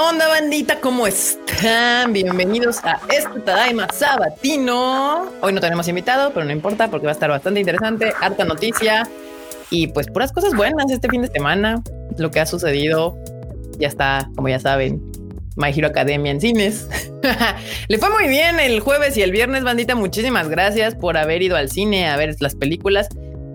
onda bandita? ¿Cómo están? Bienvenidos a este Tadaima Sabatino. Hoy no tenemos invitado, pero no importa porque va a estar bastante interesante, harta noticia y pues puras cosas buenas este fin de semana. Lo que ha sucedido ya está, como ya saben, My Hero Academia en cines. Le fue muy bien el jueves y el viernes, bandita. Muchísimas gracias por haber ido al cine a ver las películas.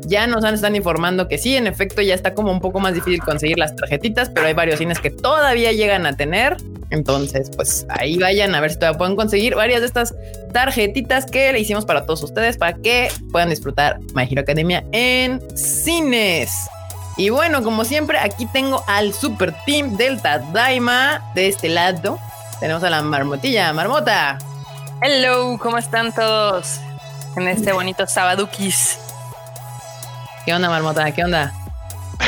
Ya nos están informando que sí, en efecto, ya está como un poco más difícil conseguir las tarjetitas, pero hay varios cines que todavía llegan a tener. Entonces, pues ahí vayan a ver si todavía pueden conseguir varias de estas tarjetitas que le hicimos para todos ustedes para que puedan disfrutar My Hero Academia en cines. Y bueno, como siempre, aquí tengo al super team Delta Daima de este lado. Tenemos a la marmotilla, marmota. Hello, ¿cómo están todos? En este bonito sabadukis. ¿Qué onda, marmota? ¿Qué onda?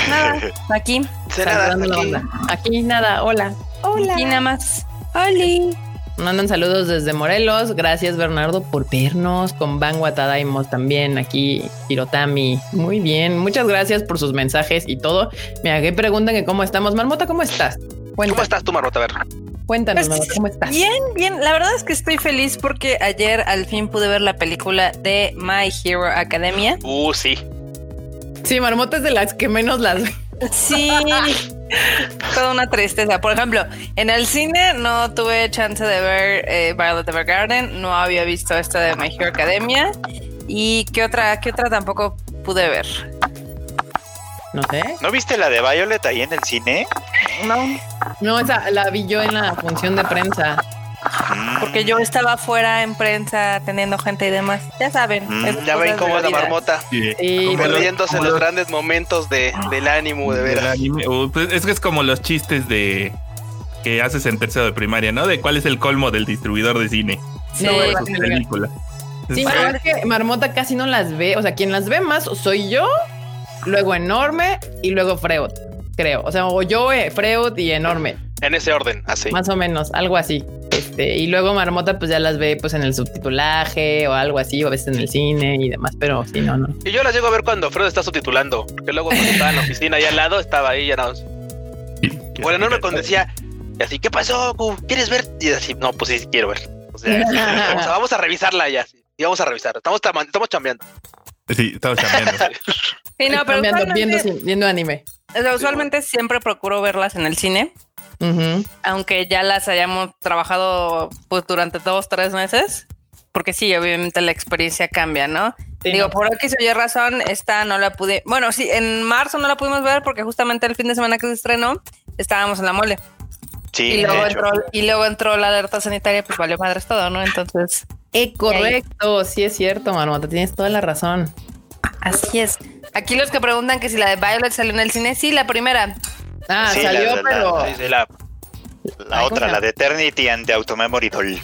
Nada, aquí. Saludando aquí. Aquí nada, hola. Hola. Aquí nada más. Oli. Mandan saludos desde Morelos. Gracias, Bernardo, por vernos. Con Van Watadaimos también aquí, Hirotami. Muy bien. Muchas gracias por sus mensajes y todo. Mira, que preguntan que cómo estamos. Marmota, ¿cómo estás? ¿Cómo estás tú, Marmota? A ver. cuéntanos, Pues, Marmota, ¿cómo estás? Bien, bien. La verdad es que estoy feliz porque ayer al fin pude ver la película de My Hero Academia. Uh, sí. Sí, Marmota es de las que menos las ve. Sí, toda una tristeza. Por ejemplo, en el cine no tuve chance de ver eh, Violet Evergarden, no había visto esta de My Hero Academia. ¿Y qué otra, qué otra tampoco pude ver? No sé. ¿No viste la de Violet ahí en el cine? No, No, esa la vi yo en la función de prensa. Mm, porque yo estaba afuera en prensa atendiendo gente y demás. Ya saben. Mm, Ya ven cómo es la marmota. Sí, pero- Perdiéndose los los- grandes momentos de, del ánimo, de veras. anime. Uh, pues es que es como los chistes de que haces en tercero de primaria, ¿no? De cuál es el colmo del distribuidor de cine. Sí, No película. Sí, pero es que Marmota casi no las ve. O sea, quien las ve más soy yo, luego Enorme y luego Freud, creo. O sea, o yo, eh, Freud y Enorme, En ese orden, así. más o menos, algo así. Este, y luego Marmota, pues ya las ve pues en el subtitulaje o algo así, o a veces en el cine y demás, pero sí, no, no. Y yo las llego a ver cuando Freud está subtitulando. Que luego cuando estaba en la oficina ahí al lado, estaba ahí ya nada más. Bueno, no me cuando decía, y así, ¿qué pasó? ¿Quieres ver? Y así, no, pues sí, sí quiero ver. O sea, vamos a, vamos a revisarla ya. sí. Y vamos a revisar. Estamos, estamos chambeando. Sí, estamos cambiando. Sí, no, pero Cambiando, viendo, usualmente, viendo anime. o sea, usualmente siempre procuro verlas en el cine, Ujú. aunque ya las hayamos trabajado pues durante dos, tres meses, porque sí, obviamente la experiencia cambia, ¿no? Sí, Digo, no. por X o Y razón, esta no la pude, bueno, sí, en marzo no la pudimos ver porque justamente el fin de semana que se estrenó estábamos en la mole. Sí, y, luego entró, y luego entró la alerta sanitaria, pues valió madres todo, ¿no? Entonces, Eh, correcto, sí es cierto, Marmota, tienes toda la razón. así es. Aquí los que preguntan que si la de Violet salió en el cine, sí, la primera. Ah, Sí, salió, la- la- pero sí, la, La Ay, ¿cómo otra, la de Eternity and the Automemory Doll.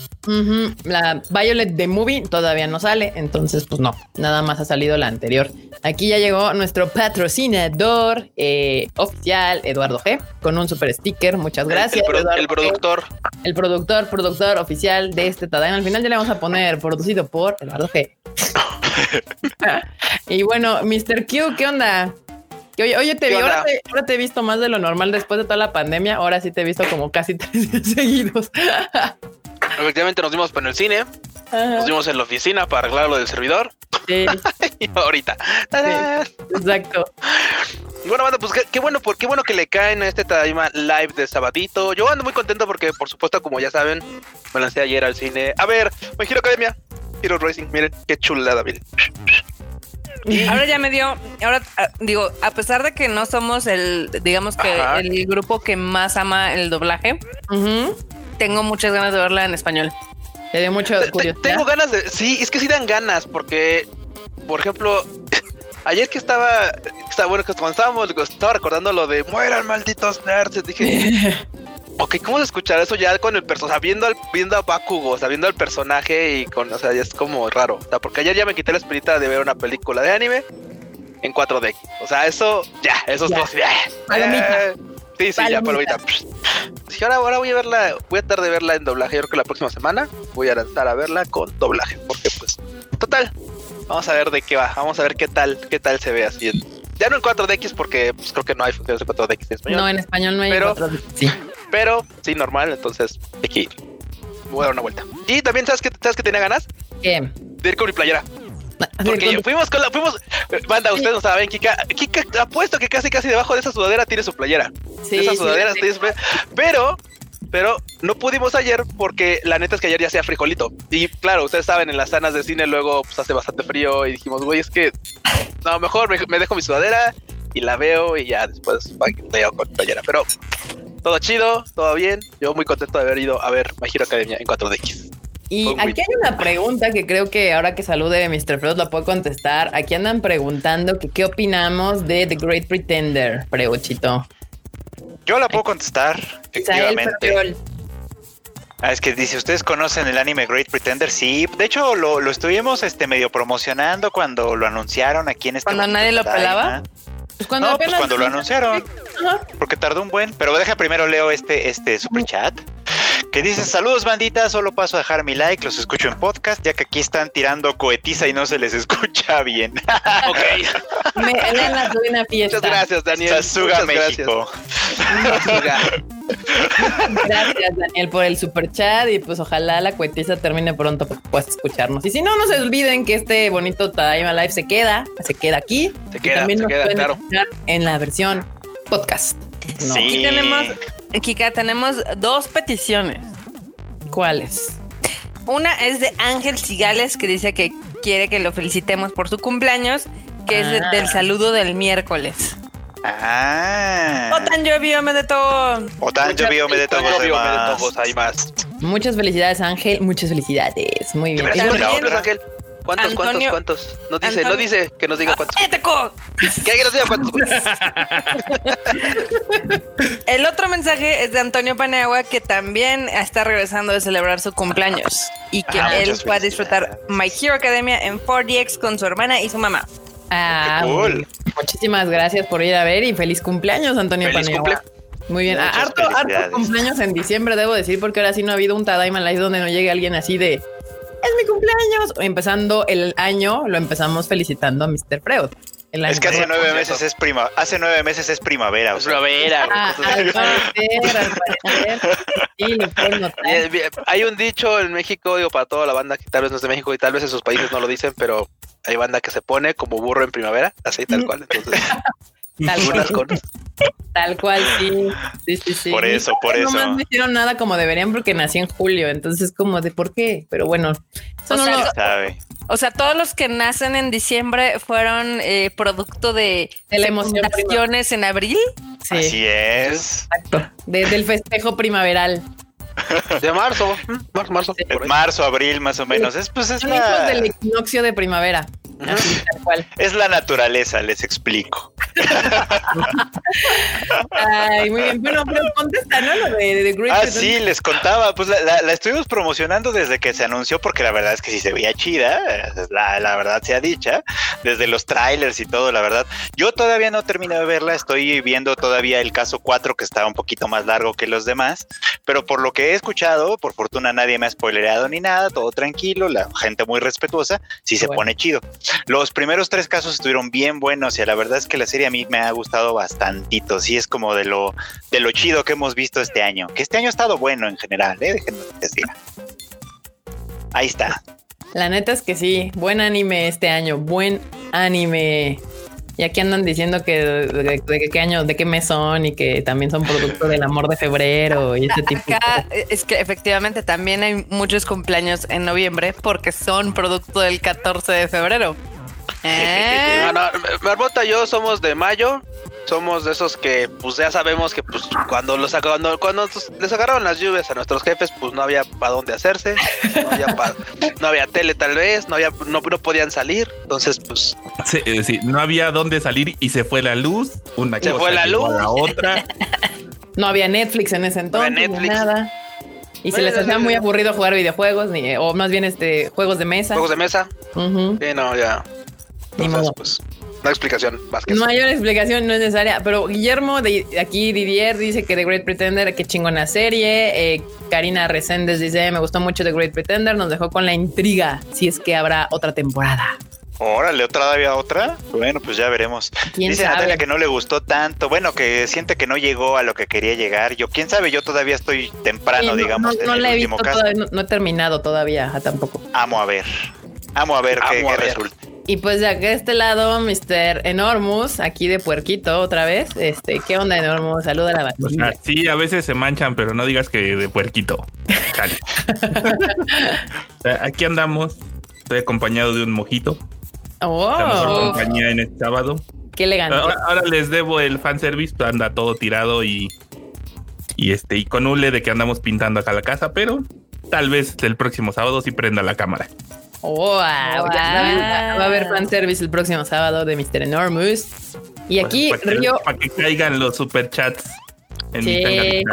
La Violet de Movie todavía no sale, entonces pues no, nada más ha salido la anterior. Aquí ya llegó nuestro patrocinador eh, oficial, Eduardo G, con un super sticker. Muchas gracias. el, pro- G. productor. el productor, productor oficial de este Tadaima. Al final ya le vamos a poner producido por Eduardo G. y bueno, Mr. Q, ¿qué onda? Oye, oye, te vi, ahora te, ahora te he visto más de lo normal después de toda la pandemia. Ahora sí te he visto como casi tres días seguidos. Efectivamente nos vimos en el cine, Ajá, nos vimos en la oficina para arreglar lo del servidor. sí, Y ahorita. ¡Tarán! exacto. Bueno, banda, pues qué, qué bueno, por, qué bueno que le caen a este Tadaima live de sabadito. Yo ando muy contento porque, por supuesto, como ya saben, me lancé ayer al cine. A ver, My Hero Academia, Hero Racing, miren, qué chulada, miren. Ahora ya me dio, ahora ah, digo, a pesar de que no somos el, digamos que Ajá. el grupo que más ama el doblaje, tengo muchas ganas de verla en español. Te dio mucho curiosidad. Tengo ganas de. Sí, es que sí dan ganas, porque, por ejemplo, ayer que estaba. estaba bueno, que cuando estábamos, estaba recordando lo de mueran malditos nerds. Dije, ok, ¿cómo se escuchará eso ya con el personaje? O sea, viendo, al, viendo a Bakugo, o sea, viendo al personaje y con. O sea, ya es como raro. O sea, porque ayer ya me quité la espinita de ver una película de anime en 4D. O sea, eso, ya, eso es Ya. todo. Ya. Eh, Sí, sí, ya, Palomita. Dije, ahora, ahora voy a verla, voy a tratar de verla en doblaje. Yo creo que la próxima semana voy a lanzar a verla con doblaje. Porque, pues, total, vamos a ver de qué va. Vamos a ver qué tal, qué tal se ve así. en- ya no en 4DX, porque pues, creo que no hay funciones de 4DX en español. No, en español no hay Pero- Sí. Pero sí, normal, entonces hay que ir. Voy a dar una vuelta. Y también, ¿sabes que ¿Sabes que tenía ganas? ¿Qué? De ir con mi playera. Porque fuimos con la, fuimos, banda, ustedes no saben, Kika, Kika, apuesto que casi casi debajo de esa sudadera tiene su playera. Sí, esa sí, sudadera sí. tiene su playera. Pero, pero no pudimos ayer porque la neta es que ayer ya hacía frijolito. Y claro, ustedes saben, en las salas de cine luego pues hace bastante frío y dijimos, güey, es que no, mejor me, me dejo mi sudadera y la veo y ya después veo con playera. Pero todo chido, todo bien. Yo muy contento de haber ido a ver My Hero Academia en 4DX. Y aquí hay una pregunta que creo que ahora que salude Mr. Freud la puedo contestar. Aquí andan preguntando que qué opinamos de The Great Pretender, Preuchito. Yo la puedo contestar, efectivamente. Ah, es que dice, ¿ustedes conocen el anime Great Pretender? Sí, de hecho lo, lo estuvimos este medio promocionando cuando lo anunciaron aquí en este Cuando nadie lo pelaba. Pues cuando No, pues cuando lo anunciaron, porque tardó un buen. Pero deja primero leo este, este super chat. Que dice, saludos bandita, solo paso a dejar mi like, los escucho en podcast, ya que aquí están tirando cohetiza y no se les escucha bien. Ok, Me, Elena, tuve una fiesta. muchas gracias, Daniel. Sasuga Muchas gracias. México. Sasuga. Gracias, Daniel, por el super chat. Y pues ojalá la cuetiza termine pronto para que puedas escucharnos. Y si no, no se olviden que este bonito Tadaima Live se queda, se queda aquí. Se Y queda, también se nos queda, pueden claro. escuchar en la versión podcast. No. Sí. Aquí tenemos, Kika, tenemos dos peticiones. ¿Cuáles? Una es de Ángel Cigales que dice que quiere que lo felicitemos por su cumpleaños, que es de- Ah. del saludo del miércoles. Ah. Otanjo bio me de todos Obvio, me de demás. todos, hay más. Muchas felicidades, Ángel. Muchas felicidades. Muy bien. Gracias por cumples, Ángel. ¿Cuántos, cuántos, Antonio- cuántos? No dice, no Antonio- dice que nos diga cuántos. ¡Eh, teco! Que alguien nos diga cuántos. El otro mensaje es de Antonio Paneagua que también está regresando de celebrar su cumpleaños y que Ah, él va a disfrutar. My Hero Academia en 4DX con su hermana y su mamá. ah, Qué cool. Muchísimas gracias por ir a ver y feliz cumpleaños, Antonio Feliz Paniagua. Muy bien. Ah, Muchas harto, harto cumpleaños en diciembre, debo decir, porque ahora sí no ha habido un Tadaima Live donde no llegue alguien así de es mi cumpleaños. Empezando el año, lo empezamos felicitando a Mr. Freud. Es que hace nueve meses es prima, hace nueve meses es primavera. Es primavera. Ah, al parecer, al parecer. Sí, lo pueden notar. Hay un dicho en México, digo, para toda la banda que tal vez no es de México y tal vez en sus países no lo dicen, pero hay banda que se pone como burro en primavera, así tal cual. Entonces, Tal unas cual, con tal cual, sí. Sí, sí, sí. Por eso, por eso. No me hicieron nada como deberían porque nací en julio, entonces como de por qué, pero bueno. Eso O no sea, lo- Sabe. O sea, todos los que nacen en diciembre fueron eh, producto de De la emoción en abril. sí, Así es. exacto. De- del festejo primaveral. de marzo, marzo, marzo. Sí. Marzo, abril, más o menos. Es pues es la, del equinoccio de primavera. Así, tal cual. es la naturaleza, les explico. Ay, muy bien. Bueno, pero contesta, ¿no? Lo de, de Great Ah, sí, les contaba. Pues la, la- la estuvimos promocionando desde que se anunció, porque la verdad es que sí se veía chida. La, la verdad sea dicha. Desde los trailers y todo, la verdad. Yo todavía no terminé de verla. Estoy viendo todavía el caso 4, que está un poquito más largo que los demás. Pero por lo que he escuchado, por fortuna nadie me ha spoilereado ni nada. Todo tranquilo, la gente muy respetuosa. Sí se Bueno. pone chido. Los primeros tres casos estuvieron bien buenos y la verdad es que la serie a mí me ha gustado bastantito. Sí es como de lo, de lo chido que hemos visto este año. Que este año ha estado bueno en general, ¿eh? Déjenme decir. Ahí está. La neta es que sí, buen anime este año, buen anime. Y aquí andan diciendo que de, de- de qué año, de qué mes son y que también son producto del amor de febrero y ese tipo Acá es que efectivamente también hay muchos cumpleaños en noviembre porque son producto del 14 de febrero. ¿Eh? No, no, Marmota y yo somos de mayo. Somos de esos que, pues ya sabemos que, pues cuando los cuando, cuando les agarraron las lluvias a nuestros jefes, pues no había para dónde hacerse, no había, pa- no había tele tal vez, no había, no, no podían salir, entonces, pues Sí, sí, no había dónde salir y se fue la luz. Una Se cosa fue la luz. la otra. No había Netflix en ese entonces, Netflix. nada. Y se les hacía muy aburrido jugar videojuegos, ni, o más bien este juegos de mesa. juegos de mesa, sí, no, ya. Entonces, pues, no hay explicación más que eso. Mayor explicación no es necesaria, pero Guillermo de aquí Didier dice que The Great Pretender, qué chingona serie. Eh, Karina Reséndez dice, me gustó mucho The Great Pretender, nos dejó con la intriga si es que habrá otra temporada. Órale, otra todavía otra. Bueno, pues ya veremos. ¿Quién Dice sabe? Natalia que no le gustó tanto. Bueno, que siente que no llegó a lo que quería llegar. Yo, quién sabe, yo todavía estoy temprano, Sí, no, digamos, no, en no el la he último visto caso. todavía, no, no he terminado todavía tampoco. Amo a ver. Amo a ver qué, Amo a qué ver. resulta. Y pues de acá de este lado, Mr. Enormous, aquí de Puerquito otra vez. Este, ¿qué onda, Enormous? Saluda a la O sea, bandilla. sí, a veces se manchan, pero no digas que de puerquito. Chale. O sea, aquí andamos. Estoy acompañado de un mojito. La mejor Oh, compañía en este sábado. qué elegante. Ahora, ahora les debo el fanservice, pues, anda todo tirado y, y este, y con hule de que andamos pintando acá la casa, pero tal vez el próximo sábado sí prenda la cámara. Wow, ya saben, va va a haber Wow. fanservice el próximo sábado de Mr. Enormous. Y aquí, para, que, Río, para que caigan los superchats en Sí. mi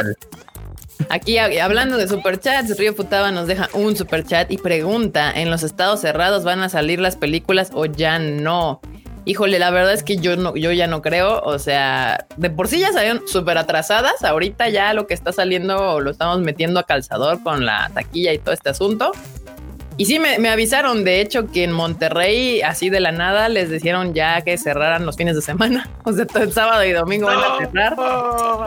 aquí hab- hablando de superchats, Río Futaba nos deja un superchat y pregunta: ¿en los estados cerrados van a salir las películas o ya no? Híjole, la verdad es que yo no, yo ya no creo. O sea, de por sí ya salieron súper atrasadas. Ahorita ya lo que está saliendo lo estamos metiendo a calzador con la taquilla y todo este asunto. Y sí, me, me avisaron, de hecho, que en Monterrey, así de la nada, les dijeron ya que cerraran los fines de semana. O sea, todo el sábado y domingo van a cerrar.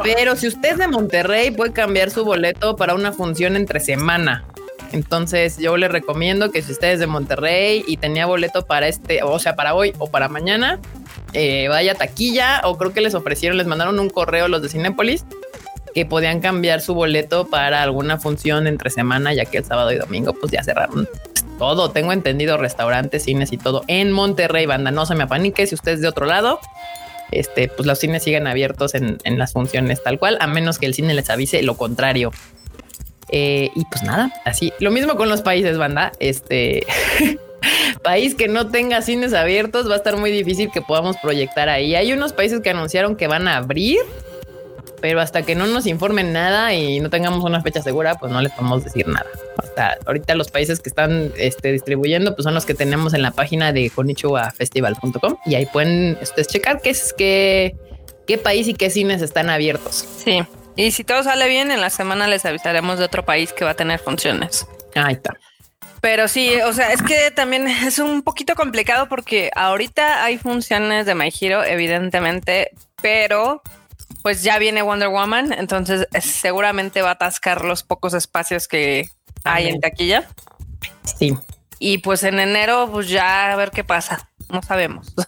Pero si usted es de Monterrey, puede cambiar su boleto para una función entre semana. Entonces, yo le recomiendo que si usted es de Monterrey y tenía boleto para este, o sea, para hoy o para mañana, eh, vaya a taquilla o creo que les ofrecieron, les mandaron un correo los de Cinépolis que podían cambiar su boleto para alguna función entre semana, ya que el sábado y domingo pues ya cerraron todo. Tengo entendido restaurantes, cines y todo en Monterrey, banda. No se me apanique si usted es de otro lado. Este, pues los cines siguen abiertos en, en las funciones tal cual, a menos que el cine les avise lo contrario. Eh, y pues nada, así. Lo mismo con los países, banda. Este país que no tenga cines abiertos va a estar muy difícil que podamos proyectar ahí. Hay unos países que anunciaron que van a abrir, pero hasta que no nos informen nada y no tengamos una fecha segura, pues no les podemos decir nada. Hasta ahorita los países que están este, distribuyendo, pues son los que tenemos en la página de konichiwafestival.com y ahí pueden ustedes checar qué es qué, qué país y qué cines están abiertos. Sí. Y si todo sale bien, en la semana les avisaremos de otro país que va a tener funciones. Ahí está. Pero sí, o sea, es que también es un poquito complicado porque ahorita hay funciones de My Hero, evidentemente, pero pues ya viene Wonder Woman, entonces eh, seguramente va a atascar los pocos espacios que hay Amén. en taquilla. Sí. Y pues en enero, pues ya a ver qué pasa. No sabemos.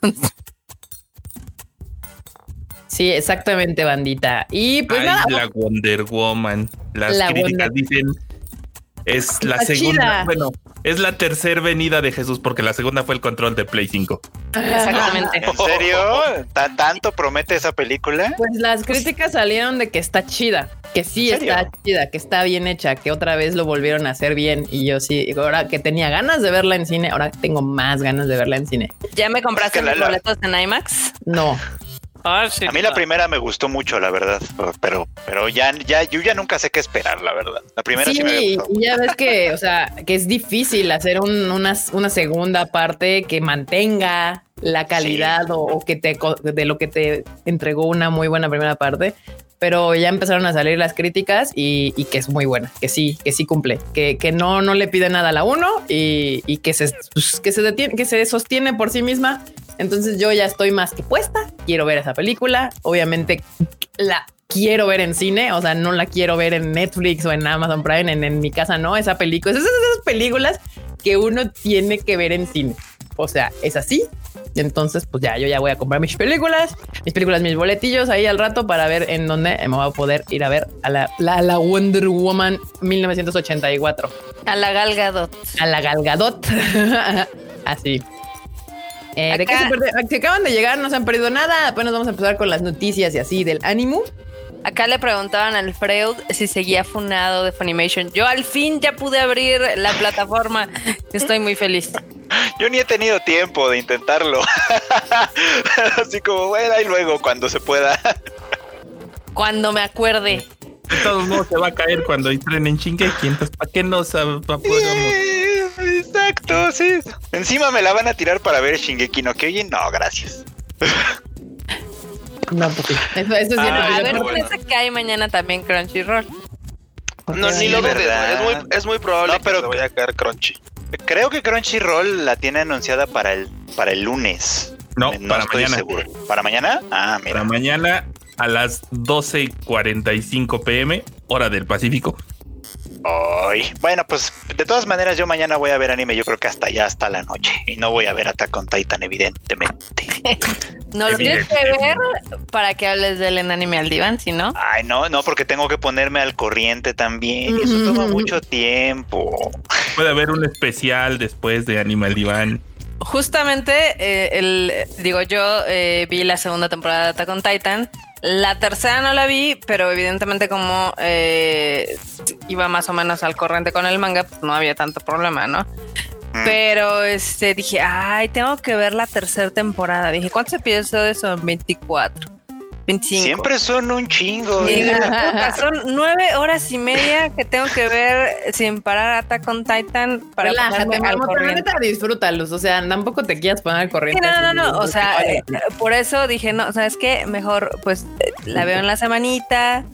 Sí, exactamente, bandita. Y pues Ay, nada, la Wonder Woman. Las La críticas Wonder- dicen es la segunda, chida. bueno, es la tercera venida de Jesús porque la segunda fue el control de Play 5. Exactamente. ¿En serio? ¿Ta- ¿Tanto promete esa película? Pues las críticas salieron de que está chida, que sí está chida, que está bien hecha, que otra vez lo volvieron a hacer bien. Y yo sí, ahora que tenía ganas de verla en cine, ahora tengo más ganas de verla en cine. ¿Ya me compraste Es que la- mis la- boletos en IMAX? No, Ah, sí. A mí la primera me gustó mucho, la verdad, pero pero ya ya yo ya nunca sé qué esperar, la verdad. La primera sí, sí, me y gustó. ya ves que, o sea, que es difícil hacer un- una, una segunda parte que mantenga la calidad o, o que te de lo que te entregó una muy buena primera parte. Pero ya empezaron a salir las críticas y, y que es muy buena, que sí, que sí cumple, que, que no, no le pide nada a la uno y, y que se, pues, que se detiene, que se sostiene por sí misma. Entonces yo ya estoy más que puesta, quiero ver esa película. Obviamente la quiero ver en cine, o sea, no la quiero ver en Netflix o en Amazon Prime, en, en mi casa no, esa película, esas, esas películas que uno tiene que ver en cine. O sea, es así. Entonces, pues ya, yo ya voy a comprar mis películas, mis películas, mis boletillos ahí al rato para ver en dónde me voy a poder ir a ver a la, la, la Wonder Woman 1984. A la Gal Gadot. A la Galgadot. Así. Eh, ¿De qué Acá- se acaban de llegar, no se han perdido nada. Apenas vamos a empezar con las noticias y así del ánimo. Acá le preguntaban al Freud si seguía funado de Funimation. Yo al fin ya pude abrir la plataforma. Estoy muy feliz. Yo ni he tenido tiempo de intentarlo. Así como, bueno, y luego cuando se pueda. Cuando me acuerde. De todos modos se va a caer cuando estrenen Shingeki, entonces ¿para qué nos apuramos? Exacto, sí. Encima me la van a tirar para ver Shingeki no Kyojin. No, gracias. No, sí. Eso, eso es cierto. Ah, a ver, bueno. piensa que hay mañana también Crunchyroll. No, Sí, ni lo dudes, es muy, es muy probable No, pero- que se vaya a caer Crunchy. Creo que Crunchyroll la tiene anunciada para el para el lunes. No, no para estoy mañana. seguro. ¿Para mañana? Ah, mira. Para mañana a las 12.45 pm, hora del Pacífico. Ay, bueno, pues de todas maneras yo mañana voy a ver anime, yo creo que hasta ya hasta la noche y no voy a ver Attack on Titan evidentemente. No lo tienes que ver para que hables del en anime al diván, si no. Ay, no, no, porque tengo que ponerme al corriente también y eso toma mucho tiempo. Puede haber un especial después de Animal Diván. Justamente, eh, el, digo, yo eh, vi la segunda temporada de Attack on Titan. La tercera no la vi, pero evidentemente como eh, iba más o menos al corriente con el manga, pues no había tanto problema, ¿no? Mm. Pero este dije, ay, tengo que ver la tercera temporada. Dije, ¿cuántos episodios son? 24, 25. Siempre son un chingo. Y ¿eh? dije, "Puta, son nueve horas y media que tengo que ver sin parar Attack on Titan para Relájate, al corriente. disfrútalos. O sea, tampoco te quieras poner al Sí, corriente. no, no, no, o sea, eh, por eso dije, no, ¿sabes qué? Mejor, pues, eh, la veo en la semanita,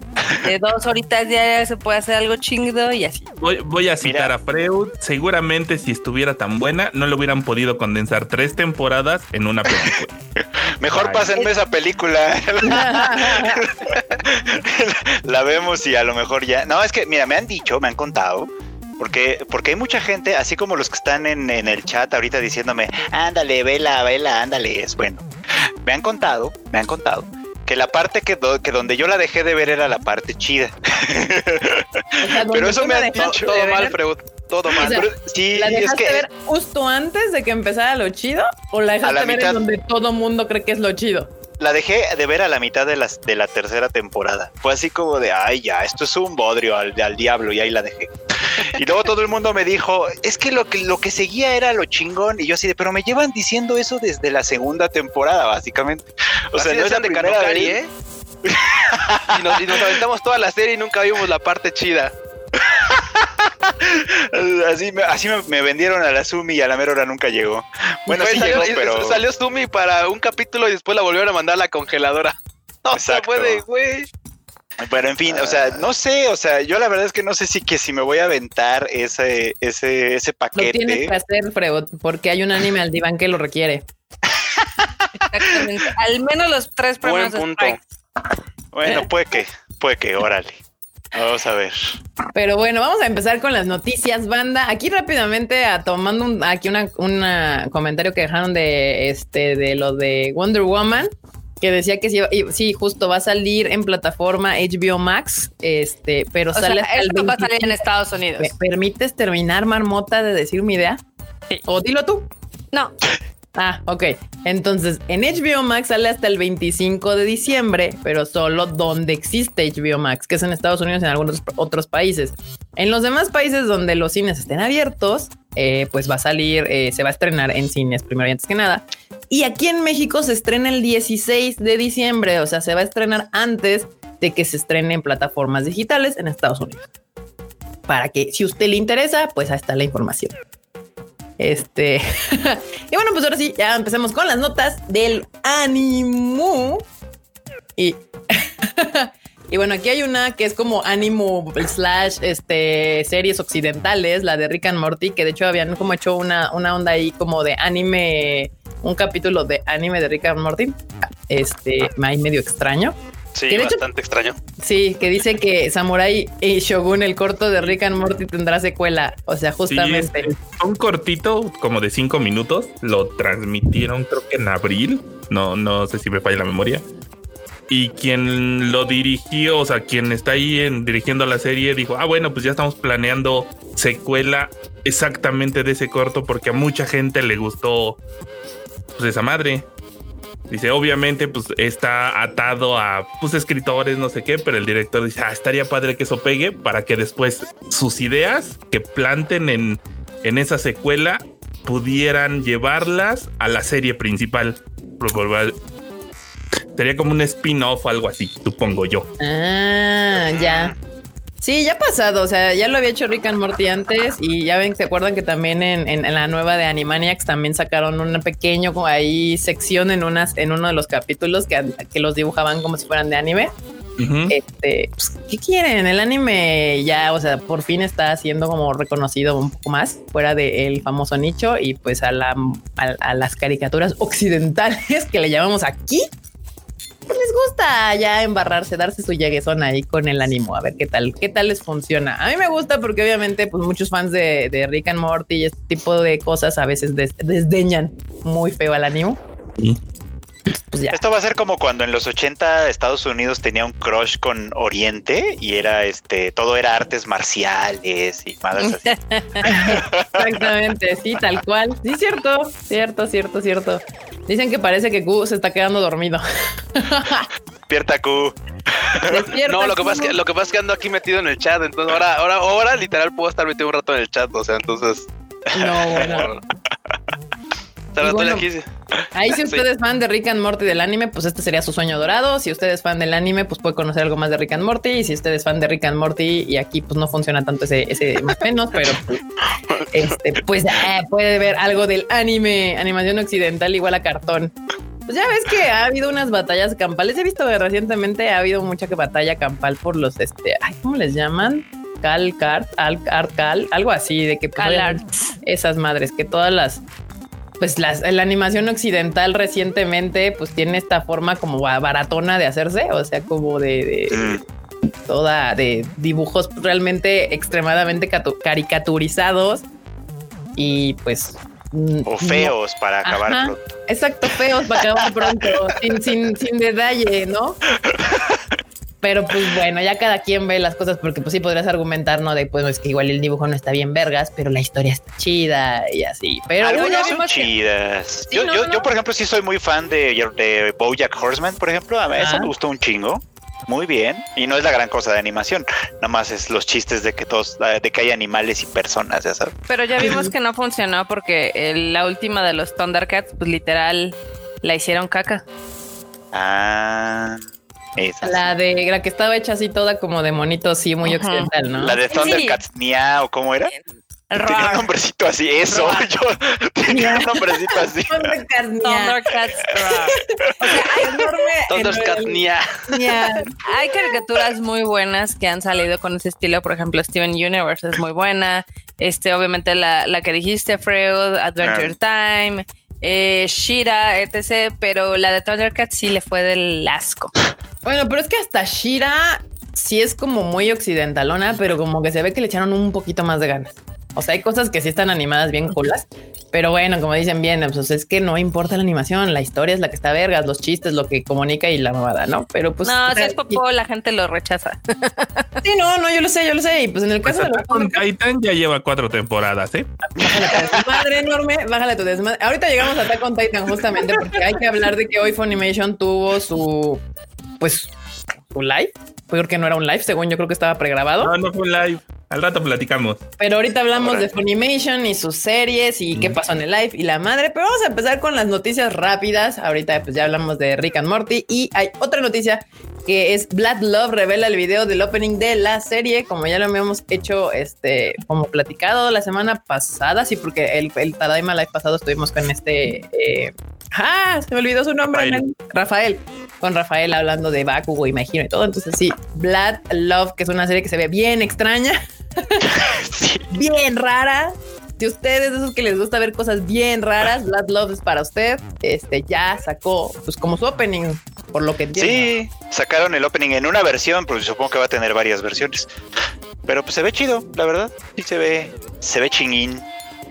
de dos horitas diarias se puede hacer algo chido y así. Voy, voy a citar Mira. a Freud. Seguramente si estuviera tan buena, no le hubieran podido condensar tres temporadas en una película. Mejor Ay. pásenme esa película. la vemos y a lo mejor ya. No, es que, mira, me han dicho, me han contado. Porque, porque hay mucha gente, así como los que están en, en el chat ahorita diciéndome, ándale, vela, vela, ándale, es bueno. Me han contado, me han contado, que la parte que, do- que donde yo la dejé de ver era la parte chida. O sea, donde Pero eso me han dejaste Todo mal, Freud. Todo mal. O sea, Pero sí, ¿La es que ver justo antes de que empezara lo chido? ¿O la dejaste la ver mitad. en donde todo mundo cree que es lo chido? La dejé de ver a la mitad de, las, de la tercera temporada. Fue así como de, ay, ya, esto es un bodrio al, al diablo, y ahí la dejé. Y luego todo el mundo me dijo, es que lo que lo que seguía era lo chingón. Y yo así de, pero me llevan diciendo eso desde la segunda temporada, básicamente. O sea, no es la de vez. ¿eh? y, nos, y nos aventamos toda la serie y nunca vimos la parte chida. Así, me, así me, me vendieron a la Sumi y a la mera hora nunca llegó. Bueno, sí salió, llegó, pero... salió Sumi para un capítulo y después la volvieron a mandar a la congeladora. No se puede, güey. Pero en fin, o sea, no sé, o sea, yo la verdad es que no sé si que si me voy a aventar ese, ese, ese Lo tienes paquete. que hacer, Freud, porque hay un anime al diván que lo requiere. Exactamente. Al menos los tres Buen premios de punto. Bueno, puede que, puede que, órale. Vamos a ver. Pero bueno, vamos a empezar con las noticias, banda. Aquí rápidamente, a, tomando un, aquí una, una comentario que dejaron de este de lo de Wonder Woman, que decía que sí, sí, justo va a salir en plataforma HBO Max, este, pero O sale sea, va a salir en 25. Estados Unidos. ¿Me permites terminar, marmota, de decir mi idea? Sí. O dilo tú. No, Ah, ok. Entonces, en HBO Max sale hasta el 25 de diciembre, pero solo donde existe HBO Max, que es en Estados Unidos y en algunos otros países. En los demás países donde los cines estén abiertos, eh, pues va a salir, eh, se va a estrenar en cines primero y antes que nada. Y aquí en México se estrena el 16 de diciembre, o sea, se va a estrenar antes de que se estrene en plataformas digitales en Estados Unidos. Para que si usted le interesa, pues ahí está la información. Este. y bueno, pues ahora sí, ya empecemos con las notas del ánimo. Y. y bueno, aquí hay una que es como ánimo slash este, series occidentales, la de Rick and Morty, que de hecho habían como hecho una, una onda ahí como de anime, un capítulo de anime de Rick and Morty. Este, ahí medio extraño. Sí, Que de hecho- bastante extraño. Sí, que dice que Samurai y Shogun, el corto de Rick and Morty, tendrá secuela. O sea, justamente. es un cortito como de cinco minutos. Lo transmitieron creo que en abril. No, no sé si me falla la memoria. Y quien lo dirigió, o sea, quien está ahí en, dirigiendo la serie, dijo, ah, bueno, pues ya estamos planeando secuela exactamente de ese corto porque a mucha gente le gustó pues esa madre. Dice, obviamente, pues está atado a pues escritores, no sé qué, pero el director dice, ah, estaría padre que eso pegue para que después sus ideas que planten en, en esa secuela pudieran llevarlas a la serie principal. Por- Sería como un spin-off algo así, supongo yo. Ah, ya. Sí, ya ha pasado. O sea, ya lo había hecho Rick and Morty antes. Y ya ven, ¿se acuerdan que también en, en- en la nueva de Animaniacs también sacaron una pequeño ahí sección en unas, en uno de los capítulos que, que los dibujaban como si fueran de anime? Este, pues, ¿qué quieren? El anime ya, o sea, por fin está siendo como reconocido un poco más fuera del famoso nicho y pues a, la, a, a las caricaturas occidentales que le llamamos aquí. Les gusta ya embarrarse, darse su lleguezón ahí con el ánimo, a ver qué tal, qué tal les funciona. A mí me gusta porque obviamente pues muchos fans de, Rick and Morty y este tipo de cosas a veces des- desdeñan muy feo al ánimo. Pues ya. Esto va a ser como cuando en los 80 Estados Unidos tenía un crush con Oriente y era este, todo era artes marciales y madres así. Exactamente, sí, tal cual. Sí, cierto, cierto, cierto, cierto. Dicen que parece que Q se está quedando dormido. Despierta Q. Despierta, No, lo que Q. pasa es que lo que pasa es que ando aquí metido en el chat, entonces ahora, ahora, ahora literal puedo estar metido un rato en el chat, o sea, entonces. No, bueno. Bueno, aquí. Ahí si Sí. usted es fan de Rick and Morty del anime, pues este sería su sueño dorado. Si usted es fan del anime, pues puede conocer algo más de Rick and Morty. Y si usted es fan de Rick and Morty y aquí pues no funciona tanto ese, ese más menos, pero pues, este, pues eh, puede ver algo del anime, animación occidental igual a cartón. Pues ya ves que ha habido unas batallas campales. He visto que recientemente ha habido mucha que batalla campal por los, este, ay, ¿cómo les llaman? Cal, Cart, Al, Art, Cal, algo así de que pues, esas madres que todas las pues las, la animación occidental recientemente pues tiene esta forma como ba- baratona de hacerse, o sea, como de, de Mm. toda de dibujos realmente extremadamente catu- caricaturizados y pues mm, O no- feos para acabar Ajá. pronto. exacto, feos para acabar pronto, sin, sin, sin detalle, ¿no? Pero pues bueno, ya cada quien ve las cosas porque pues sí podrías argumentar, ¿no? De pues es que igual el dibujo no está bien vergas, pero la historia está chida y así. Pero Algunas son que- chidas. Sí, yo, no, yo, no. yo, por ejemplo, sí soy muy fan de, de Bojack Horseman, por ejemplo. A mí eso me gustó un chingo. Muy bien. Y no es la gran cosa de animación. Nada más es los chistes de que todos, de que hay animales y personas, ya sabes. Pero ya vimos que no funcionó porque el- la última de los Thundercats, pues literal, la hicieron caca. Ah, esa sí. la de la que estaba hecha así toda como de monito, sí, muy occidental, ¿no? La de Sí. Thundercats Nia o cómo era. Tenía un nombrecito así, eso. Yo tenía un nombrecito así. Thundercats. Thundercats. O sea, hay enorme. Thundercat en- Nia. ña. Hay caricaturas muy buenas que han salido con ese estilo. Por ejemplo, Steven Universe es muy buena. Este, obviamente, la, la que dijiste, Freud, Adventure Time, eh, Shira, etc. Pero la de Thundercats sí le fue del asco. Bueno, pero es que hasta Shira sí es como muy occidentalona, pero como que se ve que le echaron un poquito más de ganas. O sea, hay cosas que sí están animadas bien culas, pero bueno, como dicen bien, pues es que no importa la animación, la historia es la que está vergas, los chistes, lo que comunica y la mamada, ¿no? Pero pues no, si es popó, la gente lo rechaza. Sí, no, no, yo lo sé, yo lo sé. Y pues en el Pues caso de los Titan ya lleva cuatro temporadas, ¿eh? Bájale tu desmadre enorme, bájale tu desmadre. Ahorita llegamos a Attack on Titan justamente porque hay que hablar de que hoy Funimation tuvo su, pues, su live. Porque no era un live, según yo creo que estaba pregrabado. No, no fue un live. Al rato platicamos. Pero ahorita hablamos Órale. de Funimation y sus series y qué pasó en el live y la madre. Pero vamos a empezar con las noticias rápidas. Ahorita pues ya hablamos de Rick and Morty y hay otra noticia que es Blood Love revela el video del opening de la serie, como ya lo habíamos hecho, este, como platicado la semana pasada, sí, porque el, el Tadaima Live pasado estuvimos con este, eh, ah, se me olvidó su nombre, Rafael. Rafael, con Rafael hablando de Bakugo, imagino y todo. Entonces sí, Blood Love, que es una serie que se ve bien extraña Sí. bien rara. Si ustedes de esos que les gusta ver cosas bien raras, Blood Love es para usted. Este ya sacó pues como su opening, por lo que entiendo. Sí, sacaron el opening en una versión, pero supongo que va a tener varias versiones. Pero pues se ve chido, la verdad. Sí se ve, se ve chinguín.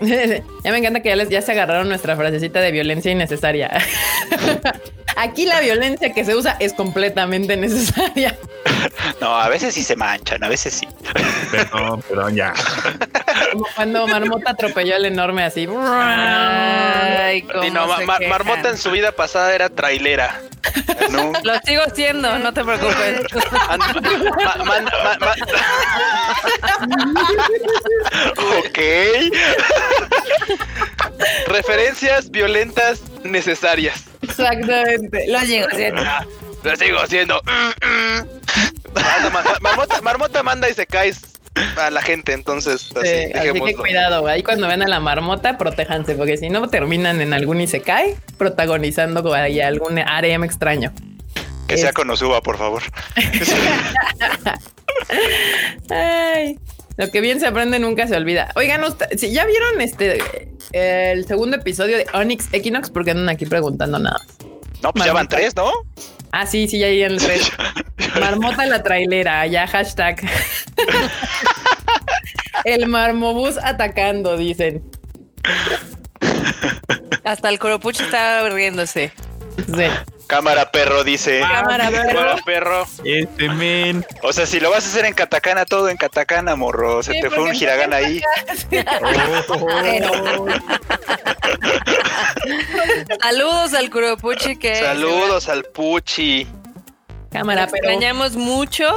ya me encanta que ya, les, ya se agarraron nuestra frasecita de violencia innecesaria. Aquí la violencia que se usa es completamente necesaria. No, a veces sí se manchan, a veces sí. Perdón, perdón, ya. Como cuando Marmota atropelló al enorme así. Ay, cómo Sí, no, ma- quejan. Marmota en su vida pasada era trailera. No. Lo sigo siendo, no te preocupes. Ma- ma- ok. Referencias violentas necesarias. Exactamente. Lo llego haciendo. Lo sigo haciendo. Ma- Marmota, Marmota manda y se cae a la gente, entonces así, Sí, así que cuidado, ahí cuando ven a la marmota, protéjanse, porque si no terminan en algún Isekai protagonizando ahí algún harem extraño. Que sea con Osuba, por favor. Ay, lo que bien se aprende nunca se olvida. Oigan, usted- si ya vieron este el segundo episodio de Onyx Equinox, porque andan aquí preguntando nada. No, pues ya van tres, ¿no? Ah, sí, sí, ya el tres. Marmota la trailera, ya hashtag. el marmobús atacando, dicen. Hasta el Coropuch está riéndose. Sí. Cámara perro dice. Cámara, perro. Este men. O sea, si lo vas a hacer en katakana, todo en katakana, morro. Se Sí, te fue un hiragana ahí. Pero- Saludos al Kuropuchi que Saludos al Puchi. Cámara, pero extrañamos mucho.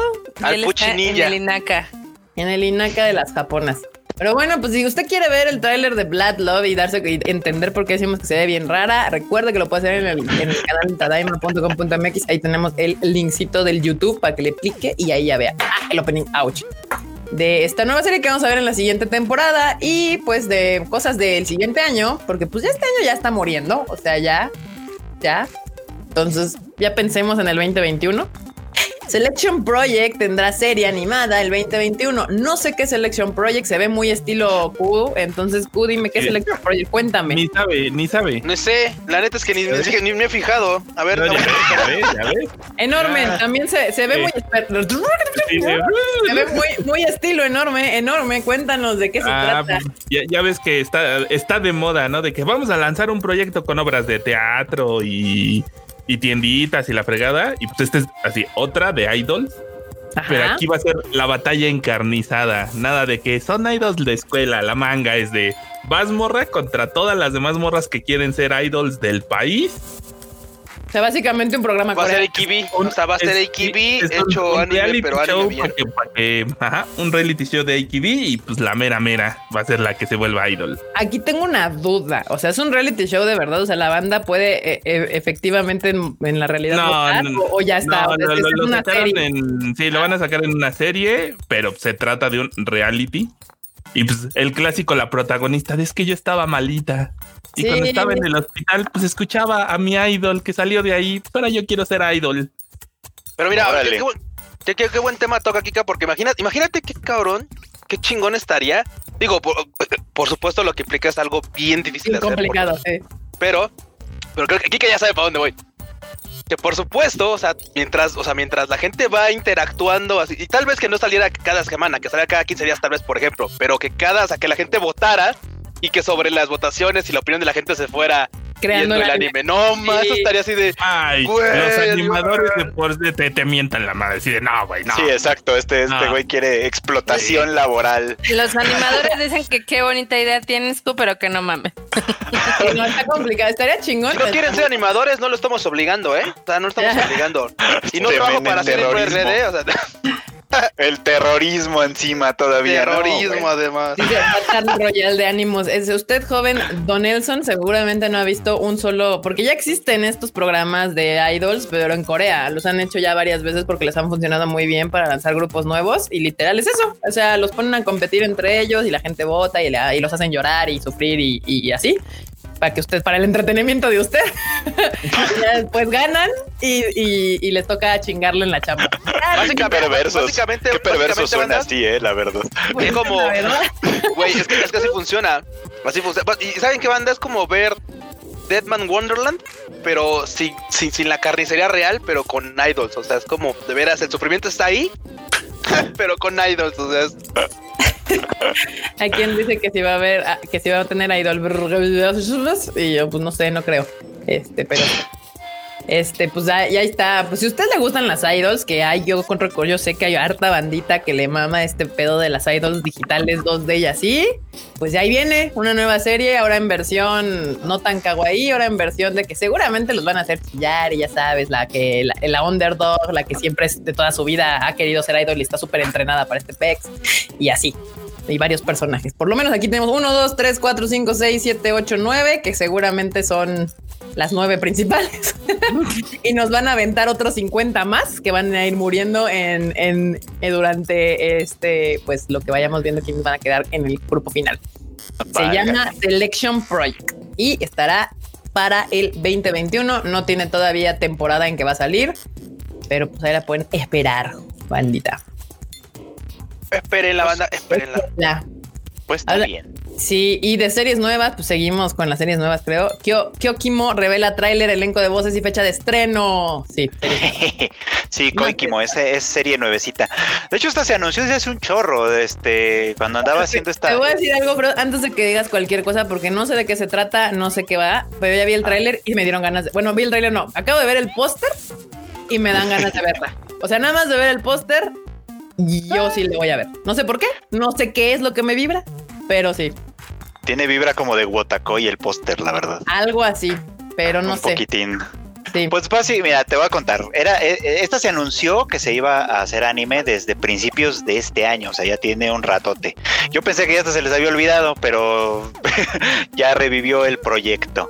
Al él Puchi está en el Inaka. en el Inaca de las japonas. Pero bueno, pues si usted quiere ver el tráiler de Blood Love y darse entender por qué decimos que se ve bien rara, recuerde que lo puede hacer en el, en el canal tadaima.com.mx. Ahí tenemos el linkcito del YouTube para que le clique y ahí ya vea ah, el opening ouch de esta nueva serie que vamos a ver en la siguiente temporada y pues de cosas del siguiente año, porque pues este año ya está muriendo, o sea, ya, ya. Entonces ya pensemos en el 2021. Selection Project tendrá serie animada el 2021. No sé qué Selection Project, se ve muy estilo Q. Entonces, Q, dime qué Sí. Selection Project, cuéntame. Ni sabe, ni sabe. No sé, la neta es que ni, ni, ni me he fijado. A ver, No, no, ya ves, ya ves, ya ves. Enorme, Ah. también se, se ve Sí. muy. Sí. Se ve muy, muy estilo enorme, enorme. Cuéntanos de qué se Ah, trata. ya, ya ves que está, está de moda, ¿no? De que vamos a lanzar un proyecto con obras de teatro y, y tienditas y la fregada. Y pues este es así, otra de idols. Pero aquí va a ser la batalla encarnizada. Nada de que son idols de escuela. La manga es de vas morra contra todas las demás morras que quieren ser idols del país. O sea, básicamente un programa va a ser. Ikibi. O sea, va a ser un- hecho un anime, reality pero anime show bien. para que- para que- ajá, un reality show de AKB y pues la mera mera va a ser la que se vuelva idol. Aquí tengo una duda. O sea, es un reality show de verdad. O sea, la banda puede eh, eh, efectivamente en, en la realidad votar, o, o ya está. No, o sea, no, es, lo, es lo una sacaron serie. en- sí, lo van a sacar en una serie, pero se trata de un reality. Y pues el clásico, la protagonista, de es que yo estaba malita. Y Sí. cuando estaba en el hospital, pues escuchaba a mi idol que salió de ahí. Ahora yo quiero ser idol. Pero mira, qué, qué buen, qué- qué- qué buen tema toca Kika, porque imagínate, imagínate qué cabrón, qué chingón estaría. Digo, por, por supuesto lo que implica es algo bien difícil hacer. complicado, sí. Pero, pero creo que Kika ya sabe para dónde voy. Que por supuesto, o sea, mientras, o sea, mientras la gente va interactuando así, y tal vez que no saliera cada semana, que saliera cada 15 días, tal vez, por ejemplo, pero que cada, o sea, que la gente votara y que sobre las votaciones y la opinión de la gente se fuera Creando el anime. No, más, Sí. estaría así de. Ay, Güey, los animadores güey. de por sí te, te mientan la madre. Así de no, güey, no. Sí, exacto. Este, este güey quiere explotación laboral. Los animadores dicen que qué bonita idea tienes tú, pero que no mames. Sí, no, está complicado. Estaría chingón. Si no quieren ser animadores, no lo estamos obligando, ¿eh? O sea, no lo estamos obligando. Y no trabajo para hacer terrorismo. RD, o sea, El terrorismo encima todavía. ¿no, terrorismo además. Dice Battle Royal de ánimos. Es usted joven, Don Nelson, seguramente no ha visto un solo, porque ya existen estos programas de idols, pero en Corea los han hecho ya varias veces porque les han funcionado muy bien para lanzar grupos nuevos y literal es eso. O sea, los ponen a competir entre ellos y la gente vota y, le- y los hacen llorar y sufrir y, y así. Para que usted, para el entretenimiento de usted, después ganan y, y- y les toca chingarlo en la chamba. Básicamente, Qué perversos. básicamente, Qué perverso básicamente, suena así, eh, la verdad. Pues, es como-. Güey, es que, es que así funciona. Así funciona. Y saben qué banda es como ver Deadman Wonderland, pero sin, sin, sin la carnicería real, pero con idols. O sea, es como de veras, el sufrimiento está ahí, pero con idols. O sea, es- Hay quien dice que si va a haber, ah, que si va a tener idol. Y yo, pues no sé, no creo. Este, pero. Este, pues ya, está. Pues si a usted le gustan las idols, que hay, yo con yo sé que hay harta bandita que le mama este pedo de las idols digitales, dos de ellas, sí. Pues ya ahí viene una nueva serie, ahora en versión no tan kawaii, ahora en versión de que seguramente los van a hacer chillar y ya sabes, la que la, la underdog, la que siempre de toda su vida ha querido ser idol y está súper entrenada para este pex y así y varios personajes. Por lo menos aquí tenemos 1, 2, 3, 4, 5, 6, 7, 8, 9, que seguramente son las nueve principales. y nos van a aventar otros 50 más que van a ir muriendo en, en- eh, durante este, pues lo que vayamos viendo quiénes van a quedar en el grupo final. Se llama Selection Project y estará para el 2021. No tiene todavía temporada en que va a salir. pero pues ahí la pueden esperar, bandita. Esperen la banda, espérenla. Ya. Pues está Habla- bien. Sí, y de series nuevas, pues seguimos con las series nuevas, creo. Kyo, Kyokimo revela tráiler, elenco de voces y fecha de estreno. Sí, sí, Koikimo, esa es serie nuevecita. De hecho, esta se anunció desde hace un chorro, este, cuando andaba haciendo esta. Te voy a decir algo, pero antes de que digas cualquier cosa, porque no sé de qué se trata, no sé qué va, pero ya vi el tráiler y me dieron ganas de. Bueno, vi el tráiler, no. Acabo de ver el póster y me dan ganas de verla. O sea, nada más de ver el póster, yo sí le voy a ver. No sé por qué, no sé qué es lo que me vibra, pero sí, Tiene vibra como de Wotakoi el póster, la verdad. algo así, pero no un sé. poquitín. Sí. Pues fácil, mira, te voy a contar. Era, eh, eh, esta se anunció que se iba a hacer anime desde principios de este año, o sea, ya tiene un ratote. Yo pensé que ya hasta se les había olvidado, pero ya revivió el proyecto.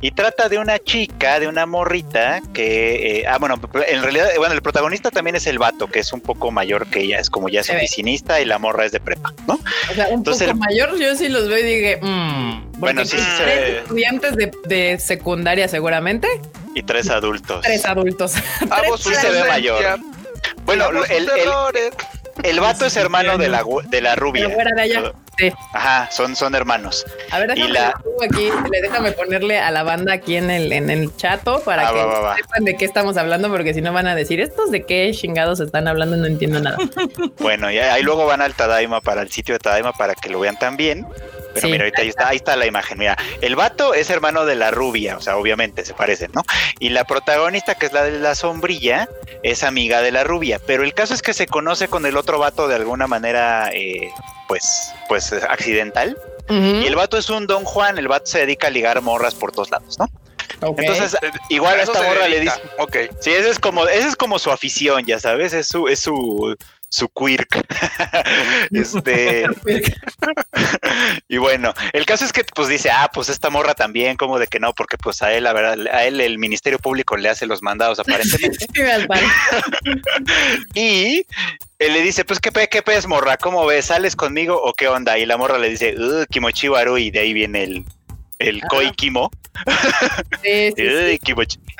Y trata de una chica, de una morrita que, eh, ah, bueno, en realidad, bueno, el protagonista también es el vato, que es un poco mayor que ella, es como ya es Se ve. oficinista y la morra es de prepa, ¿no? O sea, un Entonces, poco mayor, yo sí los veo y dije, mmm. Bueno, sí, sí estudiantes de, de secundaria seguramente, Y tres adultos. tres adultos. Hago Sí se ve mayor. Bueno, el, el, el vato es hermano de la, de la rubia. Fuera de allá. Sí. Ajá, son, son hermanos. A ver, Y déjame la- lo pongo aquí, le déjame ponerle a la banda aquí en el, en el chato para Ah, que va, va, va. sepan de qué estamos hablando, porque si no van a decir, estos de qué chingados están hablando, no entiendo nada. Bueno, y ahí luego van al Tadaima para el sitio de Tadaima para que lo vean también. Pero Sí. mira, ahorita ahí está, ahí está la imagen. Mira, el vato es hermano de la rubia, o sea, obviamente se parecen, ¿no? Y la protagonista, que es la de la sombrilla, es amiga de la rubia. Pero el caso es que se conoce con el otro vato de alguna manera, eh, pues, pues accidental. Y el vato es un Don Juan, el vato se dedica a ligar morras por todos lados, ¿no? Entonces, igual a esta morra le dice, Ok. Sí, ese es como, ese es como su afición, ya sabes, es su, es su, su quirk. este, y bueno, el caso es que pues dice, ah, pues esta morra también, como de que no, porque pues a él, la verdad, a él el Ministerio Público le hace los mandados aparentemente. Y él le dice, pues qué pe, qué pez, morra, ¿cómo ves? ¿Sales conmigo o qué onda? Y la morra le dice, uh, Kimochi Waru, y de ahí viene el, el. Koi Kimo. sí, sí.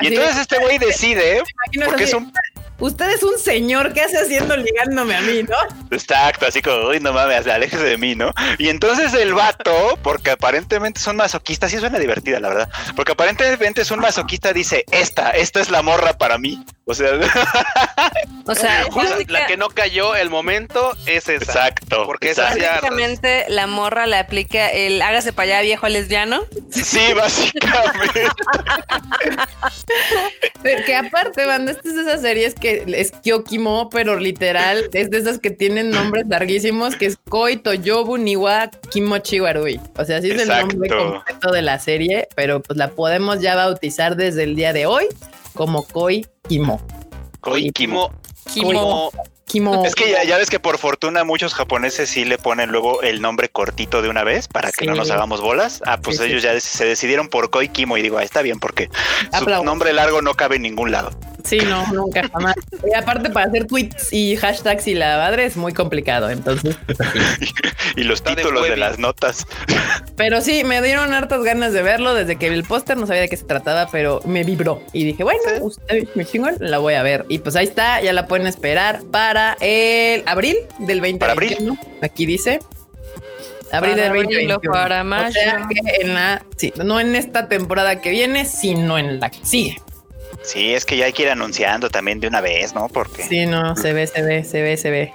Y entonces este güey decide, porque es un Usted es un señor, ¿qué hace haciendo ligándome a mí, no? Exacto, así como, uy, no mames, aléjese de mí, ¿no? Y entonces el vato, porque aparentemente son masoquistas, sí suena divertida, la verdad, porque aparentemente es un masoquista, dice, esta, esta es la morra para mí. O sea, O la que no cayó el momento es esa. exacto. Porque esa exacto. ya- básicamente la morra le aplica el hágase para allá viejo lesbiano. Sí, básicamente. Pero que aparte, banda, esta es de esas series que es Kyokimo, pero literal es de esas que tienen nombres larguísimos, que es Koi Toyobu Niwa Kimochi Warui. O sea, así es el nombre completo de la serie, pero pues la podemos ya bautizar desde el día de hoy como Koi Kimo. Koi Kimo. Kimo. Kimo. Es que ya, ya ves que por fortuna muchos japoneses sí le ponen luego el nombre cortito de una vez para que Sí. no nos hagamos bolas. Ah, pues Sí, sí. ellos ya se decidieron por Koi Kimo y digo, ah, está bien porque su nombre largo no cabe en ningún lado. Sí, no, nunca jamás. Y aparte para hacer tweets y hashtags y la madre es muy complicado, entonces. Y los de títulos de las notas. Pero sí, me dieron hartas ganas de verlo desde que vi el póster, no sabía de qué se trataba, pero me vibró y dije, bueno, usted me chingón, la voy a ver. Y pues ahí está, ya la pueden esperar para el abril del 2021. Para abril. Aquí dice. Abril del abril o 2021. para O mayo. sea que en la, sí, no en esta temporada que viene, sino en la que sigue. Sí, es que ya hay que ir anunciando también de una vez, ¿no? Porque Sí, no, se ve, se ve, se ve, se ve.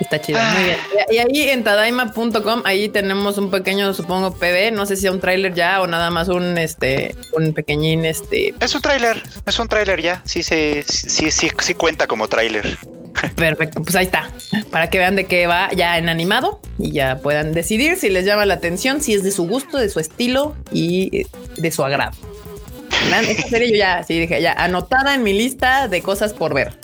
Está chido, muy bien. Y ahí en tadaima.com, ahí tenemos un pequeño, supongo, PB, no sé si es un tráiler ya o nada más un, este, un pequeñín, este, es un tráiler, es un tráiler ya. Sí, sí, sí, sí, sí cuenta como tráiler. perfecto, pues ahí está, para que vean de qué va ya en animado y ya puedan decidir si les llama la atención, si es de su gusto, de su estilo y eh, de su agrado. Esta serie yo ya, sí, dije, ya anotada en mi lista de cosas por ver.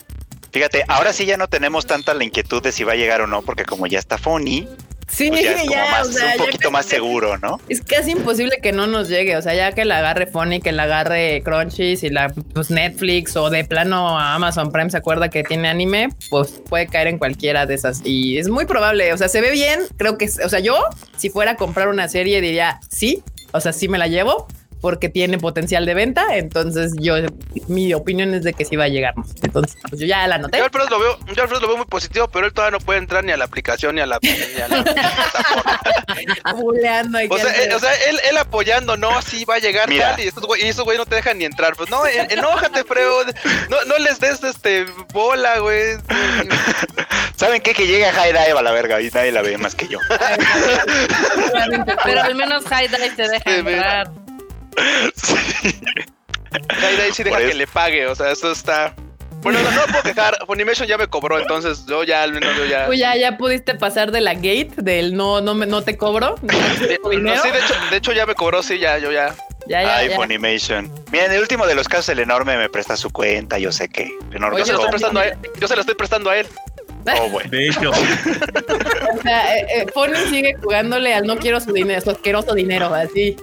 Fíjate, ahora sí ya no tenemos tanta la inquietud de si va a llegar o no, porque como ya está Funny, Sí, pues ya es como ya, más, o sea, un ya poquito más casi- seguro, ¿no? Es casi imposible que no nos llegue. O sea, ya que la agarre Funny, que la agarre Crunchy, si la pues Netflix o de plano a Amazon Prime se acuerda que tiene anime, pues puede caer en cualquiera de esas. Y es muy probable. O sea, se ve bien. Creo que, o sea, yo si fuera a comprar una serie diría sí. O sea, sí me la llevo porque tiene potencial de venta. Entonces, yo, mi opinión es de que sí va a llegar. Entonces, pues yo ya la anoté. Yo Alfredo lo veo, yo Alfredo lo veo muy positivo, pero él todavía no puede entrar ni a la aplicación ni a la, ni a la plataforma. Buleando ahí O sea, Alfredo- eh, o sea, él, él apoyando, no, sí va a llegar Mira. tal, y estos güey, esos güey no te dejan ni entrar. Pues no, en- enójate, Freud. No, no les des este bola, güey. ¿Saben qué? Que llega High Dive a la verga y nadie la ve más que yo. Pero al menos High Dive te deja Sí, mira. entrar. De ahí sí deja que le pague, o sea, eso está. Bueno, no, no puedo quejar. Funimation ya me cobró, entonces yo ya al menos yo ya. Tú ya, ya pudiste pasar de la gate del no, no, me, no te cobro. no te Eh, cobro no, dinero. sí, de hecho, de hecho ya me cobró, sí, ya, yo ya. ya, ya, Ay, ya. Funimation. Miren, el último de los casos, el enorme me presta su cuenta, yo sé que. El enorme Oye, Yo se lo estoy es prestando a él. Yo se lo estoy prestando a él. Oh, bueno. De hecho, O sea, eh, eh, Fonny sigue jugándole al no quiero su dinero, su asqueroso dinero, así.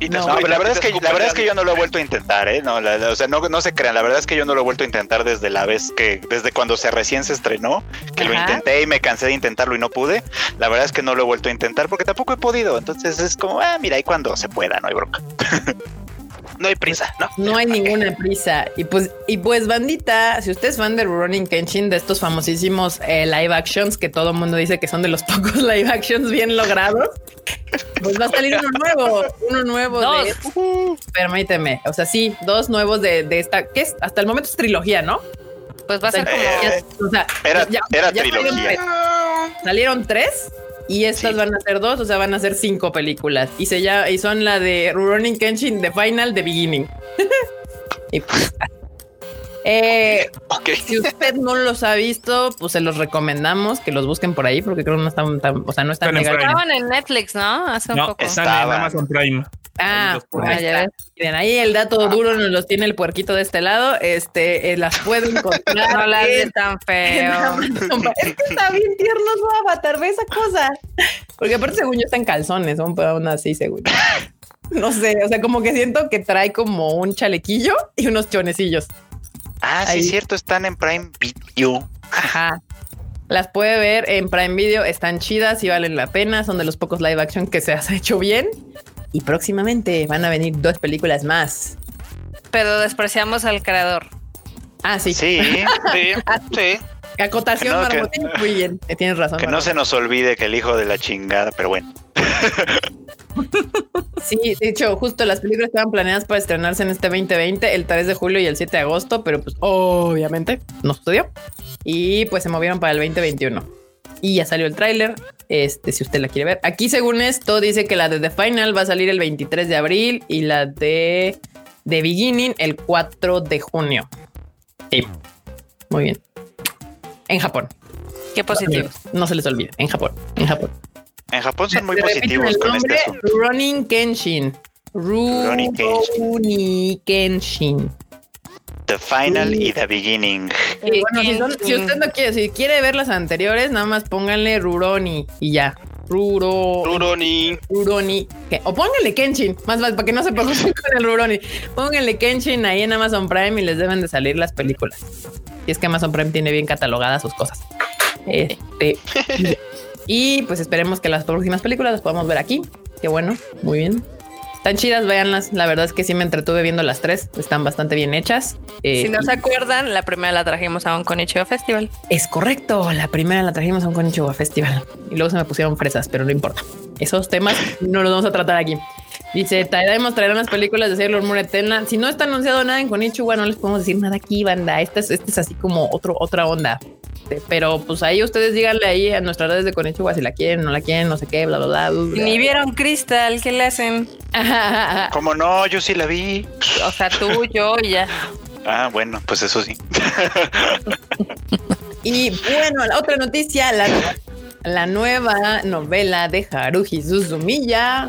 No, No, escupe- pero la verdad es que la verdad es que yo no lo he vuelto a intentar, ¿eh? No, la- la- o sea, no, no se crean, la verdad es que yo no lo he vuelto a intentar desde la vez que, desde cuando se recién se estrenó, que lo intenté y me cansé de intentarlo y no pude. La verdad es que no lo he vuelto a intentar porque tampoco he podido. Entonces es como, ah, mira, y cuando se pueda, no hay bronca. No hay prisa, ¿no? No hay ninguna prisa. Y pues, y pues, bandita, si usted es fan de Rurouni Kenshin, de estos famosísimos eh, live actions que todo el mundo dice que son de los pocos live actions bien logrados, pues va a salir uno nuevo, uno nuevo de. Dos. Permíteme. O sea, sí, dos nuevos de, de esta, que es hasta el momento es trilogía, ¿no? Pues va a ser como. Eh, O sea, Era- era salieron trilogía. tres. Salieron tres y estas Sí. van a ser dos, o sea, van a ser cinco películas. Y se ya, y son la de Rurouni Kenshin, The Final, The Beginning. y pues, eh, Ok. si usted no los ha visto, pues se los recomendamos que los busquen por ahí, porque creo que no están tan, o sea, no están. Estaban en Netflix, ¿no? Hace un no, poco. están en. Amazon Prime. Ah, Ahí ya. Miren, ahí el dato duro nos los tiene el puerquito de este lado. Este eh, las puedo encontrar. No la en- haces tan feo. Es que está bien tierno su avatar, ve esa cosa. Porque aparte, según yo, está en calzones, son aún así, según. No sé, o sea, como que siento que trae como un chalequillo y unos chonecillos. Ah, sí, Ahí. es cierto, están en Prime Video. Ajá. Las puede ver en Prime Video, están chidas y valen la pena. Son de los pocos live action que se has hecho bien. Y próximamente van a venir dos películas más. Pero despreciamos al creador. Ah, sí. Sí, Sí, sí. Acotación, no, que-. Muy bien, tienes razón. que no se nos olvide que el hijo de la chingada, pero bueno. Sí, de hecho, justo las películas estaban planeadas para estrenarse en este 2020, el 3 de julio y el 7 de agosto, pero pues obviamente no sucedió. Y pues se movieron para el 2021. Y ya salió el tráiler, este, si usted la quiere ver. Aquí, según esto, dice que la de The Final va a salir el 23 de abril y la de The Beginning el 4 de junio. Sí, muy bien. En Japón. Qué positivo. No se les olvide, en Japón, en Japón. En Japón son muy positivos el con este asunto. Ronin Kenshin. Rurouni Kenshin. The Final Sí. y The Beginning. Y bueno, si, son- si Kenshin. usted no quiere, si quiere ver las anteriores, nada más pónganle Ruroni y ya. Ruro, Ruroni. Ruroni. O pónganle Kenshin, más vale, para que no se preocupen con el Ruroni. Pónganle Kenshin ahí en Amazon Prime y les deben de salir las películas. Y es que Amazon Prime tiene bien catalogadas sus cosas. Este, y pues esperemos que las próximas películas las podamos ver aquí. Qué bueno, muy bien. Están chidas, véanlas. La verdad es que sí me entretuve viendo las tres. Están bastante bien hechas. Eh, Si no y- se acuerdan, la primera la trajimos a un Konichiwa Festival. Es correcto. La primera la trajimos a un Konichiwa Festival y luego se me pusieron fresas, pero no importa. Esos temas no los vamos a tratar aquí. Dice, traeremos traerán las películas de Sailor Moon Eterna. Si no está anunciado nada en Konichiwa, no les podemos decir nada aquí, banda. Esta es, esta es así como otro, otra onda. Este, Pero pues ahí ustedes díganle ahí a nuestras redes de Konichiwa si la quieren, no la quieren, no sé qué, bla, bla, bla. Ni vieron Crystal, ¿qué le hacen? Como no, yo sí la vi. O sea, tú, yo y ya. Ah, bueno, pues eso sí. Y bueno, la otra noticia, la, la nueva novela de Haruhi Suzumiya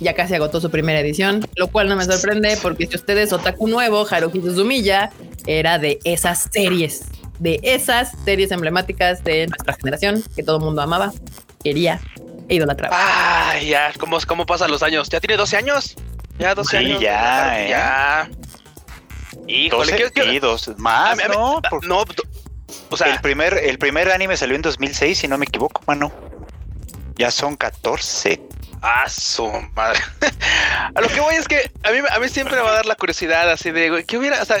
ya casi agotó su primera edición, lo cual no me sorprende porque si usted es otaku nuevo, Haruhi Suzumiya era de esas series, de esas series emblemáticas de nuestra generación que todo el mundo amaba, quería e idolatraba. Ay, ya, ¿cómo, ¿cómo pasan los años? ¿Ya tiene 12 años? Ya, 12 Sí, años. ya, eh. Ya. Híjole, 12 ¿qué- qué- y dos a más, mí- a mí- ¿no? ah, Por- no, o sea, el primer, el primer anime salió en 2006, si no me equivoco, mano. Ya son 14. Ah, su madre. a lo que voy es que a mí, a mí siempre me va a dar la curiosidad así de, güey, ¿qué hubiera, o sea,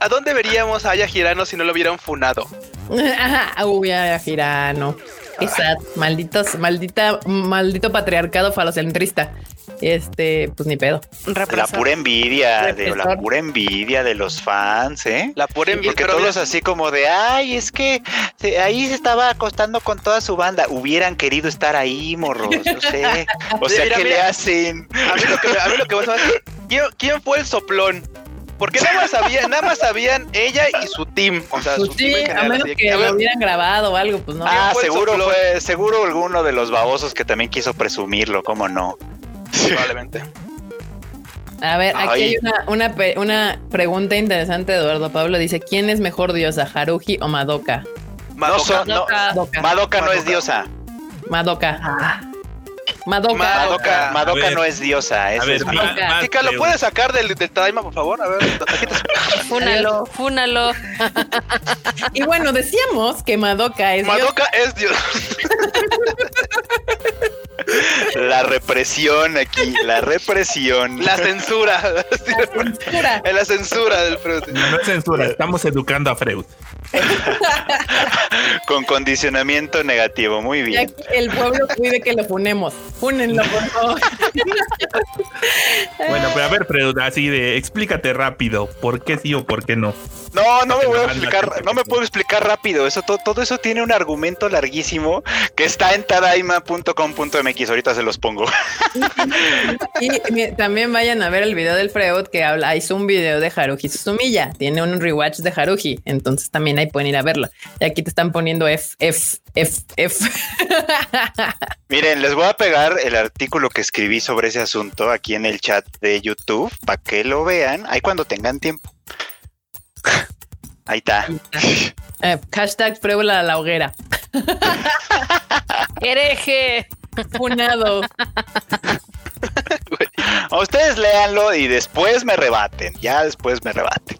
¿a dónde veríamos a Aya Girano si no lo hubieran funado? Ajá, uy, a Girano. Sad. Malditos, maldita, maldito patriarcado falocentrista. Este, pues ni pedo. La pura envidia, de, la pura envidia de los fans, ¿eh? La pura envidia. Porque todos mira, así como de, ay, es que se- ahí se estaba acostando con toda su banda. Hubieran querido estar ahí, morros, no sé. O sea, Mira, ¿qué mira. le hacen? A mí lo que, a mí lo que es, ¿quién, quién fue el soplón? Porque nada más sabían, nada más sabían ella y su team. O sea, Pues su sí, team en a general, menos así de que a lo hubieran grabado o algo, pues no. Ah, fue el seguro fue, seguro alguno de los babosos que también quiso presumirlo, ¿cómo no? Probablemente. A ver, aquí Ay. hay una, una, pe- una pregunta interesante de Eduardo Pablo. Dice, ¿quién es mejor diosa, Haruhi o Madoka? No Madoka. no, Madoka. Madoka no es Madoka. diosa. Madoka. Madoka. Ma- Madoka, no es diosa. A esa ver, es Madoka. Chica, ¿lo puedes sacar del, del Tadaima, por favor? A ver, Fúnalo, fúnalo. Y bueno, decíamos que Madoka es diosa. Madoka es Dios. La represión aquí, la represión. La censura. Censura. Es la censura del Freud. No, no es censura, estamos educando a Freud. Con condicionamiento negativo, muy Y bien. aquí el pueblo pide que lo funemos. Fúnenlo, por favor. Bueno, pero a ver, Freud, así de explícate rápido, ¿por qué sí o por qué no? No, no me voy a explicar, no me puedo explicar rápido. Eso todo, todo eso tiene un argumento larguísimo que está en tadaima.com.mx. Ahorita se los pongo. Y también vayan a ver el video del Freud que habla, hizo un video de Haruhi Suzumiya, tiene un rewatch de Haruhi, entonces también ahí pueden ir a verlo. Y aquí te están poniendo F, F, F, F. Miren, les voy a pegar el artículo que escribí sobre ese asunto aquí en el chat de YouTube para que lo vean. Ahí cuando tengan tiempo. Ahí está. Eh, hashtag Freud a la hoguera. Hereje. Funado. A ustedes léanlo y después me rebaten. Ya después me rebaten.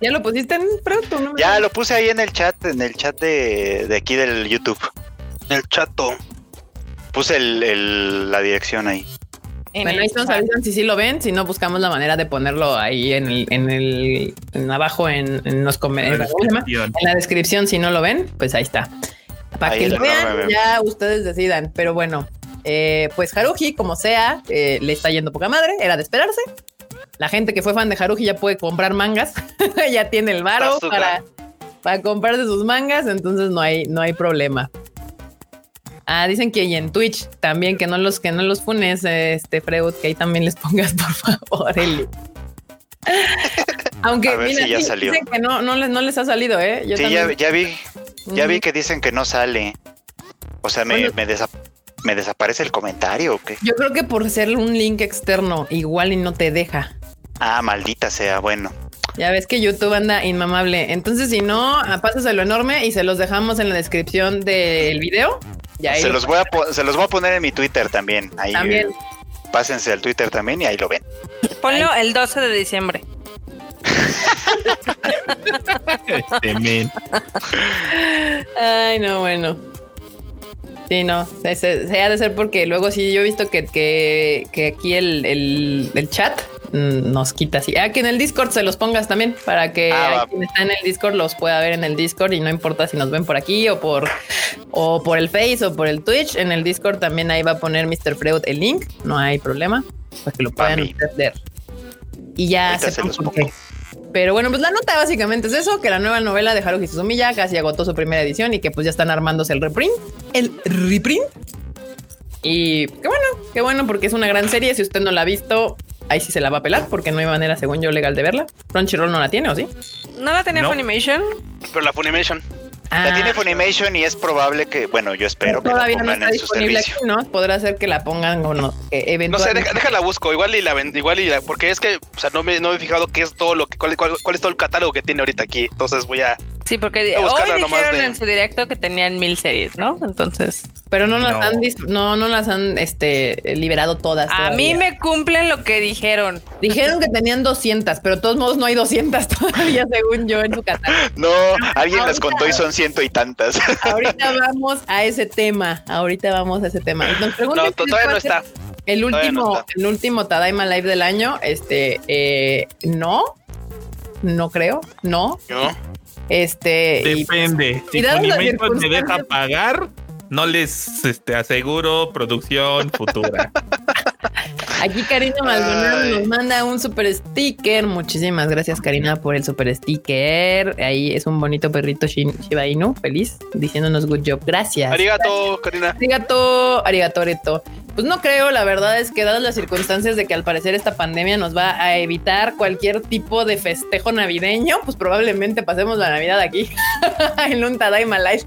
¿Ya lo pusiste en? ¿Tú no me- Ya lo puse ahí en el chat, en el chat de, de aquí del YouTube. El chato. Puse el- el- la dirección ahí. En Bueno, ahí nos avisan si sí lo ven, si no buscamos la manera de ponerlo ahí en el, en el, en abajo en, en los comentarios. En la descripción, si no lo ven, pues ahí está. Para Ahí que lo vean, ya ustedes decidan. Pero bueno, eh, pues Haruhi, como sea, eh, le está yendo poca madre, era de esperarse. La gente que fue fan de Haruhi ya puede comprar mangas, ya tiene el varo para, para comprarse sus mangas, entonces no hay, no hay problema. Ah, dicen que y en Twitch también que no los que no los funes, eh, este Freud, que ahí también les pongas por favor el. Aunque A ver mira, si ya sí, salió. dicen que no, no les, no les ha salido, eh. Yo Sí, ya, vi, ya vi que dicen que no sale. O sea, me, Bueno. me, me desaparece el comentario o qué. Yo creo que por ser un link externo, igual y no te deja. Ah, maldita sea, bueno. Ya ves que YouTube anda inmamable. Entonces, si no, ah, pásaselo enorme y se los dejamos en la descripción del video. Y ahí Se lo- los, voy a po- se los voy a poner en mi Twitter también. Ahí También. pásense al Twitter también y ahí lo ven. Ponlo el 12 de diciembre. Este. Ay, no, bueno. Sí, no, se, se- se ha de ser porque luego sí yo he visto que, que, que aquí el, el, el chat mm, nos quita así. Ah, que en el Discord se los pongas también para que Ah, quien está en el Discord los pueda ver en el Discord y no importa si nos ven por aquí o por o por el Face o por el Twitch. En el Discord también ahí va a poner Mr. Freud el link, no hay problema, para que lo puedan ver. Y ya se los pongo. Pero bueno, pues la nota básicamente es eso, que la nueva novela de Haruhi Suzumiya casi agotó su primera edición y que pues ya están armándose el reprint. El reprint. Y qué bueno, qué bueno porque es una gran serie. Si usted no la ha visto, ahí sí se la va a pelar porque no hay manera, según yo, legal de verla. Crunchyroll no la tiene, ¿o sí? ¿No la tenía No. Funimation? Pero la Funimation. Ah, La tiene Funimation y es probable que, bueno, yo espero que la todavía no pongan está en su disponible servicio. aquí, ¿no? Podrá ser que la pongan o no. que No sé, deja- déjala busco. Igual y la igual y la, porque es que, o sea, no me, no me he fijado qué es todo lo que, cuál, cuál, cuál es todo el catálogo que tiene ahorita aquí. Entonces voy a. Sí, porque hoy dijeron de- en su directo que tenían mil series, ¿no? Entonces, Pero no las No. han dis- no, no las han este liberado todas. a mí me cumplen lo que dijeron. dijeron que tenían 200, pero de todos modos no hay 200 todavía, según yo, en su catálogo. No, alguien las Ahorita- contó y son ciento y tantas. Ahorita vamos a ese tema. Ahorita vamos a ese tema. Nos No, todavía no está. El no último, está. el último Tadaima Live del año, este, eh, no, no creo, no, ¿no? Este, y- Depende. y Si Funimation me deja pagar, no les este, aseguro producción futura. Aquí Karina Maldonado Ay. nos manda un super sticker. Muchísimas gracias, Karina, por el super sticker. Ahí es un bonito perrito Shiba Inu, feliz, diciéndonos good job. Gracias. Arigato, Karina. Arigato, arigato, Pues no creo, la verdad es que dadas las circunstancias de que al parecer esta pandemia nos va a evitar cualquier tipo de festejo navideño, pues probablemente pasemos la Navidad aquí en un Tadaima que-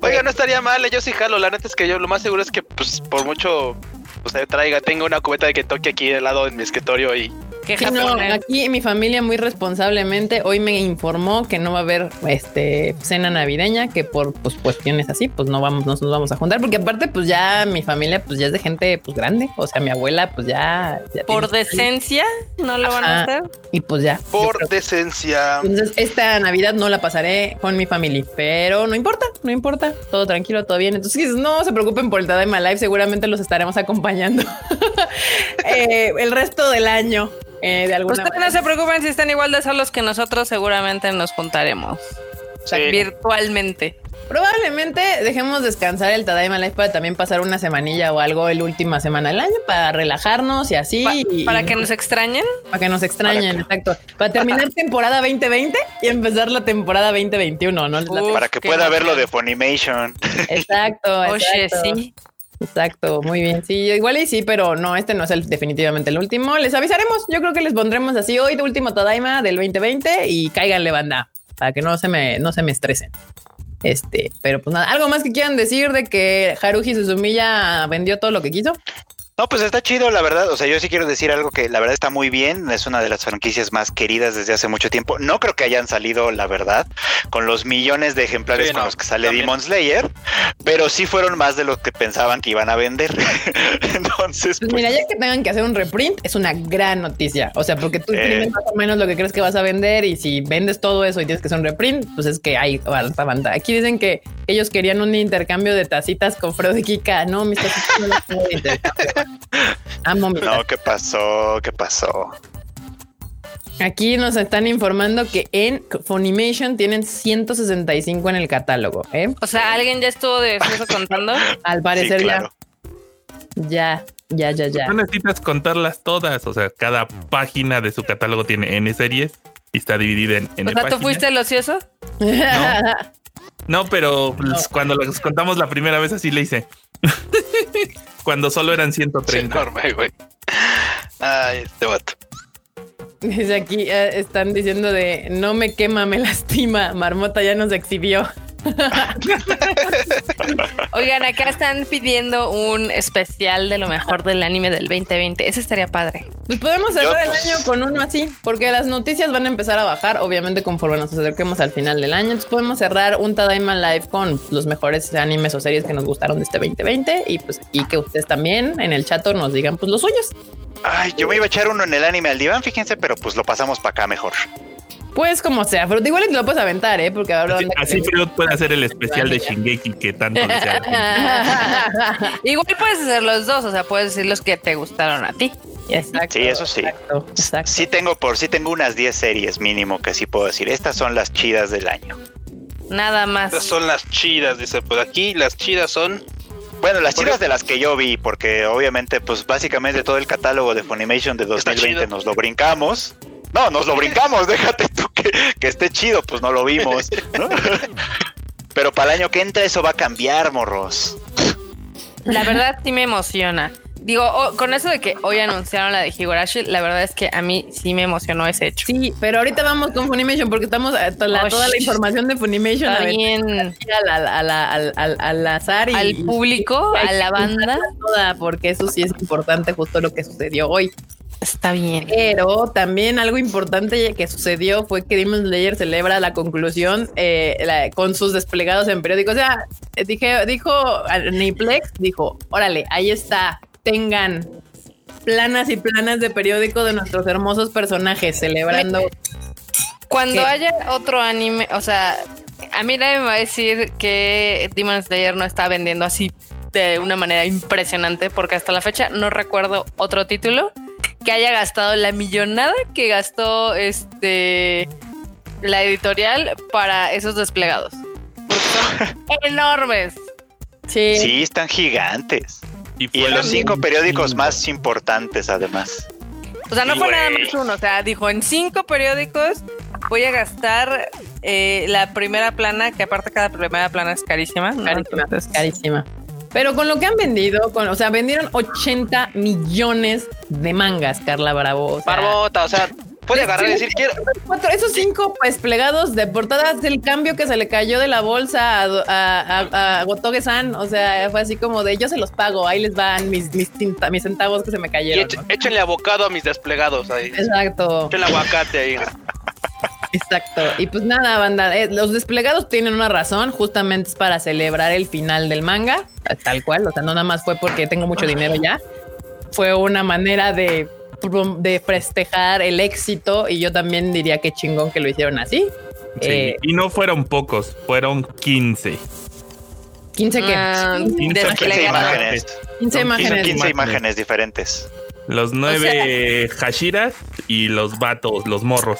Oiga, no estaría mal, eh, yo sí jalo. La neta es que yo lo más seguro es que, pues, por mucho, pues, ahí traiga, tengo una cubeta de Kentucky aquí al lado en mi escritorio y Sí, no, aquí mi familia muy responsablemente hoy me informó que no va a haber este cena navideña, que por pues, cuestiones así, pues no vamos, no nos vamos a juntar, porque aparte, pues ya mi familia, pues ya es de gente pues grande. O sea, mi abuela, pues ya. ya Por decencia, no lo van a hacer. Y pues ya. por creo- decencia. Entonces, esta Navidad no la pasaré con mi familia, pero no importa, no importa, todo tranquilo, todo bien. Entonces, no se preocupen por el Tadaima Live, seguramente los estaremos acompañando Eh, el resto del año. Eh, de alguna Ustedes no se preocupen si están igual de solos que nosotros, seguramente nos juntaremos. O sea, Sí. virtualmente. Probablemente dejemos descansar el Tadaima Live para también pasar una semanilla o algo el última semana del año para relajarnos y así. Pa- y- para que nos extrañen. para que nos extrañen, exacto. Para terminar temporada 2020 y empezar la temporada 2021, ¿no? Uf, Para que pueda ver lo de Funimation. exacto, Oye, exacto. sí. Exacto, muy bien. Sí, igual y sí, pero no, este no es el, definitivamente el último. Les avisaremos. Yo creo que les pondremos así hoy de último Tadaima del 2020 y cáiganle banda para que no se me, no se me estresen. Este, pero pues nada, algo más que quieran decir de que Haruhi Suzumiya vendió todo lo que quiso. No, pues está chido, la verdad. O sea, yo sí quiero decir algo que la verdad está muy bien. Es una de las franquicias más queridas desde hace mucho tiempo. No creo que hayan salido, la verdad, con los millones de ejemplares Sí, con no, los que sale también. Demon Slayer, pero sí fueron más de los que pensaban que iban a vender. Entonces, Pues pues, mira, ya que tengan que hacer un reprint, es una gran noticia. O sea, porque tú Eh. imprimes más o menos lo que crees que vas a vender y si vendes todo eso y tienes que hacer un reprint, pues es que hay alta banda. Aquí dicen que ellos querían un intercambio de tacitas con Freud y Kika. No, mis tacitas no las intercambio. Amo no, ¿qué pasó? ¿Qué pasó? Aquí nos están informando que en Funimation tienen 165 en el catálogo. ¿eh? O sea, alguien ya estuvo de eso contando. Al parecer Sí, claro. ya, ya, ya, ya, ya. No necesitas contarlas todas. O sea, cada página de su catálogo tiene N series y está dividida en N O sea, ¿tú páginas. fuiste el ocioso? No, pero pues, cuando los contamos la primera vez así le hice. cuando solo eran Es 130. enorme, güey. Ay, este vato. Dice aquí, eh, están diciendo de no me quema, me lastima. Marmota ya nos exhibió. Oigan, acá están pidiendo un especial de lo mejor del anime del 2020. Ese estaría padre. Pues podemos cerrar Yo, el pues- año con uno así, porque las noticias van a empezar a bajar, obviamente, conforme nos acerquemos al final del año. Entonces podemos cerrar un Tadaima Live con los mejores animes o series que nos gustaron de este 2020 y pues y que ustedes también en el chat nos digan pues los suyos. Ay, yo me iba a echar uno en el anime al diván, fíjense, pero pues lo pasamos para acá mejor. Pues como sea, pero igual te lo puedes aventar, ¿eh? Porque ahora Así, así puede hacer el especial de Shingeki que tanto desea. Igual puedes hacer los dos, o sea, puedes decir los que te gustaron a ti. Exacto, Sí, eso sí. Exacto, exacto. Sí tengo por sí tengo unas 10 series mínimo que sí puedo decir. Estas son las chidas del año. Nada más. Estas son las chidas, dice. Pues aquí las chidas son. Bueno, las chidas de las que yo vi, porque obviamente, pues básicamente todo el catálogo de Funimation de Está 2020 chido. nos lo brincamos. No, nos lo brincamos, déjate tú que, que esté chido, pues no lo vimos. ¿no? Pero para el año que entra eso va a cambiar, morros. La verdad sí me emociona. Digo, oh, con eso de que hoy anunciaron la de Higurashi, la verdad es que a mí sí me emocionó ese hecho. Sí, pero ahorita vamos con Funimation porque estamos a to- la- Oh, toda la información de Funimation a ver, bien a la- a la- al, al- al azar y, al público, a la banda, toda, porque eso sí es importante justo lo que sucedió hoy. está bien. Pero también algo importante que sucedió fue que Demon Slayer celebra la conclusión eh, la- con sus desplegados en periódicos. O sea, dije, dijo Niplex, dijo, órale, ahí está, tengan planas y planas de periódico de nuestros hermosos personajes celebrando. Cuando ¿Qué? haya otro anime, o sea, a mí nadie me va a decir que Demon Slayer no está vendiendo así de una manera impresionante porque hasta la fecha no recuerdo otro título que haya gastado la millonada que gastó este la editorial para esos desplegados. Porque son enormes. Sí. Sí, están gigantes. Y en fueron los cinco periódicos más importantes, además. O sea, no Sí, fue nada más uno. O sea, dijo en cinco periódicos voy a gastar eh, la primera plana, que aparte cada primera plana es carísima. ¿no? Carísima, Entonces, carísima. Pero con lo que han vendido, con, o sea, vendieron 80 millones de mangas, Carla Bravo. o sea, Barbota, o sea, puede agarrar y decir, quiero. cuatro- esos cinco pues plegados de portadas del cambio que se le cayó de la bolsa a, a, a- a Gotoge-san. O sea, fue así como de yo se los pago, ahí les van mis, mis, cinta- mis centavos que se me cayeron. eche- ¿no? échenle abocado a mis desplegados ahí. Exacto, Échenle aguacate ahí. exacto. Y pues nada, banda, eh, los desplegados tienen una razón, justamente es para celebrar el final del manga, tal cual. O sea, no nada más fue porque tengo mucho dinero ya. Fue una manera de, de festejar el éxito y yo también diría que chingón que lo hicieron así. Sí, Eh, y no fueron pocos, fueron 15. 15 que ah, 15 desplegados. 15 imágenes. 15 Son imágenes. Son 15 imágenes. imágenes diferentes. Los nueve Hashiras y los vatos, los morros.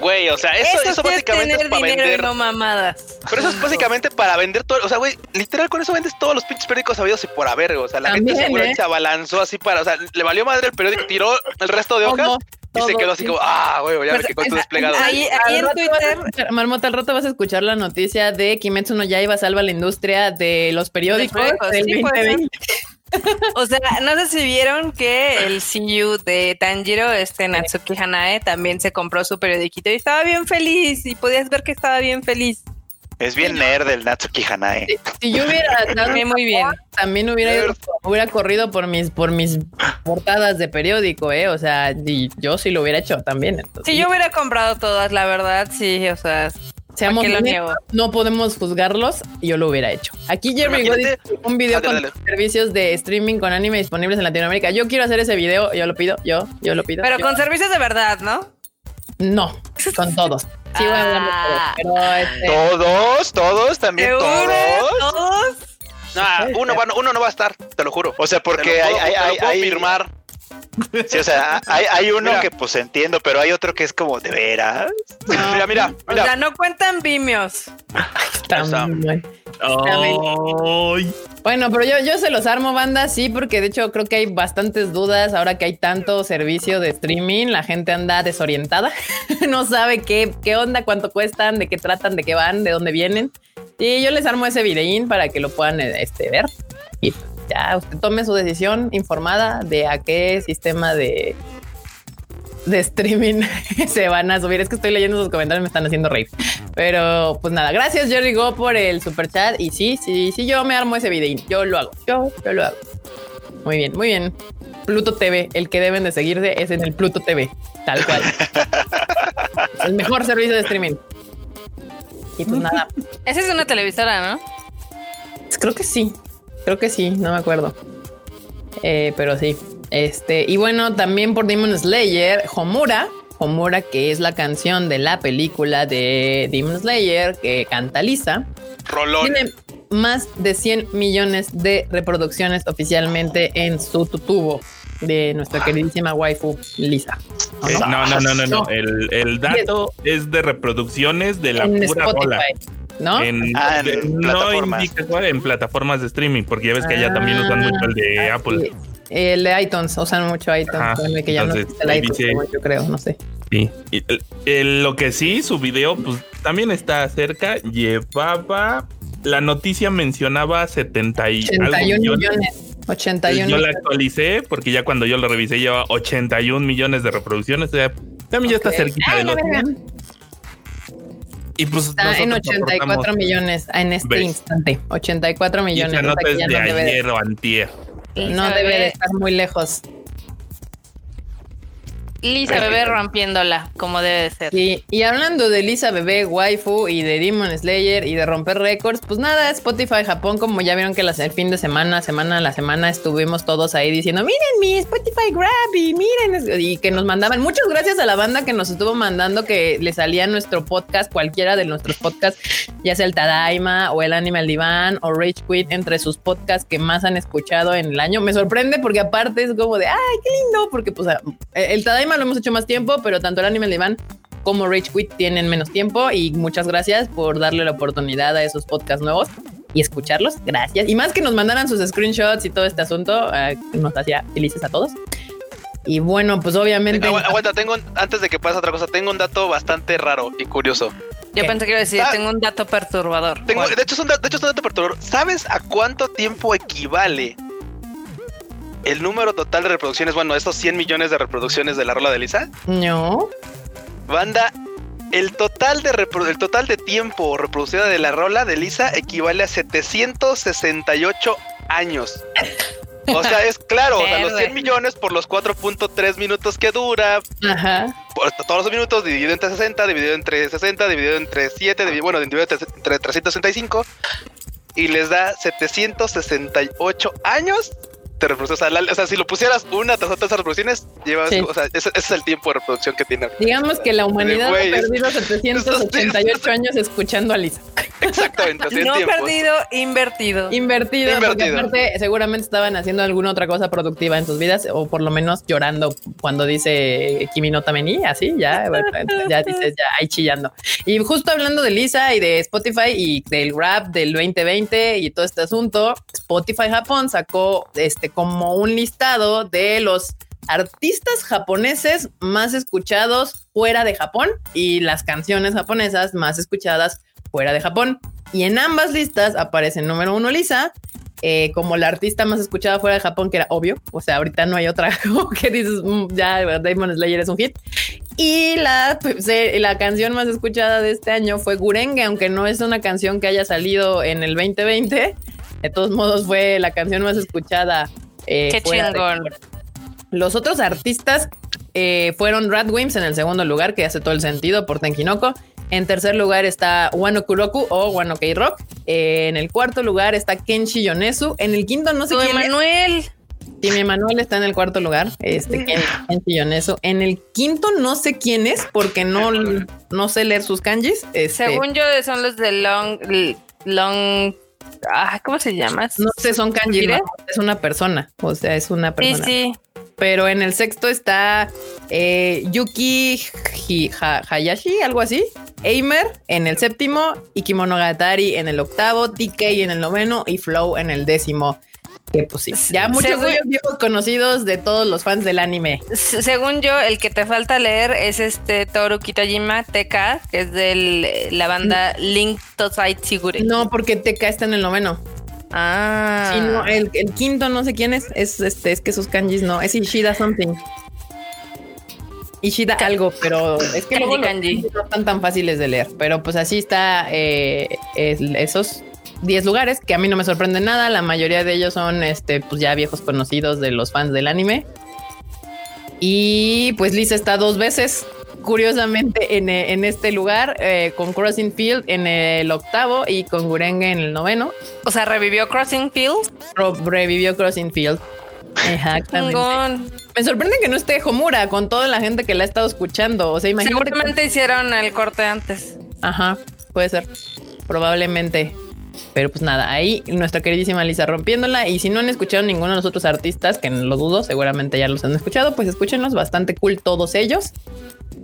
Güey, o sea, eso, eso, sí básicamente es tener para dinero vender. y no mamadas. Pero eso es básicamente para vender todo. O sea, güey, literal con eso vendes todos los pinches periódicos sabidos y por haber. O sea, la gente También, seguramente ¿eh? se abalanzó así para. O sea, le valió madre el periódico, tiró el resto de hojas Todo, y se todo, quedó así sí. como, ah, güey, ya me Pues, tu esa- desplegado. ahí- ahí en rato vas a Twitter- escuchar- Marmota, al rato vas a escuchar la noticia de Kimetsu no Yaiba salva la industria de los periódicos periódicos, del sí, puede 2020. O sea, no sé si vieron que el CEO de Tanjiro, este Natsuki Hanae, también se compró su periodiquito y estaba bien feliz y podías ver que estaba bien feliz. Es bien nerd el Natsuki Hanae. Si yo hubiera Sí, muy bien. también hubiera ido- hubiera corrido por mis por mis portadas de periódico, eh, o sea, y yo sí lo hubiera hecho también. Entonces, Si yo hubiera comprado todas, la verdad, sí, o sea, seamos no podemos juzgarlos, y yo lo hubiera hecho. Aquí Jeremy un video Dale, con dale. servicios de streaming con anime disponibles en Latinoamérica. Yo quiero hacer ese video, yo lo pido, yo, yo lo pido. pero yo- con servicios de verdad, ¿no? No, con todos. Sí, voy a hablar de Ah. todos, pero este, Todos, todos, también ¿Seguro? todos. ¿Todos? Nah, uno, va- uno no va a estar, te lo juro. O sea, Te porque lo hay, puedo- hay, te lo hay, puedo hay- firmar. Sí, o sea, hay, hay uno Mira. que pues entiendo, pero hay otro que es como de veras. Mira, mira, O mira. sea, no cuentan bueno. Ay, Bueno, pero yo, yo se los armo, banda, sí, porque de hecho creo que hay bastantes dudas ahora que hay tanto servicio de streaming. La gente anda desorientada, no sabe qué, qué onda, cuánto cuestan, de qué tratan, de qué van, de dónde vienen. Y yo les armo ese videín para que lo puedan este, ver. Y ya usted tome su decisión informada de a qué sistema de, de streaming se van a subir. Es que estoy leyendo sus comentarios, me están haciendo reír. Pero pues nada, gracias Jerry Go por el super chat. Y sí, sí, sí, yo me armo ese videín. Yo lo hago, yo, yo lo hago. Muy bien, muy bien. Pluto TV, el que deben de seguirse es en el Pluto TV, tal cual. el mejor servicio de streaming. Y pues nada, Esa es una televisora, ¿no? creo que sí, creo que sí, no me acuerdo. Eh, pero sí. Este, y bueno, también por Demon Slayer, Homura, Homura, que es la canción de la película de Demon Slayer que canta Lisa, Rolón. tiene más de 100 millones de reproducciones oficialmente en su tubo de nuestra queridísima waifu Lisa. ¿O eh, no? no, no, no, no. El, dato es de reproducciones de la pura rola. ¿No? En, Ah, en de- no plataformas. indica cuál, en plataformas de streaming, porque ya ves que allá también usan mucho el de Ah, Apple. sí. El de iTunes, usan mucho iTunes, Ajá, bueno, que ya no entonces, existe el iTunes, dice- como yo creo, no sé. Sí. Y el- el- lo que sí, su video, pues también está cerca. Llevaba. La noticia mencionaba 70 y algo 81 millones. millones. 81 Yo la actualicé porque ya cuando yo lo revisé lleva 81 millones de reproducciones. O sea, también ya Ok. está cerquita Ay, de la los verga. 100. Y pues Está en nosotros 84 aportamos- millones en este ¿Ves? instante. 84 Y millones. esa o sea nota es de no debe, ayer o antier. no debe de estar muy lejos. Lisa Bebé rompiéndola, como debe de ser. Y, y hablando de Lisa Bebé, Waifu y de Demon Slayer y de romper récords, pues nada, Spotify Japón, como ya vieron que las- el fin de semana, semana a la semana, estuvimos todos ahí diciendo, miren mi Spotify Grab y miren, y que nos mandaban. Muchas gracias a la banda que nos estuvo mandando que le salía nuestro podcast, cualquiera de nuestros podcasts, ya sea el Tadaima o el Animal Divan o Rage Quit, entre sus podcasts que más han escuchado en el año. Me sorprende porque aparte es como de, ay, qué lindo, porque pues el Tadaima lo hemos hecho más tiempo, pero tanto el Animal Divan como Rage Quit tienen menos tiempo y muchas gracias por darle la oportunidad a esos podcasts nuevos y escucharlos. Gracias. Y más que nos mandaran sus screenshots y todo este asunto, eh, nos hacía felices a todos. Y bueno, pues obviamente... Agu- Aguanta, tengo un- antes de que pase otra cosa, tengo un dato bastante raro y curioso. Yo ¿Qué? pensé que iba a decir, Ah. tengo un dato perturbador. De hecho, es un, da- de hecho es un dato perturbador. ¿Sabes a cuánto tiempo equivale el número total de reproducciones? Bueno, estos 100 millones de reproducciones de la rola de Lisa. No. Banda, el total de el total de tiempo reproducida de la rola de Lisa equivale a 768 años. O sea, es claro, o sea, los 100 Verde. millones por los 4.3 minutos que dura, Ajá. por todos los minutos dividido entre 60, dividido entre 60, dividido entre 7, dividido, bueno, dividido entre 365 y les da 768 años de reproducción. O sea, la- o sea, si lo pusieras una tras otra esas reproducciones, llevas, Sí. o sea, ese, ese es el tiempo de reproducción que tiene. Digamos que la humanidad ha perdido 788 años escuchando a Lisa. Exactamente, así No tiempo. perdido, invertido. Invertido, porque Invertido. aparte seguramente estaban haciendo alguna otra cosa productiva en sus vidas o por lo menos llorando cuando dice Kimi no Tameni, así ya, ya dices ya ahí chillando. Y justo hablando de Lisa y de Spotify y del rap del 2020 y todo este asunto, Spotify Japón sacó este como un listado de los artistas japoneses más escuchados fuera de Japón y las canciones japonesas más escuchadas fuera de Japón. Y en ambas listas aparece número uno Lisa, eh, como la artista más escuchada fuera de Japón, que era obvio. O sea, ahorita no hay otra que dices, "Mm, ya Demon Slayer es un hit. Y la, pues, la canción más escuchada de este año fue Gurenge, aunque no es una canción que haya salido en el 2020. De todos modos, fue la canción más escuchada. eh, Qué de chingón. los otros artistas eh, fueron Radwimps en el segundo lugar, que hace todo el sentido por Tenkinoko. En tercer lugar está Wano Kuroku o Wano K-Rock. Eh, en el cuarto lugar está Kenshi Yonezu. En el quinto no sé quién es. Emanuel. Timmy Emanuel está en el cuarto lugar. Este Ken- Kenshi Yonezu. En el quinto no sé quién es porque no, no sé leer sus kanjis. Este, Según yo, son los de Long. Long. Ah, ¿Cómo se llama? no sé, son kanjis. ¿Mire? no, es una persona. O sea, es una Sí, persona. sí. pero en el sexto está eh, Yuki Hi- Ha- Hayashi, algo así. Eimer en el séptimo, Ikimonogatari en el octavo, TK en el noveno y Flow en el décimo. Que pues sí, ya muchos Según- de ellos viejos conocidos de todos los fans del anime. Según yo, el que te falta leer es este Toru Kitojima TK, que es de la banda Link Tosai Sigure. No, porque TK está en el noveno. Ah. Sí, no, el, el quinto no sé quién es. Es este, es que sus kanjis no, es Ishida something. Ishida algo, pero es que Kanji, luego los kanji. kanjis no están tan fáciles de leer. Pero pues así está eh, esos 10 lugares que a mí no me sorprenden nada. La mayoría de ellos son este, pues ya viejos conocidos de los fans del anime. Y pues Lisa está dos veces, curiosamente, en, eh, en este lugar, eh, con Crossing Field en el octavo y con Gurenge en el noveno. O sea, revivió Crossing Field. Revivió Crossing Field. Exactamente. Me sorprende que no esté Homura con toda la gente que la ha estado escuchando. O sea, imagínate. que- Seguramente hicieron el corte antes. Ajá, puede ser. Probablemente. Pero pues nada, ahí nuestra queridísima Lisa rompiéndola. Y si no han escuchado ninguno de los otros artistas, que lo dudo, seguramente ya los han escuchado, pues escúchenlos. Bastante cool todos ellos.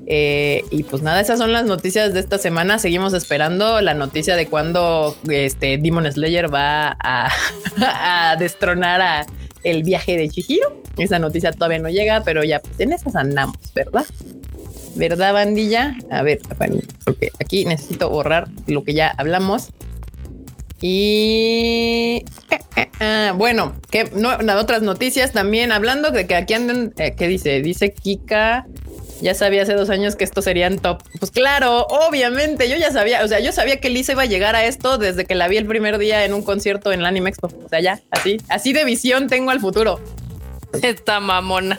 Eh, y pues nada, esas son las noticias de esta semana. Seguimos esperando la noticia de cuando este Demon Slayer va a, a destronar a el viaje de Chihiro. Esa noticia todavía no llega, pero ya pues en esas andamos, ¿verdad? ¿Verdad, bandilla? A ver, porque aquí necesito borrar lo que ya hablamos. Y eh, eh, ah, bueno, que no, otras noticias también hablando de que aquí andan, eh, ¿qué dice? Dice Kika, ya sabía hace dos años que estos serían top. Pues claro, obviamente, yo ya sabía, o sea, yo sabía que Lisa iba a llegar a esto desde que la vi el primer día en un concierto en la Anime Expo. O sea, ya, así, así de visión tengo al futuro. Esta mamona.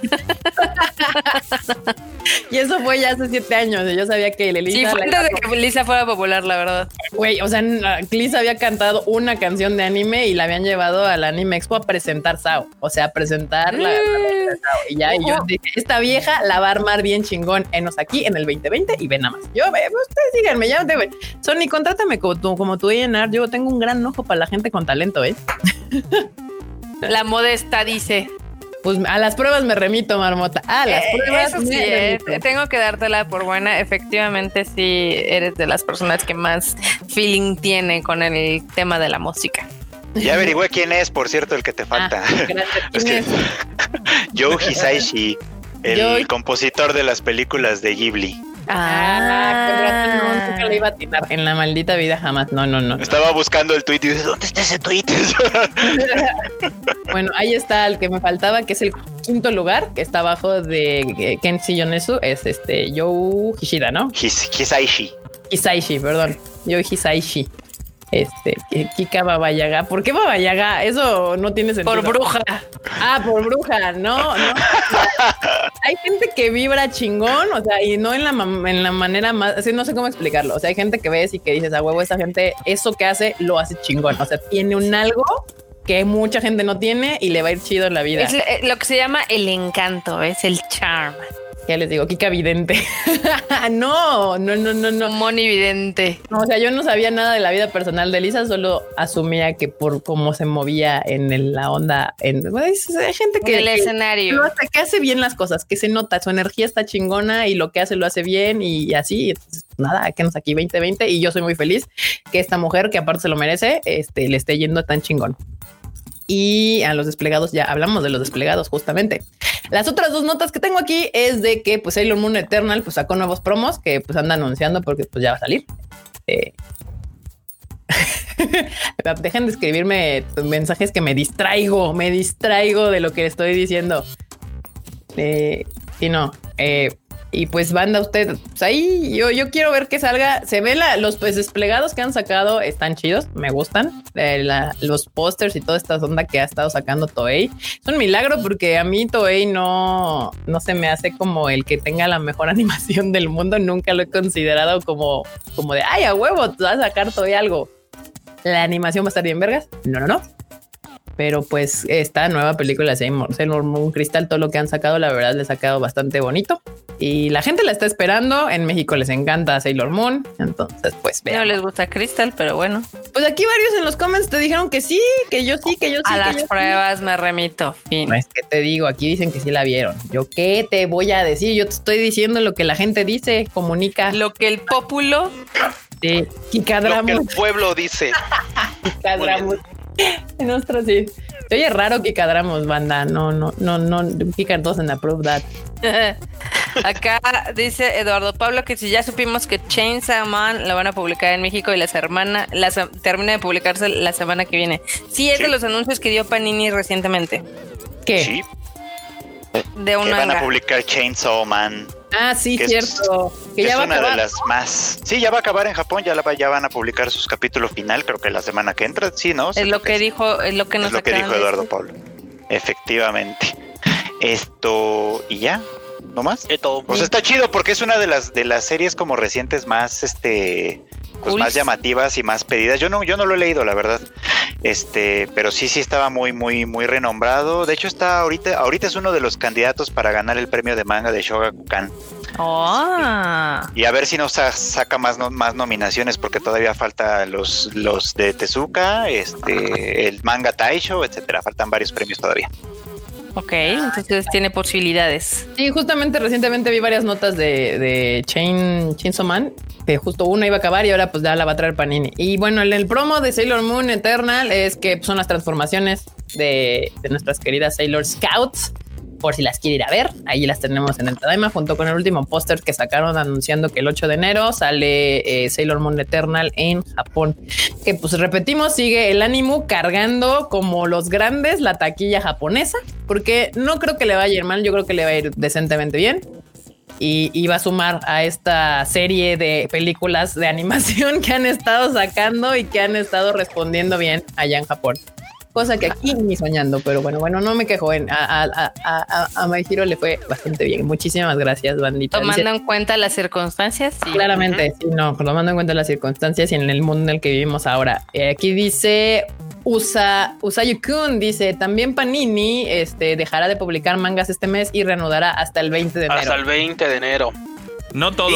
Y eso fue ya hace siete años. y Yo sabía que Sí, Lisa, fue antes de que Lisa fuera popular, la verdad. güey, o sea, Lisa había cantado una canción de anime y la habían llevado al Anime Expo a presentar Sao. O sea, a presentar la, Mm. Sao. Y ya, y yo dije, esta vieja la va a armar bien chingón. Enos aquí en el 2020 y ven nada más. Yo, eh, ustedes síganme, ya te Sony, contrátame como tú, como tu A&R. Yo tengo un gran ojo para la gente con talento, ¿eh? La modesta dice. Pues a las pruebas me remito, marmota. A las Eh, pruebas Eso me sí, eh, remito. tengo que dártela por buena. Efectivamente, sí, eres de las personas que más feeling tiene con el tema de la música. Ya averigüé quién es, por cierto, el que te falta. Ah, gracias. Es ¿Quién que-? Joe Hisaishi, el compositor de las películas de Ghibli. Ah, con razón, no, nunca le iba a atinar en la maldita vida jamás. No, no, no. Estaba buscando el tweet y dice, ¿dónde está ese tweet? Bueno, ahí está el que me faltaba, que es el quinto lugar, que está abajo de eh, Kenshi Yonesu, es este Joe Hishida, ¿no? His- Hisaishi. Hisaishi, perdón. Joe Hisaishi. Este, Ki- Kika Babayaga. ¿Por qué Babayaga? Eso no tiene sentido. Por bruja. Ah, por bruja, no, no. hay gente que vibra chingón, o sea, y no en la, en la manera más, así no sé cómo explicarlo. O sea, hay gente que ves y que dices, a huevo, esa gente, eso que hace, lo hace chingón. O sea, tiene un algo que mucha gente no tiene y le va a ir chido en la vida. Es eh, lo que se llama el encanto, es el charm. Ya les digo, Kika Vidente. no, no, no, no, no. Un monividente. No, O sea, yo no sabía nada de la vida personal de Lisa, solo asumía que por cómo se movía en el- la onda, en, pues, hay gente que, En el escenario. lo hace, que hace bien las cosas, que se nota, su energía está chingona y lo que hace lo hace bien y así. Entonces, nada, que nos aquí 2020 y yo soy muy feliz que esta mujer, que aparte se lo merece, este, le esté yendo tan chingón. Y a los desplegados, ya hablamos de los desplegados justamente. Las otras dos notas que tengo aquí es de que pues Sailor Moon Eternal pues sacó nuevos promos que pues anda anunciando porque pues ya va a salir. Eh, Dejen de escribirme mensajes que me distraigo, me distraigo de lo que estoy diciendo. Eh, y no, eh, y pues banda usted, pues ahí yo, yo quiero ver que salga. Se ve los pues, desplegados que han sacado están chidos, me gustan. Eh, los pósters y toda esta onda que ha estado sacando Toei. Es un milagro porque a mí Toei no, no se me hace como el que tenga la mejor animación del mundo. Nunca lo he considerado como, como de ay, a huevo, te vas a sacar Toei algo. La animación va a estar bien, vergas. No, no, no. Pero pues esta nueva película Sailor Moon Crystal, todo lo que han sacado, la verdad, les ha quedado bastante bonito. Y la gente la está esperando. En México les encanta Sailor Moon. Entonces, pues No vean. les gusta Crystal, pero bueno. Pues aquí varios en los comments te dijeron que sí, que yo sí, que yo sí. A que las yo sí. pruebas me remito. Fin. No es que te digo, aquí dicen que sí la vieron. Yo qué te voy a decir, yo te estoy diciendo lo que la gente dice, comunica. Lo que el pópulo Sí, Lo que el pueblo dice. Kikadramus. En nuestro sí. Se oye raro Kikadramus, banda. No, no, no, no. Kika doesn't approve that. Acá dice Eduardo Pablo que si ya supimos que Chainsaw Man la van a publicar en México y la semana la se- termina de publicarse la semana que viene. Sí, es Sí. de los anuncios que dio Panini recientemente ¿Qué? Sí, de un que van a publicar Chainsaw Man. Ah, sí, Que es- cierto. es a una de las más. Sí, ya va a acabar en Japón, ya, la, va- ya van a publicar sus capítulos final, creo que la semana que entra. Sí, ¿no? Es lo que dijo, es lo que nos es lo que dijo Eduardo. Pablo. Efectivamente. Esto, y ya, ¿no más? Es todo. Pues está chido porque es una de las de las series como recientes más este pues más llamativas y más pedidas. Yo no yo no lo he leído, la verdad. Este, pero sí sí estaba muy muy muy renombrado. De hecho está ahorita ahorita es uno de los candidatos para ganar el premio de manga de Shogakukan. Oh. Y a ver si nos sa- saca más no- más nominaciones porque todavía falta los los de Tezuka, este el manga Taisho, etcétera. Faltan varios premios todavía. Ok, entonces tiene posibilidades. Sí, justamente recientemente vi varias notas de, de Chain, Chainsaw Man, que justo una iba a acabar y ahora pues ya la va a traer Panini. Y bueno, el, promo de Sailor Moon Eternal es que son las transformaciones de nuestras queridas Sailor Scouts. Por si las quiere ir a ver, ahí las tenemos en el Tadaima junto con el último póster que sacaron anunciando que el 8 de enero sale eh, Sailor Moon Eternal en Japón. Que pues repetimos, sigue el ánimo cargando como los grandes la taquilla japonesa, porque no creo que le vaya a ir mal, yo creo que le va a ir decentemente bien y, va a sumar a esta serie de películas de animación que han estado sacando y que han estado respondiendo bien allá en Japón. Cosa que aquí ni soñando, pero bueno, bueno, no me quejo. En, a, a, a, a, My Hero le fue bastante bien. Muchísimas gracias, bandita. Tomando en cuenta las circunstancias. Sí. Claramente, sí, no, tomando en cuenta las circunstancias y en el mundo en el que vivimos ahora. Eh, aquí dice Usa, Usayukun dice también Panini este, dejará de publicar mangas este mes y reanudará hasta el 20 de enero. Hasta el 20 de enero. No todo.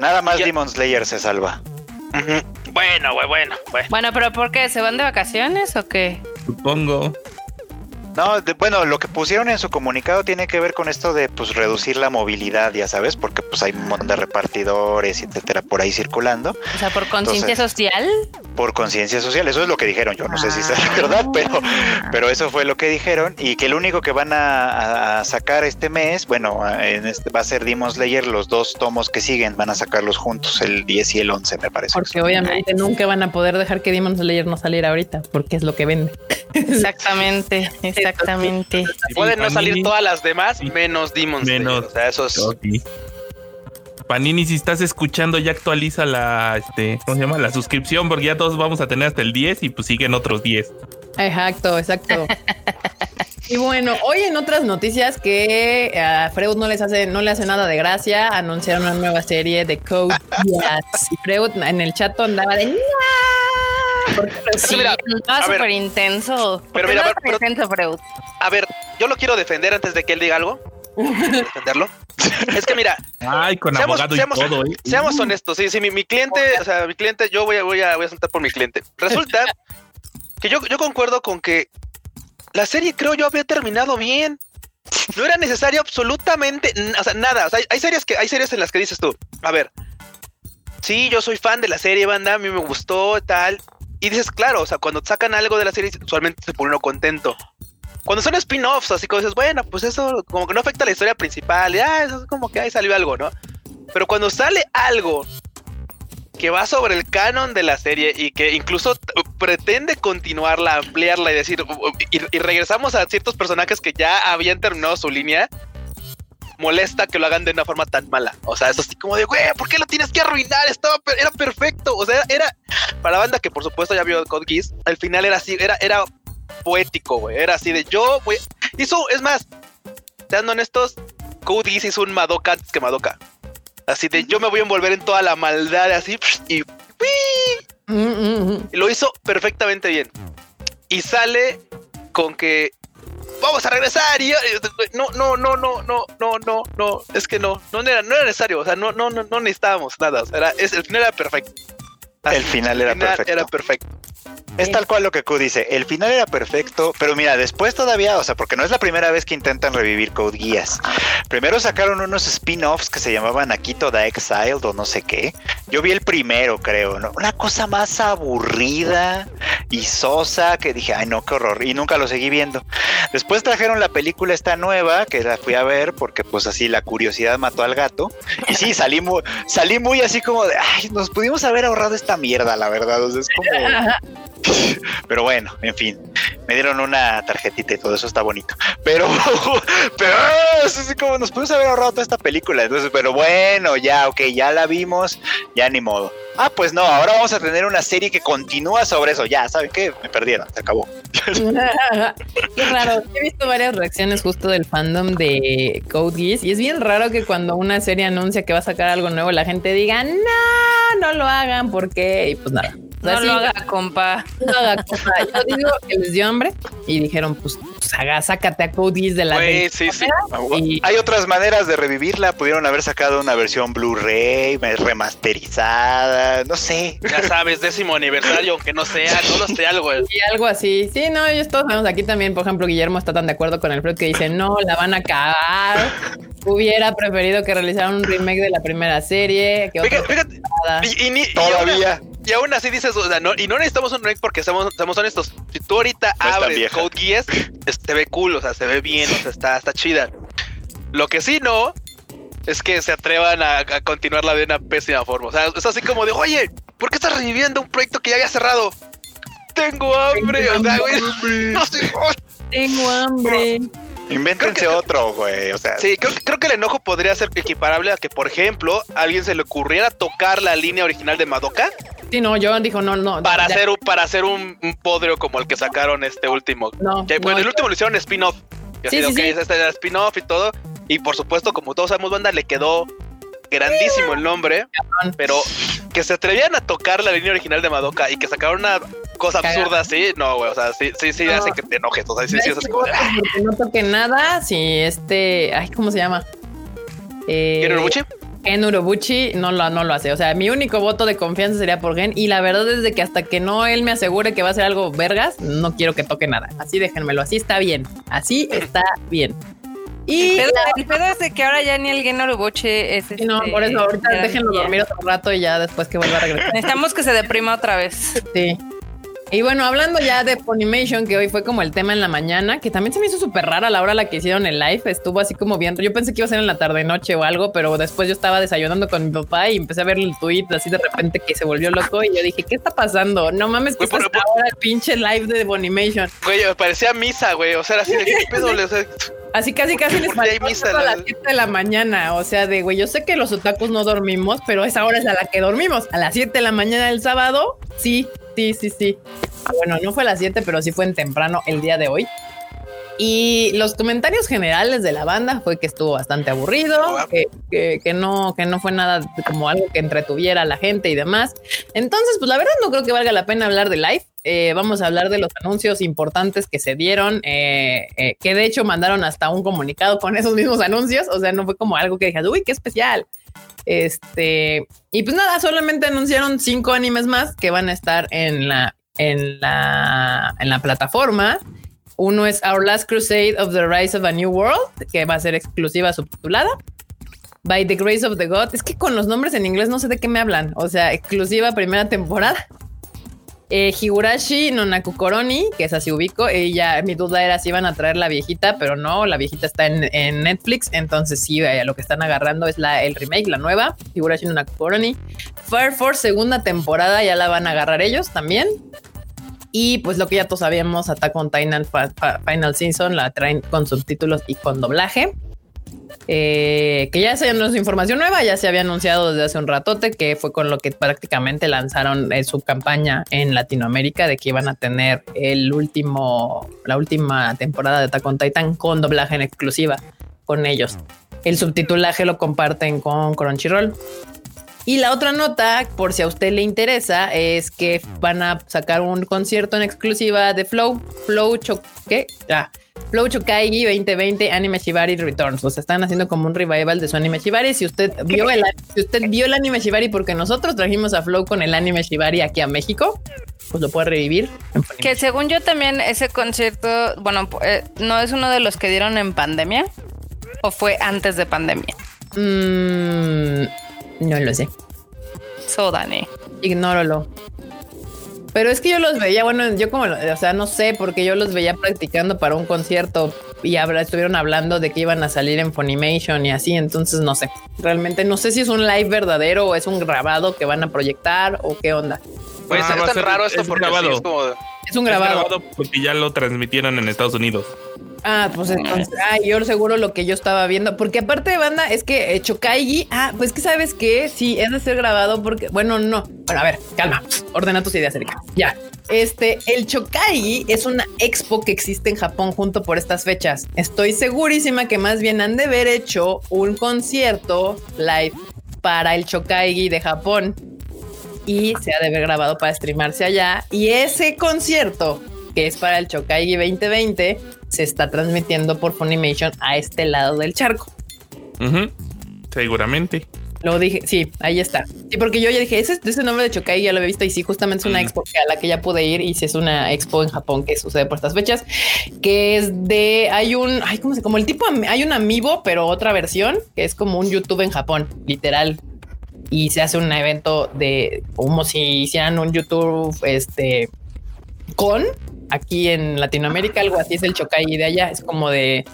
Nada más Demon Slayer se salva. Bueno, güey, bueno, bueno. Bueno, pero ¿por qué? ¿Se van de vacaciones o qué? Supongo. No, bueno, lo que pusieron en su comunicado tiene que ver con esto de pues reducir la movilidad, ya sabes, porque pues hay un montón de repartidores, etcétera, por ahí circulando. O sea, por conciencia social. Por conciencia social, eso es lo que dijeron. Yo no sé si es ah. verdad, pero, pero eso fue lo que dijeron y que el único que van a, sacar este mes, bueno, en este va a ser Demon Slayer, los dos tomos que siguen van a sacarlos juntos, el 10 y el 11, me parece. Porque obviamente nunca van a poder dejar que Demon Slayer no saliera ahorita, porque es lo que vende. Exactamente. Exactamente. Pueden no salir todas las demás, menos Demon menos, O sea, eso Panini, si estás escuchando, ya actualiza la, este, ¿cómo se llama? La suscripción, porque ya todos vamos a tener hasta el 10 y pues siguen otros 10. Exacto, exacto. y bueno, hoy en otras noticias que a Freud no les hace, no le hace nada de gracia, anunciaron una nueva serie de Code Y Freud en el chat andaba de sí, mira, súper intenso. Pero mira, A ver, yo lo quiero defender antes de que él diga algo. defenderlo. Es que mira, Ay, con seamos, abogado y seamos, todo, ¿eh? seamos honestos. Sí, sí, mi, mi, cliente, o sea, mi cliente, yo voy a, voy a, voy a saltar por mi cliente. Resulta que yo, yo concuerdo con que la serie creo yo había terminado bien. No era necesario absolutamente, o sea, nada. O sea, hay, hay, series que hay series en las que dices tú, a ver, sí, yo soy fan de la serie, banda, a mí me gustó, tal, y dices, claro, o sea, cuando sacan algo de la serie, usualmente se pone uno contento. Cuando son spin-offs, así como dices, bueno, pues eso como que no afecta a la historia principal, ya, eso es como que ahí salió algo, ¿no? Pero cuando sale algo que va sobre el canon de la serie y que incluso pretende continuarla, ampliarla y decir, y regresamos a ciertos personajes que ya habían terminado su línea, molesta que lo hagan de una forma tan mala. O sea, es así como de, güey, ¿por qué lo tienes que arruinar? Estaba, era perfecto. O sea, era, para la banda que por supuesto ya vio Code Geass, al final era así, era, era poético, güey. Era así de yo, güey. Hizo, es más, sean honestos, Code Geass hizo un Madoka antes que Madoka. Así de yo me voy a envolver en toda la maldad, así, y, mm, mm, mm. y lo hizo perfectamente bien. Y sale con que vamos a regresar y no, no, no, no, no, no, no, no, es que no, no era, no era necesario, o sea, no, no, no, no necesitábamos nada, o sea, era, es, el final era perfecto. el final era perfecto. Era perfecto. Es tal cual lo que Q dice. El final era perfecto, pero mira, después todavía, o sea, porque no es la primera vez que intentan revivir Code Geass. Primero sacaron unos spin-offs que se llamaban Akito da Exiled o no sé qué. Yo vi el primero, creo, ¿no? Una cosa más aburrida y sosa que dije, ay no, qué horror. Y nunca lo seguí viendo. Después trajeron la película esta nueva, que la fui a ver porque pues así la curiosidad mató al gato. Y sí, salí muy, salí muy así como de, ay, nos pudimos haber ahorrado esta mierda, la verdad. O sea, es como... Pero bueno, en fin, me dieron una tarjetita y todo eso está bonito. Pero, pero es así como nos pudimos haber ahorrado toda esta película. Entonces, pero bueno, ya, ok, ya la vimos, ya ni modo. Ah, pues no, ahora vamos a tener una serie que continúa sobre eso. Ya, ¿saben qué? Me perdieron, se acabó. Qué raro. He visto varias reacciones justo del fandom de Code Geass y es bien raro que cuando una serie anuncia que va a sacar algo nuevo, la gente diga, no, no lo hagan porque, y pues nada. No lo haga, compa. No lo haga, compa. Yo digo que les dio hambre y dijeron, pues, pues haga, sácate a Cody de la Wey, sí, sí. Hay otras maneras de revivirla. Pudieron haber sacado una versión Blu-ray remasterizada, no sé. Ya sabes, décimo aniversario, aunque no sea, no lo sé, algo. Y algo así. Sí, no, ellos todos sabemos. Aquí también, por ejemplo, Guillermo está tan de acuerdo con el Fred que dice, no, la van a cagar. Hubiera preferido que realizaran un remake de la primera serie. Que fíjate, fíjate. Y, y, Todavía. Y aún así dices, o sea, no, y no necesitamos un remake porque somos, somos honestos. Si tú ahorita abres Code Geass, se ve cool, o sea, se ve bien, o sea, está, está chida. Lo que sí no es que se atrevan a, continuar la de una pésima forma. O sea, es así como de, oye, ¿por qué estás reviviendo un proyecto que ya había cerrado? Tengo hambre, o sea, güey. Tengo hambre. Invéntense otro, güey. O sea. Sí, creo, creo, que el enojo podría ser equiparable a que, por ejemplo, a alguien se le ocurriera tocar la línea original de Madoka Sí, no, yo dijo, no, no. para ya- hacer un, para hacer un, un podrio como el que sacaron este último. No, Que, bueno, no, el último lo hicieron spin-off. Y así Sí, sí, ok, sí. este era spin-off y todo. Y por supuesto, como todos sabemos, banda, le quedó grandísimo el nombre. Cabrón. Pero que se atrevían a tocar la línea original de Madoka y que sacaron una cosa absurda así, no, güey. O sea, sí, sí, sí, No. hace que te enojes. O sea, sí, sí, así qué como voto ah, no toque nada. Si este, ay, ¿cómo se llama? Eh, ¿Quieren Urobuchi? Gen Urobuchi no lo, no lo hace. O sea, mi único voto de confianza sería por Gen. Y la verdad es de que hasta que no él me asegure que va a ser algo vergas, no quiero que toque nada. Así déjenmelo. Así está bien. Así está bien. Y El pedo, el pedo es de que ahora ya ni el Gen Urobuchi es Sí, no, este, por eso ahorita déjenlo dormir otro rato y ya después que vuelva a regresar. Necesitamos que se deprima otra vez. Sí. Y bueno, hablando ya de Funimation, que hoy fue como el tema en la mañana, que también se me hizo súper rara la hora a la que hicieron el live. Estuvo así como viendo. Yo pensé que iba a ser en la tarde noche o algo, pero después yo estaba desayunando con mi papá y empecé a ver el tweet así de repente que se volvió loco. Y yo dije, ¿qué está pasando? No mames, que Güey, es pero- ahora el pinche live de Funimation. Güey, me parecía misa, güey. O sea, era así de qué pedo, le- o sea, Así casi casi les ¿Por qué hay faltó a las la- 7 de la mañana. O sea, de güey, yo sé que los otakus no dormimos, pero esa hora es a la que dormimos. A las 7 de la mañana del sábado, sí, sí, sí, sí. Ah, Bueno, no fue a las 7, pero sí fue en temprano el día de hoy. Y los comentarios generales de la banda fue que estuvo bastante aburrido, que, que- que no, que no fue nada como algo que entretuviera a la gente y demás. Entonces, pues la verdad no creo que valga la pena hablar de live. Eh, vamos a hablar de los anuncios importantes que se dieron, eh, eh, que de hecho mandaron hasta un comunicado con esos mismos anuncios. O sea, no fue como algo que dijeras, uy, qué especial. Este, y pues nada, solamente anunciaron cinco animes más que van a estar en la, en la, en la plataforma. Uno es Our Last Crusade of the Rise of a New World, que va a ser exclusiva subtitulada. By the Grace of the God. Es que con los nombres en inglés no sé de qué me hablan. O sea, exclusiva primera temporada. Eh, Higurashi no Nakukoroni, que es así ubico. Ella, mi duda era si iban a traer la viejita, pero no, la viejita está en, Netflix. Entonces, sí, eh, lo que están agarrando es la, el remake, la nueva. Higurashi no Nakukoroni. Fire Force, segunda temporada, ya la van a agarrar ellos también. Y pues lo que ya todos sabíamos, Attack on Titan Final Season la traen con subtítulos y con doblaje. Eh, que ya se no es información nueva, ya se había anunciado desde hace un ratote, que fue con lo que prácticamente lanzaron eh, su campaña en Latinoamérica de que iban a tener el último, la última temporada de Attack on Titan con doblaje en exclusiva con ellos. El subtitulaje lo comparten con Crunchyroll. Y la otra nota, por si a usted le interesa, es que van a sacar un concierto en exclusiva de Flow. Flow Cho ¿qué? Ah, Flow Chokaigi 2020 Anime Shibari Returns. O sea, están haciendo como un revival de su anime Shibari. Si usted vio el, si usted vio el anime Shibari, porque nosotros trajimos a Flow con el anime Shibari aquí a México, pues lo puede revivir. Que según yo también ese concierto, bueno, eh, no es uno de los que dieron en pandemia o fue antes de pandemia. Mm, no lo sé. So Dani. Ignóralo. Pero es que yo los veía, bueno, yo como, o sea, no sé, porque yo los veía practicando para un concierto y habla- estuvieron hablando de que iban a salir en Funimation y así, entonces no sé. Realmente no sé si es un live verdadero o es un grabado que van a proyectar o qué onda. Pues Ah, es tan ser- raro esto es porque sí, grabado. es como Es un Es grabado. porque ya lo transmitieron en Estados Unidos. Ah, pues entonces, ah, yo seguro lo que yo estaba viendo, porque aparte de banda es que eh, Chokaigi, ah, pues que sabes que sí, es de ser grabado porque, bueno, no, bueno, a ver, calma, ordena tus ideas, Erika. Ya, este, el Chokaigi es una expo que existe en Japón junto por estas fechas. Estoy segurísima que más bien han de haber hecho un concierto live para el Chokaigi de Japón y se ha de haber grabado para streamarse allá. Y ese concierto, que es para el Chokaigi 2020, se está transmitiendo por Funimation a este lado del charco. Ujú, Seguramente. Lo dije, sí, ahí está. Sí, porque yo ya dije, ese, ese nombre de Chokai ya lo había visto y sí, justamente es una Mm. expo que- a la que ya pude ir y sí es una expo en Japón que sucede por estas fechas, que es de, hay un, ay, ¿cómo se, como el tipo, hay un amiibo, pero otra versión, que es como un YouTube en Japón, literal. Y se hace un evento de, como si hicieran un YouTube, este, con, aquí en Latinoamérica, algo así es el Chokai de allá, es como de,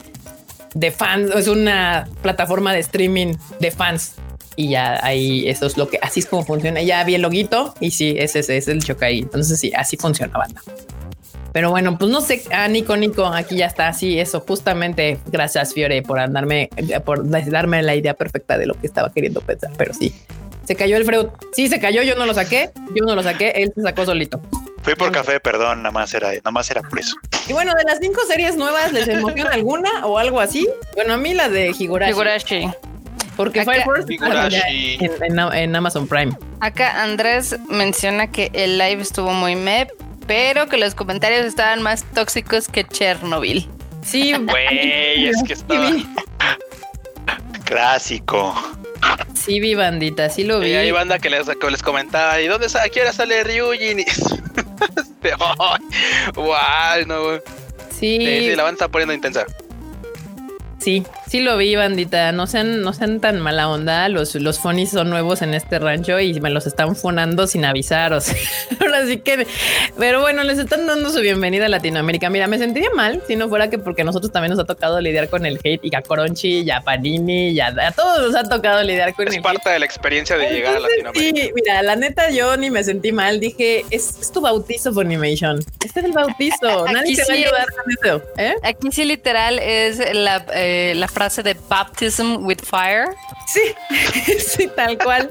de fans, es una plataforma de streaming de fans. Y ya ahí eso es lo que así es como funciona. Ya vi el loguito y sí, ese, ese es el Chokai. Entonces sí, así funciona banda. Pero bueno, pues no sé, ah, Nico, Nico, aquí ya está, sí, eso, justamente, gracias Fiore por andarme, por darme la idea perfecta de lo que estaba queriendo pensar, pero sí, Se cayó el Freud. Sí, se cayó, yo no lo saqué, yo no lo saqué, él se sacó solito. Fui por café, perdón, nada más era, nada más era por eso. Y bueno, de las cinco series nuevas, ¿les emociona alguna o algo así? Bueno, a mí la de Higurashi. Higurashi. Porque Acá- Fire Higurashi. en, en- en Amazon Prime. Acá Andrés menciona que el live estuvo muy meh, pero que los comentarios estaban más tóxicos que Chernobyl. Sí, Güey, es que estaba. Clásico. sí vi bandita, sí lo vi. Y hay banda que les, que les comentaba, ¿y dónde a qué hora sale Ryujin? Y- Este, no, Sí, sí, la banda está poniendo intensa. sí, sí lo vi, bandita. No sean, no sean tan mala onda. Los, los phonies son nuevos en este rancho y me los están fonando sin avisar. O sea, ahora sí que. Pero bueno, les están dando su bienvenida a Latinoamérica. Mira, me sentiría mal si no fuera que porque a nosotros también nos ha tocado lidiar con el hate y a Coronchi y a Panini y a, a todos nos ha tocado lidiar con Es el hate. parte de la experiencia de llegar a Entonces, Latinoamérica. Sí, mira, la neta yo ni me sentí mal. Dije, es, es tu bautizo, Funimation. Este es el bautizo. Aquí Nadie te va a sí ayudar con eso. ¿eh? Aquí sí literal es la, eh, la frase de baptism with fire. Sí, sí, tal cual.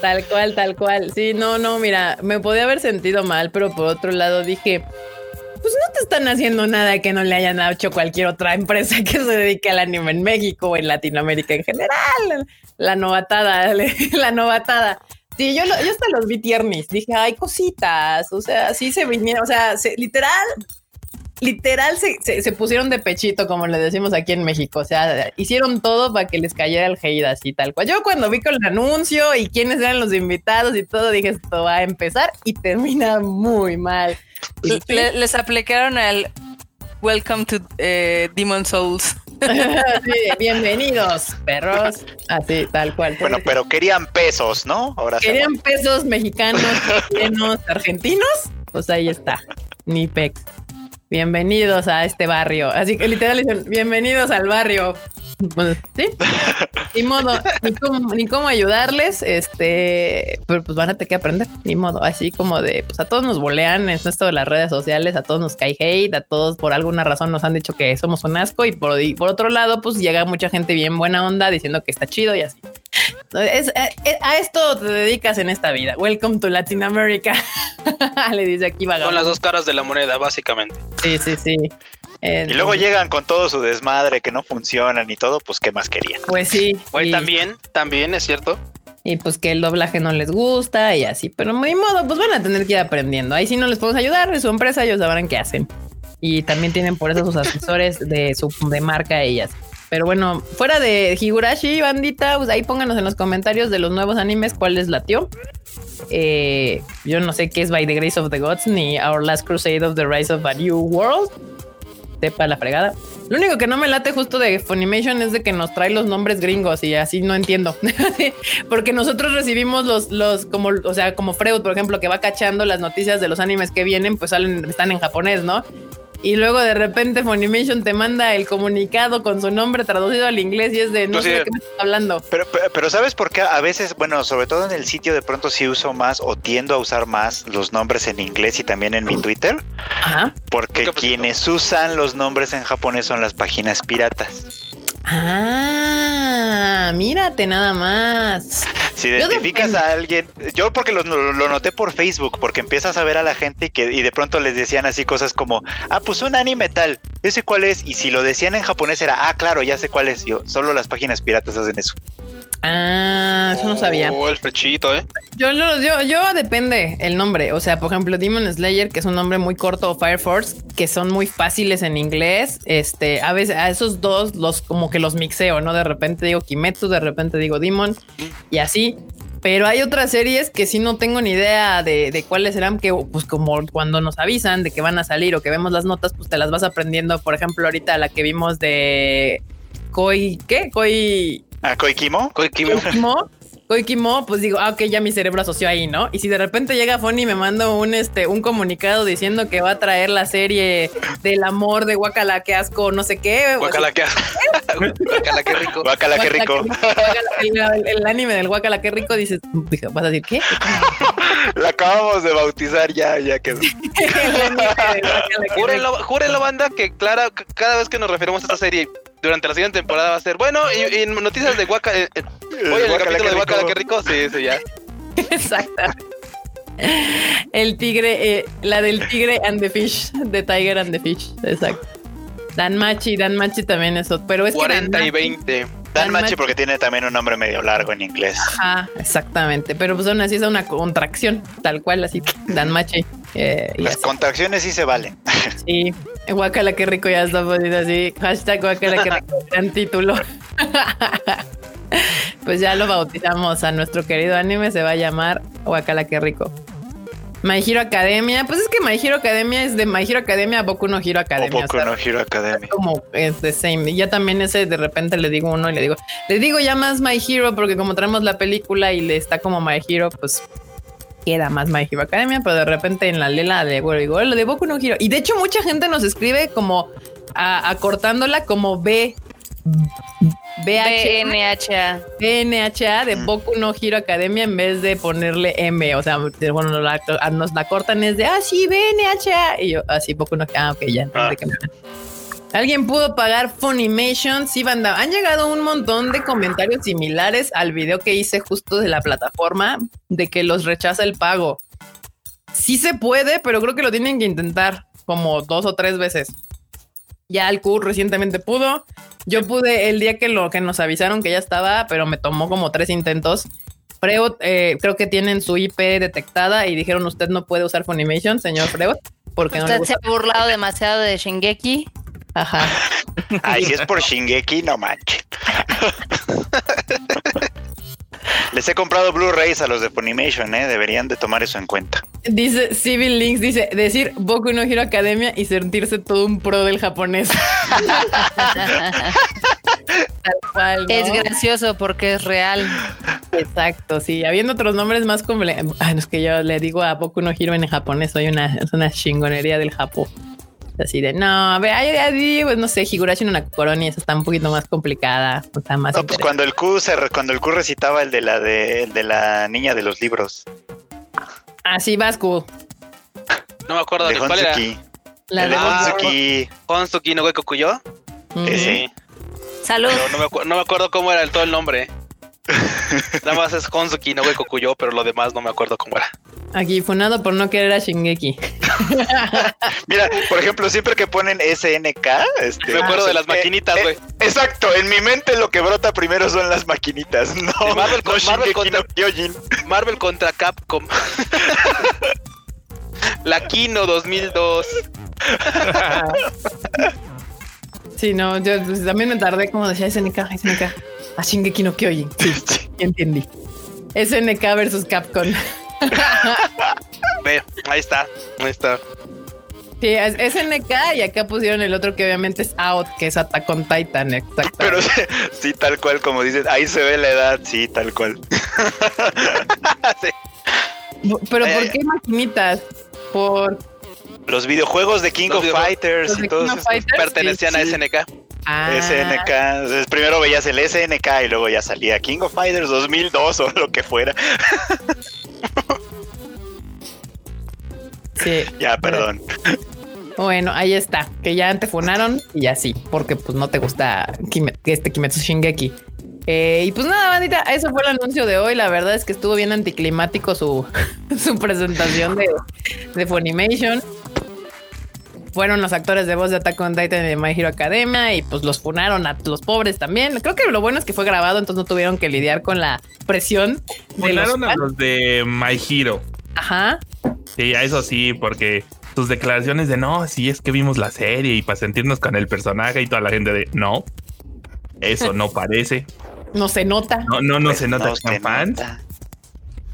Tal cual, tal cual. Sí, no, no, mira, me podía haber sentido mal, pero por otro lado dije, pues no te están haciendo nada que no le hayan hecho cualquier otra empresa que se dedique al anime en México o en Latinoamérica en general. La novatada, la novatada. Sí, yo, yo hasta los vi tiernis. Dije, ay, cositas. O sea, sí se vinieron, o sea, se- literal, literal se, se- se pusieron de pechito, como le decimos aquí en México. O sea, hicieron todo para que les cayera el hate así tal cual. Yo cuando vi con el anuncio y quiénes eran los invitados y todo, dije, esto va a empezar y termina muy mal. Y les aplicaron el Welcome to eh, Demon Souls. sí, bienvenidos, perros. Así, tal cual. Bueno, pero querían pesos, ¿no? Ahora querían pesos mexicanos, chilenos, argentinos. Pues ahí está. Ni pex. Bienvenidos a este barrio. Así que literal dicen, bienvenidos al barrio. Sí. Ni modo, ni cómo, ni cómo ayudarles. Este, pero pues van a tener que aprender. Ni modo. Así como de, pues a todos nos bolean en esto de las redes sociales, a todos nos cae hate, a todos por alguna razón nos han dicho que somos un asco. Y por, y por otro lado, pues llega mucha gente bien buena onda diciendo que está chido y así. Es- eh, a esto te dedicas en esta vida. Welcome to Latin America. Le dice aquí Son las vagabundo. dos caras de la moneda, básicamente. Sí, sí, sí. Eh, Y luego llegan con todo su desmadre que no funcionan y todo, pues qué más querían. Pues sí. Y, también, también es cierto. y pues que el doblaje no les gusta y así. Pero de modo, pues van a tener que ir aprendiendo. Ahí sí no les podemos ayudar. Es su empresa, ellos sabrán qué hacen. Y también tienen por eso sus asesores de su de marca ellas. Pero bueno, fuera de Higurashi, bandita, pues ahí pónganos en los comentarios de los nuevos animes cuál les latió. Eh, yo no sé qué es By the Grace of the Gods ni Our Last Crusade of the Rise of a New World. Sepa la fregada. Lo único que no me late justo de Funimation es de que nos trae los nombres gringos y así no entiendo. Porque nosotros recibimos los, los, como, o sea, como Freud, por ejemplo, que va cachando las noticias de los animes que vienen, pues salen, están en japonés, ¿no? Y luego de repente Funimation te manda el comunicado con su nombre traducido al inglés y es de no Pues sé sí. de qué me estás hablando. Pero, pero, pero ¿sabes por qué? A veces, bueno, sobre todo en el sitio de pronto sí uso más o tiendo a usar más los nombres en inglés y también en mi Twitter, Ajá. porque ¿Qué pasó? quienes usan los nombres en japonés son las páginas piratas. Ah, mírate nada más. Si identificas a alguien, yo porque lo, lo noté por Facebook, porque empiezas a ver a la gente que, y de pronto les decían así cosas como, ah, pues un anime tal, ese cuál es, y si lo decían en japonés era, ah, claro, ya sé cuál es, yo, solo las páginas piratas hacen eso. Ah, eso no sabía. Oh, el frechito, ¿eh? Yo, yo, yo, yo depende el nombre. O sea, por ejemplo, Demon Slayer, que es un nombre muy corto, o Fire Force, que son muy fáciles en inglés. Este, a veces a esos dos los como que los mixeo, ¿no? De repente digo Kimetsu, de repente digo Demon y así. Pero hay otras series que sí no tengo ni idea de, de cuáles serán, que pues como cuando nos avisan de que van a salir o que vemos las notas, pues te las vas aprendiendo. Por ejemplo, ahorita la que vimos de Koi, ¿qué? Koi, ¿A Koikimo? Koikimo. Koikimo, Koikimo, pues digo, ah, ok, ya mi cerebro asoció ahí, ¿no? Y si de repente llega Fonny y me manda un, este, un comunicado diciendo que va a traer la serie del amor de Guacala, qué asco, no sé qué. Guacala, qué Guacala, qué rico. Guácala, qué rico. El, el anime del Guacala, qué rico, dices, dije, vas a decir, ¿qué? La acabamos de bautizar ya, ya quedó. Júrenlo, júrenlo, banda, que Clara, cada vez que nos referimos a esta serie durante la siguiente temporada va a ser bueno y, y noticias de Guaca. eh, eh, Oye, el capítulo de Guacala, qué rico. Sí, sí, ya. Exacto. El tigre, eh, la del tigre and the fish, de Tiger and the Fish, exacto. Dan Machi, Dan Machi también eso, pero es 40 que y 20. Dan Dan Machi Machi. porque tiene también un nombre medio largo en inglés. Ajá, exactamente, pero pues aún así es una contracción, tal cual, así que Dan Machi. Eh, Las contracciones sí se valen. Sí, guacala qué rico ya está poniendo así. Hashtag guacala qué rico, gran título. pues ya lo bautizamos a nuestro querido anime, se va a llamar Guacala qué rico. My Hero Academia, pues es que My Hero Academia es de My Hero Academia a Boku no Hero Academia. o Boku sea, no Hero Academy. como es the same. Y ya también ese de repente le digo uno y le digo, le digo ya más My Hero porque como traemos la película y le está como My Hero, pues queda más My Hero Academia, pero de repente en la lela de bueno, digo, lo de Boku no Hero. Y de hecho mucha gente nos escribe como a- acortándola como B BNHA. BNHA de. Boku no Hero Academia en vez de ponerle M. O sea, bueno, nos la, nos la cortan es de, ah, sí, BNHA. Y yo, así, Boku no Ah, ok, ya entendí Ah. ¿Alguien pudo pagar Funimation? Sí, banda. Han llegado un montón de comentarios similares al video que hice justo de la plataforma de que los rechaza el pago. Sí se puede, pero creo que lo tienen que intentar como dos o tres veces. Ya el Q recientemente pudo. Yo pude el día que lo que nos avisaron que ya estaba, pero me tomó como tres intentos. Freud, eh, creo que tienen su IP detectada y dijeron usted no puede usar Funimation, señor Freud, porque no le Usted se ha burlado demasiado de Shingeki. Ajá. Ay, si es por Shingeki, no manches. Les he comprado Blu-rays a los de Funimation, ¿eh? Deberían de tomar eso en cuenta. Dice Civil Links, dice decir Boku no Hero Academia y sentirse todo un pro del japonés. Tal cual, ¿no? Es gracioso porque es real. Exacto, sí. Habiendo otros nombres más como... Ah, no, es que yo le digo a Boku no Hero en japonés, soy una, es una chingonería del Japón. Así de, no, a ver, ay, ay, pues no sé, Higurashi no Nakoroni, esa está un poquito más complicada, está más... No, pues cuando el Q se re- cuando el Q recitaba el de la de, el de la niña de los libros, Así vas, Q. No me acuerdo de de cuál era. Honsuki. La El de Ah, Honsuki. Honsuki no. Ujú. ese. Sí. Salud. Pero no me, no me acuerdo cómo era el, todo el nombre. Nada más es Honsuki no Gokuyo, pero lo demás no me acuerdo cómo era. Aquí, funado por no querer a Shingeki. Mira, por ejemplo, siempre que ponen SNK, este, Me acuerdo de las eh, maquinitas, eh, güey. exacto, en mi mente lo que brota primero son las maquinitas, no, Marvel no con- Marvel contra- no Kyojin. Marvel contra Capcom. La Kino 2002. Sí, no, yo pues, también me tardé como decía SNK, SNK. A Shingeki no Kyojin. Sí, sí, entendí. SNK versus Capcom. Ve, ahí está. Ahí está. Sí, es SNK y acá pusieron el otro que obviamente es Out, que es Attack on Titan, exacto. Pero sí, sí, tal cual, como dices, ahí se ve la edad, sí, tal cual. Sí. Pero ¿por Eh. qué maquinitas? Por Los videojuegos de King Los of Fighters y todos. Fighters. Pertenecían Sí, a sí. SNK. Ah, SNK. Entonces, primero veías el SNK y luego ya salía King of Fighters 2002 o lo que fuera. Sí. Ya, perdón. Bueno, ahí está, que ya te funaron y así, porque pues no te gusta Kime- este Kimetsu Shingeki. Eh, y pues nada, bandita, eso fue el anuncio de hoy. La verdad es que estuvo bien anticlimático su, su presentación de, de Funimation. Fueron los actores de voz de Attack on Titan y de My Hero Academia y pues los funaron a los pobres también. Creo que lo bueno es que fue grabado, entonces no tuvieron que lidiar con la presión los Funaron a los de My Hero. Ajá. Sí, a eso sí, porque sus declaraciones de no, sí es que vimos la serie y para sentirnos con el personaje y toda la gente de no, eso no parece. No se nota. No, no, no Pues se nota no se nota.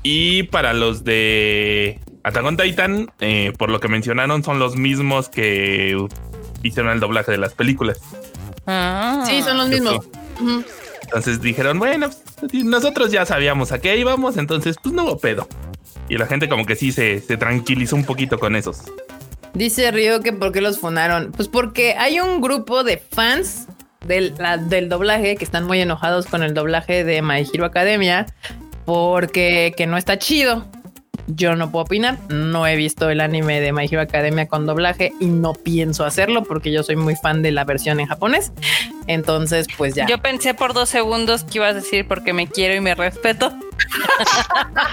Y para los de Attack on Titan, eh, por lo que mencionaron, son los mismos que hicieron el doblaje de las películas. Ah. Sí, son los mismos. Entonces dijeron, bueno, pues, nosotros ya sabíamos a qué íbamos, entonces pues no hubo pedo. Y la gente como que sí se, se tranquilizó un poquito con esos. Dice Río que por qué los funaron. Pues porque hay un grupo de fans del, del doblaje que están muy enojados con el doblaje de My Hero Academia porque que no está chido. yo no puedo opinar. No he visto el anime de My Hero Academia con doblaje y no pienso hacerlo porque yo soy muy fan de la versión en japonés. Entonces, pues ya. Yo pensé por dos segundos que ibas a decir porque me quiero y me respeto.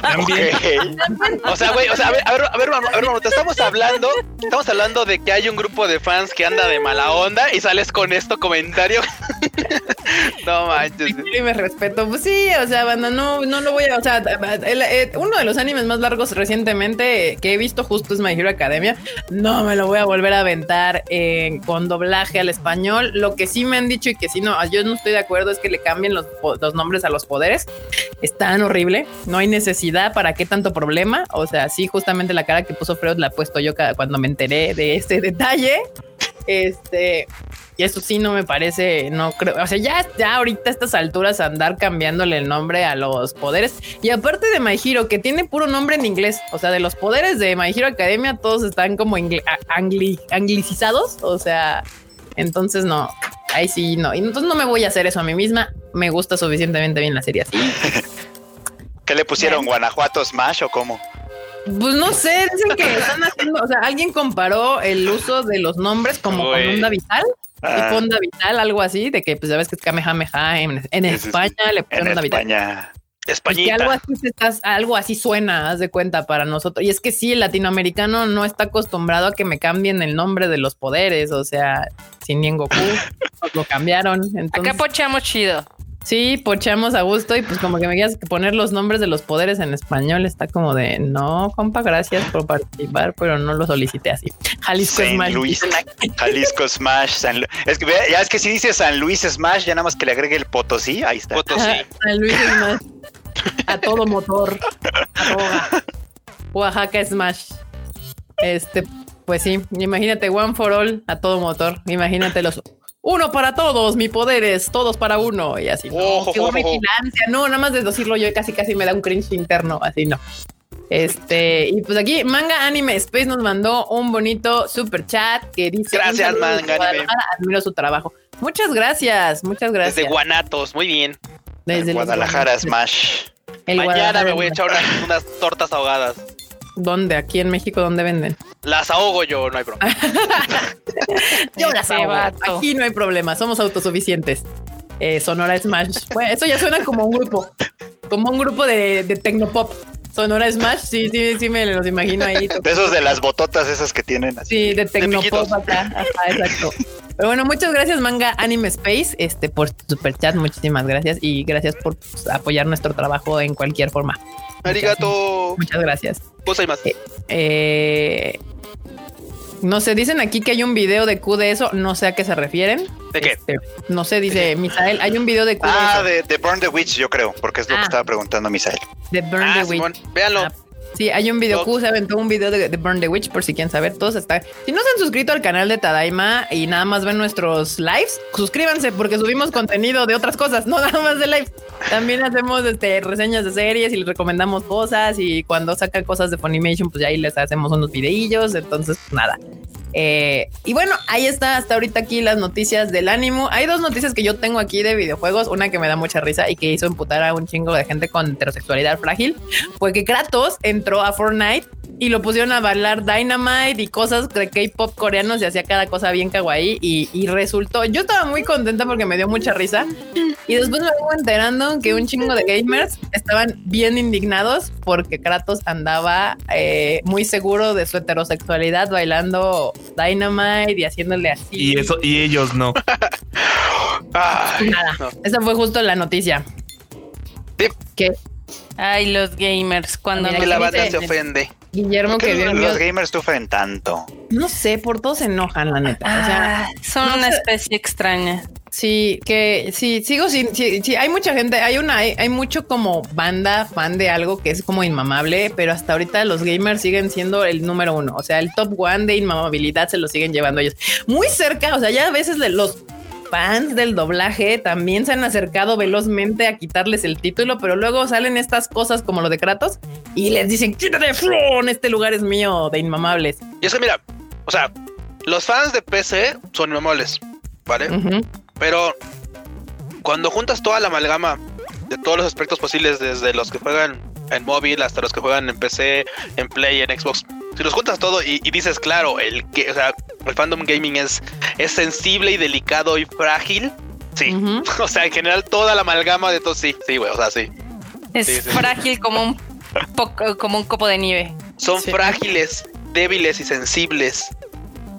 También. O sea, güey, o sea, a ver, a ver, a ver, a ver, hermano, te estamos hablando, estamos hablando de que hay un grupo de fans que anda de mala onda y sales con esto comentario. no manches. y me respeto. Pues sí, o sea, banda, no, no lo voy a. O sea, el- el- uno de los animes más largos recientemente que he visto justo es My Hero Academia. No me lo voy a volver a aventar eh, con doblaje al español. Lo que sí me han dicho y que sí, no, yo no estoy de acuerdo es que le cambien los, los nombres a los poderes. Es tan No hay necesidad para qué tanto problema. O sea, sí, justamente la cara que puso Freud la he puesto yo cuando me enteré de este detalle. Este, y eso sí no me parece, no creo, o sea, ya, ya ahorita a estas alturas andar cambiándole el nombre a los poderes. Y aparte de My Hero, que tiene puro nombre en inglés, o sea, de los poderes de My Hero Academia, todos están como anglicizados, o sea, entonces no, ahí sí no. Y entonces no me voy a hacer eso a mí misma, me gusta suficientemente bien la serie así. ¿Qué le pusieron? ¿Guanajuato Smash o cómo? Pues no sé, dicen que están haciendo, o sea, alguien comparó el uso de los nombres como con onda vital. Ah, tipo onda vital, algo así, de que pues ya ves que es Kamehameha en. España le pusieron en onda vital. España. Pues que algo así, algo suena, haz de cuenta para nosotros. Y es que sí, el latinoamericano no está acostumbrado a que me cambien el nombre de los poderes. O sea, sin Goku nos lo cambiaron. Entonces, Acá pochamos chido. Sí, pochamos a gusto y pues como que me quieras poner los nombres de los poderes en español está como de no, compa, gracias por participar, pero no lo solicité así. Jalisco Saint Smash. Luis. Jalisco Smash. San Lu- es que vea, ya es que si dice San Luis Smash, ya nada más que le agregue el Potosí, ahí está. Potosí. Ajá, San Luis Smash. A todo motor. Arroba. Oaxaca Smash. Este, pues sí, imagínate One for All a todo motor. Imagínate los uno para todos, mi poderes, todos para uno. Y así. No, Ojo, qué vigilancia. No, nada más de decirlo yo casi casi me da un cringe interno. Así no. Este, y pues aquí Manga Anime Space nos mandó un bonito super chat que dice: Gracias, "Un saludo Manga Anime". Guadalajara, Admiro su trabajo. Muchas gracias, muchas gracias. Desde Guanatos, muy bien. Desde Guadalajara Guanatos. Smash. El Mañana Guadalajara me voy a es- echar unas, unas tortas ahogadas. ¿Dónde? Aquí en México, ¿dónde venden? Las ahogo yo, no hay problema. Yo las hago. vato. Aquí no hay problema, somos autosuficientes. Eh, Sonora Smash. Bueno, eso ya suena como un grupo, como un grupo de, de tecnopop. Sonora Smash, sí, sí, sí, me los imagino ahí. De esos de las bototas esas que tienen así. Sí, de tecnopop acá. Ajá, exacto. Pero bueno, muchas gracias, Manga Anime Space, este, por tu super chat. Muchísimas gracias y gracias por pues, apoyar nuestro trabajo en cualquier forma. Arigato. Muchas gracias. Pues hay más. Eh, no sé, dicen aquí que hay un video de Q de eso. No sé a qué se refieren. ¿De qué? Este, no sé, dice Misael. Hay un video de Q Ah, de, de, de Burn the Witch, yo creo, porque es lo Ah. que estaba preguntando Misael. eso, de Burn Ah, the Witch. Simón, véanlo. Ah, Sí, hay un video Q, se aventó un video de, de Burn the Witch por si quieren saber. Todos están. Si no se han suscrito al canal de Tadaima y nada más ven nuestros lives, suscríbanse porque subimos contenido de otras cosas, no nada más de live. También hacemos este, reseñas de series y les recomendamos cosas. Y cuando sacan cosas de Funimation, pues ya ahí les hacemos unos videillos. Entonces, nada. Eh, y bueno, ahí está hasta ahorita aquí las noticias del ánimo. Hay dos noticias que yo tengo aquí de videojuegos. Una que me da mucha risa y que hizo emputar a un chingo de gente con heterosexualidad frágil. Fue que Kratos entró a Fortnite y lo pusieron a bailar Dynamite y cosas de K-pop coreanos y hacía cada cosa bien kawaii. Y, y resultó, yo estaba muy contenta porque me dio mucha risa. Y después me vengo enterando que un chingo de gamers estaban bien indignados porque Kratos andaba eh, muy seguro de su heterosexualidad bailando Dynamite y haciéndole así. Y eso, y ellos no. Ay, Nada. no. Esa fue justo la noticia. Sí. Que Ay, los gamers, cuando Mira, Que nos la banda se ofende. Guillermo ¿Por que los mío- gamers sufren tanto? no sé, por todos se enojan, la neta. O sea, Ah, son no una sé. especie extraña. Sí, que sí, sigo sin, sí, sí, hay mucha gente, hay una, hay, hay mucho como banda fan de algo que es como inmamable, pero hasta ahorita los gamers siguen siendo el número uno, o sea, el top one de inmamabilidad se lo siguen llevando ellos. Muy cerca, o sea, ya a veces los fans del doblaje también se han acercado velozmente a quitarles el título, pero luego salen estas cosas como lo de Kratos y les dicen, quítate, Flon, este lugar es mío de inmamables. Y es que mira, o sea, los fans de PC son inmamables, ¿vale? Pero cuando juntas toda la amalgama de todos los aspectos posibles, desde los que juegan en móvil hasta los que juegan en PC, en Play, en Xbox. Si los juntas todo y, y dices, claro, el que, o sea, el fandom gaming es, es sensible y delicado y frágil. Sí. O sea, en general, toda la amalgama de todo, sí, sí, güey, o sea, sí. Es Sí, sí. frágil como un poco, como un copo de nieve. Son frágiles, débiles y sensibles.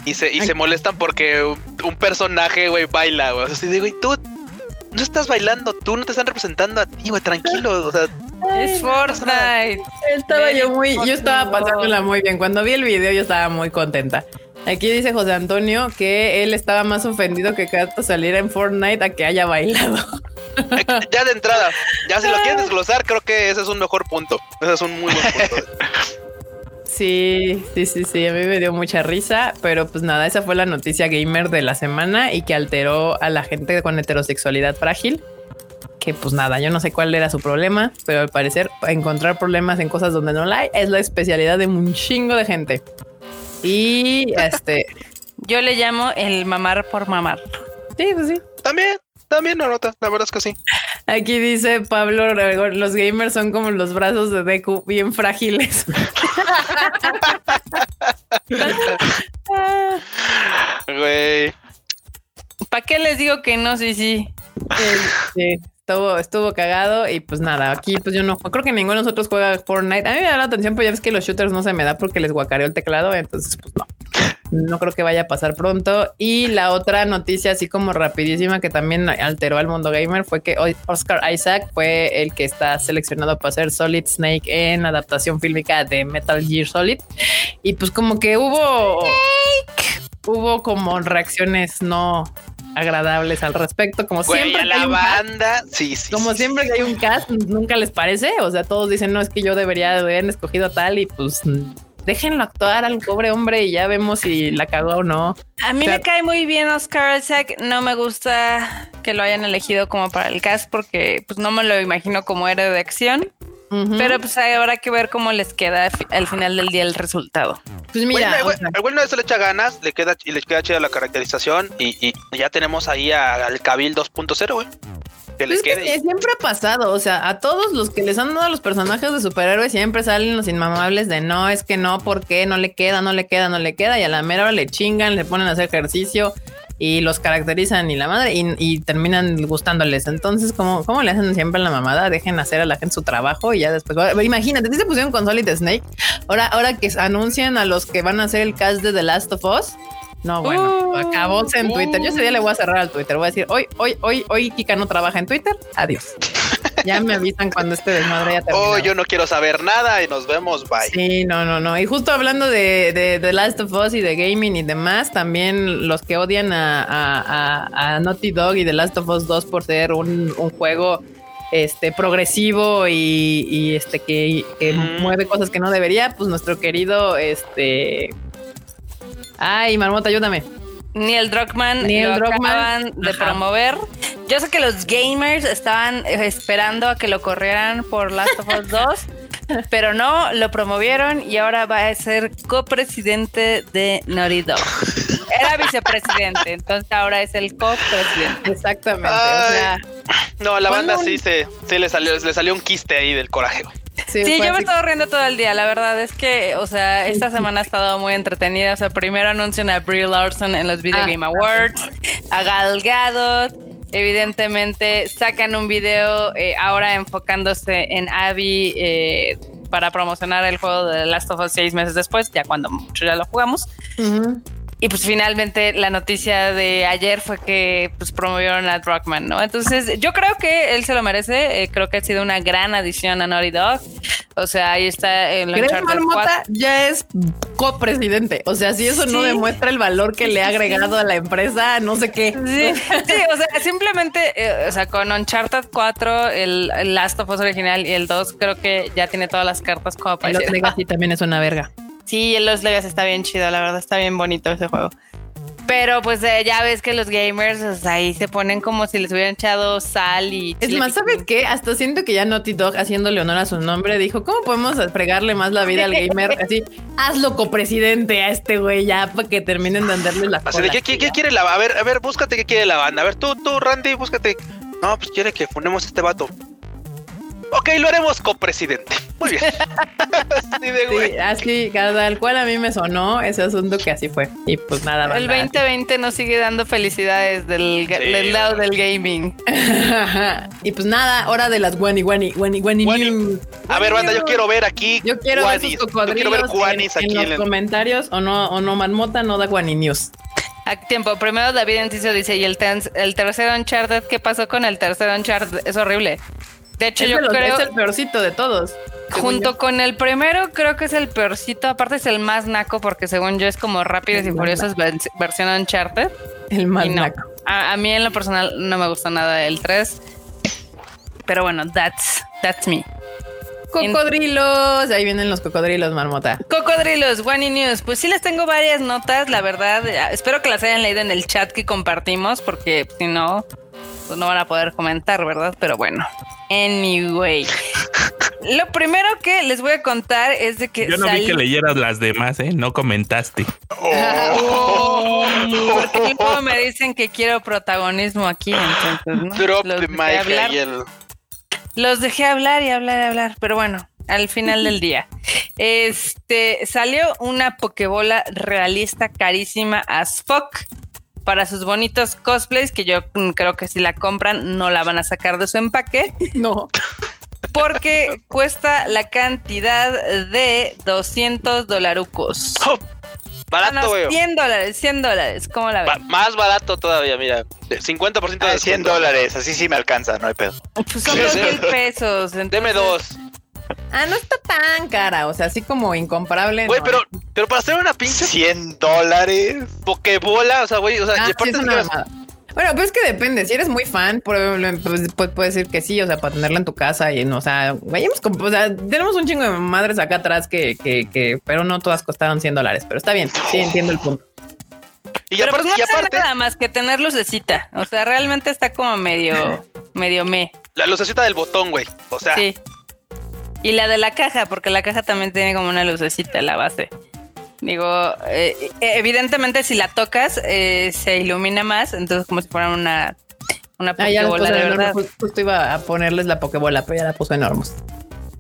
Y se, y se molestan porque un, un personaje, güey, baila, güey. O sea, así de, güey, tú no estás bailando, tú no te están representando a ti, güey, tranquilo. O sea, Es Fortnite. Estaba yo muy, yo estaba pasándola muy bien. Cuando vi el video yo estaba muy contenta. Aquí dice José Antonio que él estaba más ofendido que Cato saliera en Fortnite a que haya bailado. ya de entrada, ya si lo quieren desglosar, creo que ese es un mejor punto. Ese es un muy buen punto. Sí, sí, sí, sí, a mí me dio mucha risa, pero pues nada, esa fue la noticia gamer de la semana y que alteró a la gente con heterosexualidad frágil. Que pues nada, yo no sé cuál era su problema, pero al parecer encontrar problemas en cosas donde no la hay es la especialidad de un chingo de gente. Y este, Yo le llamo el mamar por mamar. sí, pues sí. También, también no nota, la verdad es que sí. Aquí dice Pablo, los gamers son como los brazos de Deku, bien frágiles. Güey. ¿Para qué les digo que no? Sí, sí. este, estuvo, estuvo cagado y pues nada, aquí pues yo no creo que ninguno de nosotros juega Fortnite. A mí me da la atención, pues ya ves que los shooters no se me da porque les guacareo el teclado, entonces pues no. No creo que vaya a pasar pronto. Y la otra noticia, así como rapidísima, que también alteró al mundo gamer, fue que hoy Oscar Isaac fue el que está seleccionado para ser Solid Snake en adaptación fílmica de Metal Gear Solid. Y pues como que hubo, hubo como reacciones no agradables al respecto, como Güey, siempre. hay la cast, banda, sí, sí. como sí, siempre sí. que hay un cast, nunca les parece. O sea, todos dicen, no, es que yo debería haber escogido a tal y pues déjenlo actuar al pobre hombre y ya vemos si la cagó o no. A mí me cae muy bien Oscar Isaac. No me gusta que lo hayan elegido como para el cast porque pues no me lo imagino como héroe de acción. Pero pues habrá que ver cómo les queda al final del día el resultado. pues mira, el o güey- sea, el güey no se le echa ganas, le queda y le queda chida la caracterización y, y ya tenemos ahí a- al Cabil 2.0, güey. Que pues les es que quede. sí, siempre ha pasado. O sea, a todos los que les han dado los personajes de superhéroes siempre salen los inmamables de no, es que no, ¿por qué? No le queda, no le queda, no le queda. Y a la mera hora le chingan, le ponen a hacer ejercicio y los caracterizan y la madre y, y terminan gustándoles. Entonces, ¿cómo, ¿cómo le hacen siempre la mamada? Dejen hacer a la gente su trabajo y ya después. Imagínate, si se pusieron con Solid Snake. Ahora, ahora que anuncian a los que van a hacer el cast de The Last of Us. No, bueno, Uh, acabó en Twitter. Yo ese día le voy a cerrar al Twitter. Voy a decir, hoy, hoy, hoy, hoy Kika no trabaja en Twitter. Adiós. Ya me avisan cuando este desmadre ya termine. Oh, yo no quiero saber nada y nos vemos, bye. Sí, no, no, no. Y justo hablando de, de The Last of Us y de gaming y demás, también los que odian a, a- a- a Naughty Dog y The Last of Us 2 por ser un, un juego este progresivo y, y, este que, mueve cosas que no debería, pues nuestro querido este Ay, Marmota, ayúdame. Neil Druckmann Neil lo Druckmann, acaban de ajá. promover. Yo sé que los gamers estaban eh, esperando a que lo corrieran por Last of Us 2, pero no, lo promovieron y ahora va a ser copresidente de Naughty Dog. Era vicepresidente, entonces ahora es el copresidente. Exactamente. o sea, No, a la banda un- sí se, sí le salió, le salió un quiste ahí del coraje. Sí, yo me así. estaba riendo todo el día. La verdad es que, o sea, esta semana ha estado muy entretenida. O sea, primero anuncian a Brie Larson en los Video Ah, Game Awards, a Gal Gadot. Evidentemente, sacan un video eh, ahora enfocándose en Abby eh, para promocionar el juego de The Last of Us seis meses después, ya cuando muchos ya lo jugamos. Ujú. Y pues finalmente la noticia de ayer fue que pues promovieron a Druckmann, ¿no? Entonces yo creo que él se lo merece, eh, creo que ha sido una gran adición a Naughty Dog. O sea, ahí está en ¿Crees, Uncharted Marmota? 4. Ya es copresidente. O sea, si eso no Sí. demuestra el valor que Sí, le ha sí, agregado a la empresa, no sé qué. Sí, sí, o sea, simplemente, eh, o sea, con Uncharted 4, el, el Last of Us original y el 2, creo que ya tiene todas las cartas como para decir, Legacy también es una verga. Sí, el Los Legacy está bien chido, la verdad está bien bonito ese juego. Pero pues eh, ya ves que los gamers o sea, ahí se ponen como si les hubieran echado sal y... Es más, ¿sabes qué? Hasta siento que ya Naughty Dog, haciéndole honor a su nombre, dijo, ¿cómo podemos fregarle más la vida al gamer? Así, hazlo copresidente a este güey ya para que terminen de andarle la Así de. ¿qué, qué, qué quiere la A ver, a ver, búscate qué quiere la banda. A ver, tú, tú, Randy, búscate. No, pues quiere que fundemos este vato. Ok, lo haremos copresidente. Muy bien. así de güey. Sí, así, cada cual a mí me sonó ese asunto que así fue. Y pues nada más. El 2020 nos sigue dando felicidades del, del lado del gaming. y pues nada, hora de las guani guani guani guani, A ver, banda, yo quiero ver aquí. Yo quiero ver sus cocodrilos yo quiero ver en, en, los comentarios o no, o no, Marmota no da guani news. A tiempo, primero David Enciso dice, ¿y el, el tercer Uncharted? ¿Qué pasó con el tercer Uncharted? Es horrible. De hecho, yo creo. Es el peorcito de todos. Junto con el primero, creo que es el peorcito. Aparte, es el más naco, porque según yo es como Rápidos y Furiosos versión Uncharted. El más naco. A, mí, en lo personal, no me gusta nada el 3. Pero bueno, that's, that's me. Cocodrilos, ahí vienen los cocodrilos, marmota. Cocodrilos, One News. Pues sí les tengo varias notas, la verdad. Espero que las hayan leído en el chat que compartimos, porque si no, pues no van a poder comentar, ¿verdad? Pero bueno. Anyway. Lo primero que les voy a contar es de que. Yo no vi que leyeras las demás, ¿eh? No comentaste. Oh. porque luego me dicen que quiero protagonismo aquí, entonces, ¿no? Drop los, dejé hablar, los dejé hablar y hablar y hablar, pero bueno, al final del día. Este salió una Pokébola realista carísima as fuck para sus bonitos cosplays, que yo creo que si la compran no la van a sacar de su empaque. No. Porque cuesta la cantidad de 200 dolarucos. Oh, barato, güey. 100 dólares, 100 dólares. ¿Cómo la ves? más barato todavía, mira. 50% de 100 ah, dólares, así sí me alcanza, no hay pedo. Pues son dos mil pesos. Deme dos. Ah, no está tan cara, o sea, así como incomparable. Güey, pero, pero para hacer una pinche 100 dólares. Pokebola, o sea, güey, o sea, ah, sí, Bueno, pues es que depende. Si eres muy fan, pues, pues, puedes decir que sí, o sea, para tenerla en tu casa y, no, o sea, vayamos con, o sea, tenemos un chingo de madres acá atrás que, que, que, pero no todas costaron 100 dólares, pero está bien, sí entiendo el punto. Y pero aparte, pues no y aparte nada más que tener lucecita, o sea, realmente está como medio, medio me. La lucecita del botón, güey, o sea. Sí. Y la de la caja, porque la caja también tiene como una lucecita la base. Digo, eh, evidentemente si la tocas eh, se ilumina más, entonces como si fuera una, una ah, pokebola de verdad. Justo iba a ponerles la pokebola, pero ya la puse enorme.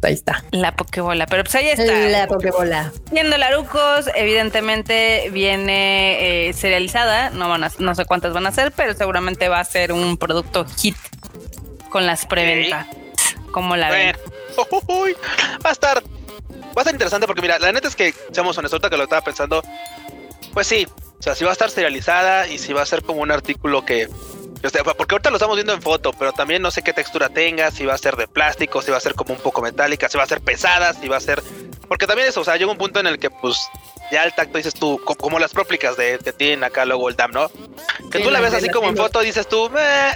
Ahí está. La pokebola, pero pues ahí está. La pokebola. Viendo larucos, evidentemente viene eh, serializada, no van a, no sé cuántas van a ser, pero seguramente va a ser un producto hit con las preventas. Como la ven? Va a estar va a estar interesante porque mira, la neta es que seamos honestos, que lo estaba pensando, pues sí, o sea, si va a estar serializada y si va a ser como un artículo que porque ahorita lo estamos viendo en foto, pero también no sé qué textura tenga, si va a ser de plástico, si va a ser como un poco metálica, si va a ser pesada, si va a ser. Porque también eso, o sea, llega un punto en el que, pues, ya el tacto dices tú, como las próplicas de que tienen acá luego el DAM, ¿no? Que tú la ves así como en foto, dices tú,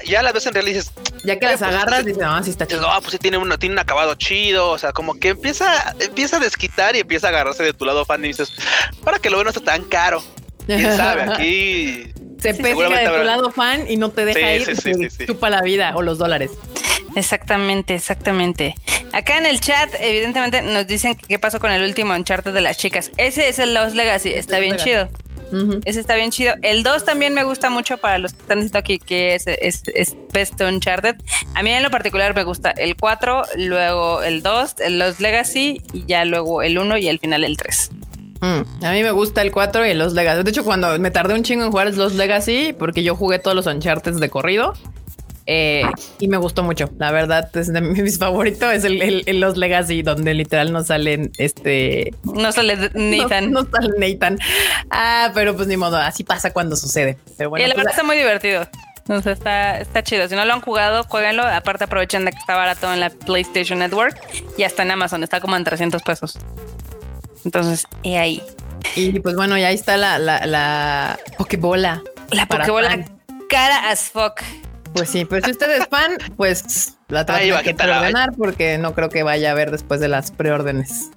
ya la ves en real y dices. Ya que las pues, agarras, dices, ah, sí está chido. No, pues sí tiene un, tiene un acabado chido, o sea, como que empieza, empieza a desquitar y empieza a agarrarse de tu lado fan y dices, para que lo bueno está tan caro. Quién sabe, aquí. Se pesca de tu lado fan y no te deja ir, sí, chupa la vida o los dólares. Exactamente, exactamente. Acá en el chat, evidentemente, nos dicen que qué pasó con el último Uncharted de las chicas. Ese es el Lost Legacy, está bien chido. Ese está bien chido. El 2 también me gusta mucho para los que están diciendo aquí que es, es, es Best Uncharted. A mí en lo particular me gusta el 4, luego el 2, el Lost Legacy y ya luego el 1 y al final el 3. Mm, a mí me gusta el 4 y los Legacy. De hecho, cuando me tardé un chingo en jugar los Legacy, porque yo jugué todos los Uncharted de corrido, eh, y me gustó mucho. La verdad, es de mis favoritos. Es el, Los Legacy, donde literal no salen este. No sale Nathan. No, sale Nathan. Ah, pero pues ni modo, así pasa cuando sucede. Pero bueno, y la pues, verdad está muy divertido. Entonces está, está chido. Si no lo han jugado, jueguenlo. Aparte, aprovechen de que está barato en la PlayStation Network y hasta en Amazon. Está como en 300 pesos. Entonces, y ahí. Y pues bueno, ya ahí está la, la, la Pokebola. La Pokebola cara as fuck. Pues sí, pero si usted es fan, pues la trata que preordenar porque no creo que vaya a haber después de las preórdenes.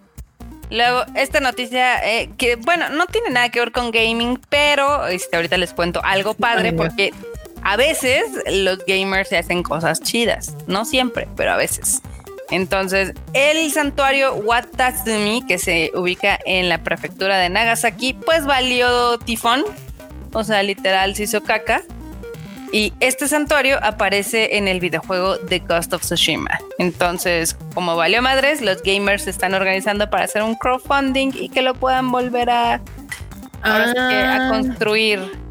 Luego, esta noticia eh, que, bueno, no tiene nada que ver con gaming, pero este, ahorita les cuento algo padre porque a veces los gamers se hacen cosas chidas. No siempre, pero a veces. Entonces, el santuario Watatsumi, que se ubica en la prefectura de Nagasaki, pues valió tifón. O sea, literal se hizo caca. Y este santuario aparece en el videojuego The Ghost of Tsushima. Entonces, como valió madres, los gamers se están organizando para hacer un crowdfunding y que lo puedan volver a, ahora sí que a Ah. construir.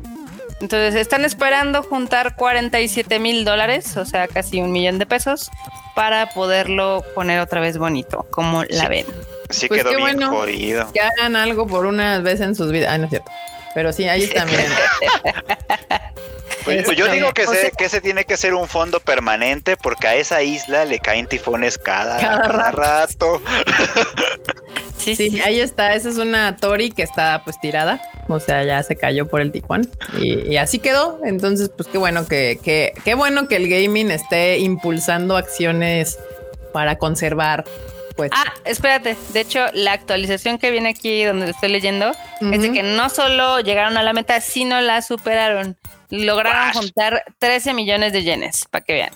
Entonces están esperando juntar 47 mil dólares, o sea, casi un millón de pesos, para poderlo poner otra vez bonito, como la ven. Sí Pues quedó qué bien bueno. jodido. Que hagan algo por una vez en sus vidas. Ah, no es cierto. Pero sí, ahí está, miren. Pues, pues yo digo que, o se, que ese tiene que ser un fondo permanente porque a esa isla le caen tifones cada, Cada cada rato. Sí, Sí, sí. ahí está. Esa es una Tori que está pues tirada. O sea, ya se cayó por el tifón. Y, y así quedó. Entonces, pues qué bueno que, que, qué bueno que el gaming esté impulsando acciones para conservar. Pues Ah, espérate. De hecho, la actualización que viene aquí donde estoy leyendo es de que no solo llegaron a la meta, sino la superaron. Lograron juntar 13 millones de yenes, para que vean.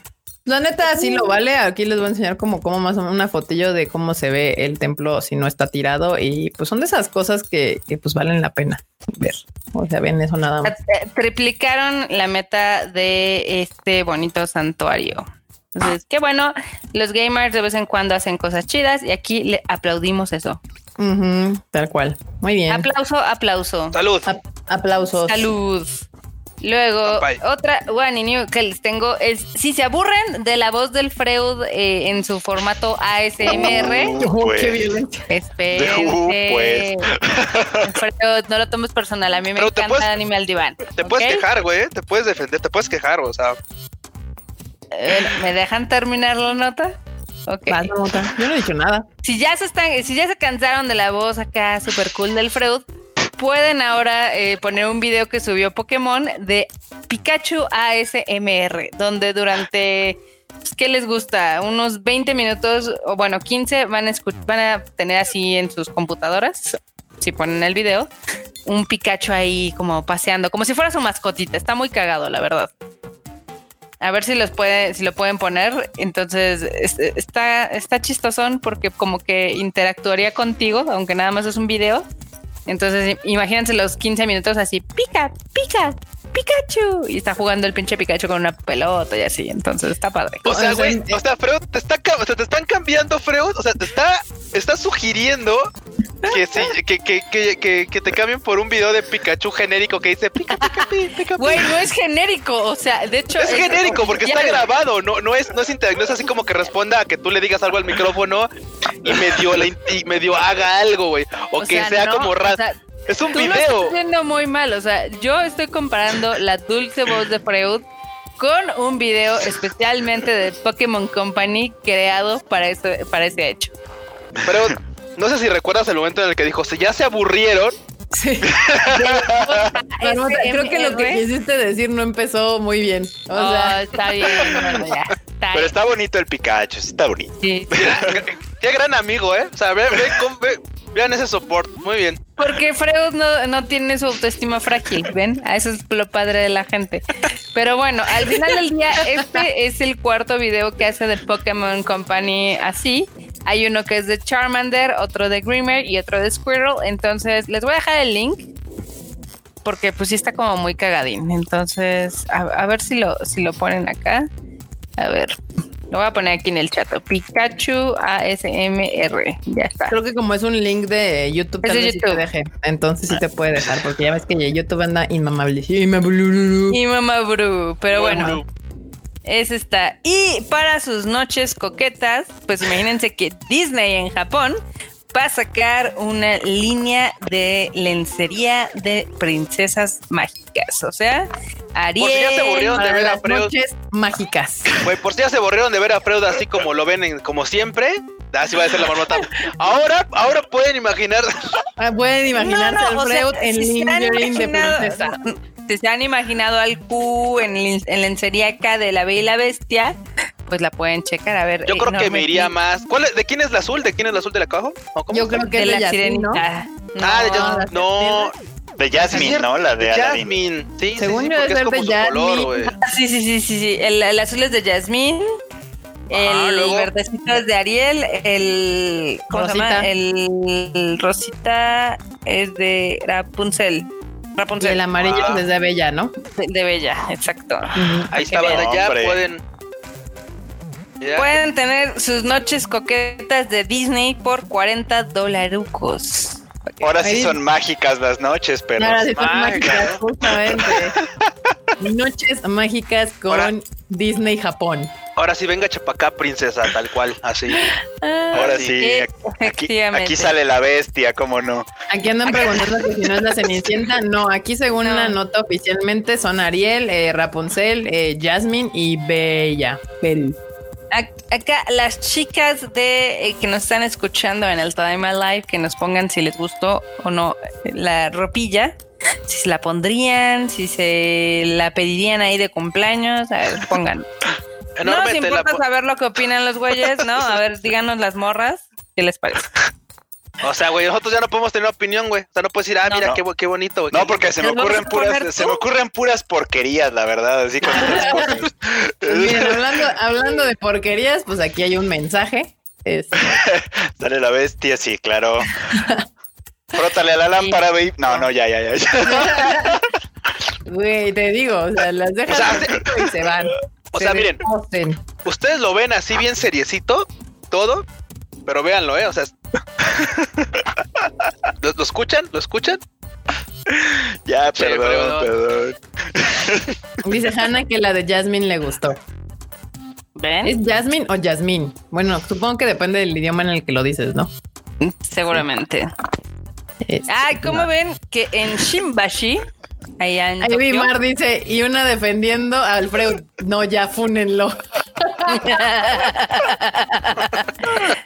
La neta sí lo vale. Aquí les voy a enseñar como, como más o menos una fotillo de cómo se ve el templo si no está tirado. Y pues son de esas cosas que, que pues valen la pena ver. O sea, ven eso nada más. Eh, Triplicaron la meta de este bonito santuario. Entonces, qué bueno, los gamers de vez en cuando hacen cosas chidas y aquí le aplaudimos eso. Ujú, tal cual. Muy bien. Aplauso, aplauso. Salud. Ap- aplausos. Salud. Luego, Campai. otra one new que les tengo es, si se aburren de la voz del Freud eh, en su formato ASMR, Oh, pues. qué violencia. espérense. Uh, pues. Freud, no lo tomes personal, a mí me Pero encanta puedes- Animal Diván. Te puedes quejar, güey. Te puedes defender, te puedes quejar, o sea. Eh, ¿Me dejan terminar la nota? Ok. Vas, Marmota. Yo no he dicho nada. Si ya se están, si ya se cansaron de la voz acá super cool del Freud, pueden ahora eh, poner un video que subió Pokémon de Pikachu ASMR, donde durante pues, ¿qué les gusta? Unos 20 minutos, o bueno, 15 van a, van a tener así en sus computadoras, si ponen el video, un Pikachu ahí como paseando, como si fuera su mascotita. Está muy cagado, la verdad. A ver si los puede, si lo pueden poner. Entonces, es- está, está chistosón porque como que interactuaría contigo, aunque nada más es un video. Entonces, imagínense los 15 minutos así, pica, pica, Pikachu. Y está jugando el pinche Pikachu con una pelota y así. Entonces, está padre. O sea, güey, o sea, Freud, te, está, ca- o sea, te están cambiando, Freud. O sea, te está, está sugiriendo que, sí, que, que, que, que, que te cambien por un video de Pikachu genérico que dice pica, pica, pica, pica. Güey, no es genérico. O sea, de hecho. Es genérico porque está grabado, no, no es, no es inter- no es así como que responda a que tú le digas algo al micrófono y medio, y medio haga algo, güey. O, O que sea, sea, no, como o raro. sea, es un Tú lo video. estás haciendo muy mal. O sea, yo estoy comparando la dulce voz de Freud con un video especialmente de Pokémon Company creado para ese, para ese hecho. Pero no sé si recuerdas el momento en el que dijo, si ya se aburrieron, Sí. Marmota, creo que lo que quisiste decir no empezó muy bien. O Oh, sea, está bien, bueno, ya. Está Pero bien. está bonito el Pikachu, sí está bonito. Sí, sí. qué gran amigo, ¿eh? O sea, ve, ve cómo- ve- vean ese soporte, muy bien. Porque Freud no, no tiene su autoestima frágil, ¿ven? A Eso es lo padre de la gente. Pero bueno, al final del día, este es el cuarto video que hace de Pokémon Company así. Hay uno que es de Charmander, otro de Grimmer y otro de Squirrel. Entonces, les voy a dejar el link. Porque pues sí está como muy cagadín. Entonces, a, a ver si lo, si lo ponen acá. A ver. Lo voy a poner aquí en el chat. Pikachu ASMR. Ya está. creo que como es un link de YouTube, Es de sí te deje. Entonces sí te puede dejar, porque ya ves que YouTube anda inmamable. Mamá Bru. Pero bueno. Es esta. Y para sus noches coquetas, pues imagínense que Disney en Japón va a sacar una línea de lencería de princesas mágicas. O sea, Ariel. Por si ya se aburrieron de Para ver a Freud. noches mágicas. Por si ya se aburrieron de ver a Freud así como lo ven en- como siempre. Así va a ser la marmota. Ahora, ahora pueden imaginar. Ah, Pueden imaginarse No, no, o el sea, Freud en si lingering de princesa. Si se han imaginado al Q en, en lencería acá de la Bella y la Bestia, pues la pueden checar. A ver. Yo creo que me iría más. ¿Cuál es- ¿De quién es la azul? ¿De quién es la azul de la caja? ¿O cómo? Yo creo que de es de la Yasmín, ¿no? sirenita. Ah, de No, Jasmine. No, De Jasmine, ¿no? La de Aladdin. Jasmine. Sí, sí, Según sí, yo porque es como de su color, güey. Ah, Sí, sí, sí, sí, sí. El, el azul es de Jasmine. El luego- verdecito es de Ariel. El. ¿Cómo se Rosita. llama? El, el rosita es de Rapunzel. Y Rapunzel. el amarillo Ah. es de Bella, ¿no? De, de Bella, exacto. Ahí está, ya pueden. Ya. Pueden tener sus noches coquetas de Disney por 40 dolarucos. Ahora sí son mágicas las noches, pero Ahora sí son mágica, mágicas, justamente. Noches mágicas con Ahora- Disney Japón. Ahora sí, venga Chapacá, princesa, tal cual, así. ahora sí. sí, aquí, sale la bestia, cómo no. Aquí andan preguntando que si no es la Cenicienta. No, aquí según No. la nota oficialmente son Ariel, eh, Rapunzel, eh, Jasmine y Bella. Belle. Ac- Acá las chicas de eh, que nos están escuchando en el Time Live que nos pongan si les gustó o no eh, la ropilla, si se la pondrían, si se la pedirían ahí de cumpleaños, a ver, pongan. no nos importa po- saber lo que opinan los güeyes, ¿no? A ver, díganos las morras, ¿qué les parece? O sea, güey, nosotros ya no podemos tener opinión, güey. O sea, no puedes decir, ah, No. mira, No. qué, qué bonito, güey. No, porque se me ¿Las vas ocurren puras, se me ocurren puras porquerías, la verdad, así miren, hablando, hablando de porquerías, pues aquí hay un mensaje. Este, Sale la bestia, sí, claro. Frótale a la lámpara, babe. No, no, ya, ya, ya. ya. Güey, te digo, o sea, las dejan O sea, tantito y se van. O Se sea, miren, ustedes lo ven así bien seriecito, todo, pero véanlo, ¿eh? O sea, es- ¿lo, lo escuchan? ¿Lo escuchan? Ya, perdón, perdón. perdón. Dice Hannah que la de Jasmine le gustó. ¿Ven? ¿Es Jasmine o Jasmine? Bueno, supongo que depende del idioma en el que lo dices, ¿no? Seguramente. Este, Ay, ¿cómo ven que en Shimbashi, allá en Ahí vi Tokio, Mar dice, y una defendiendo a Alfredo. No, ya fúnenlo.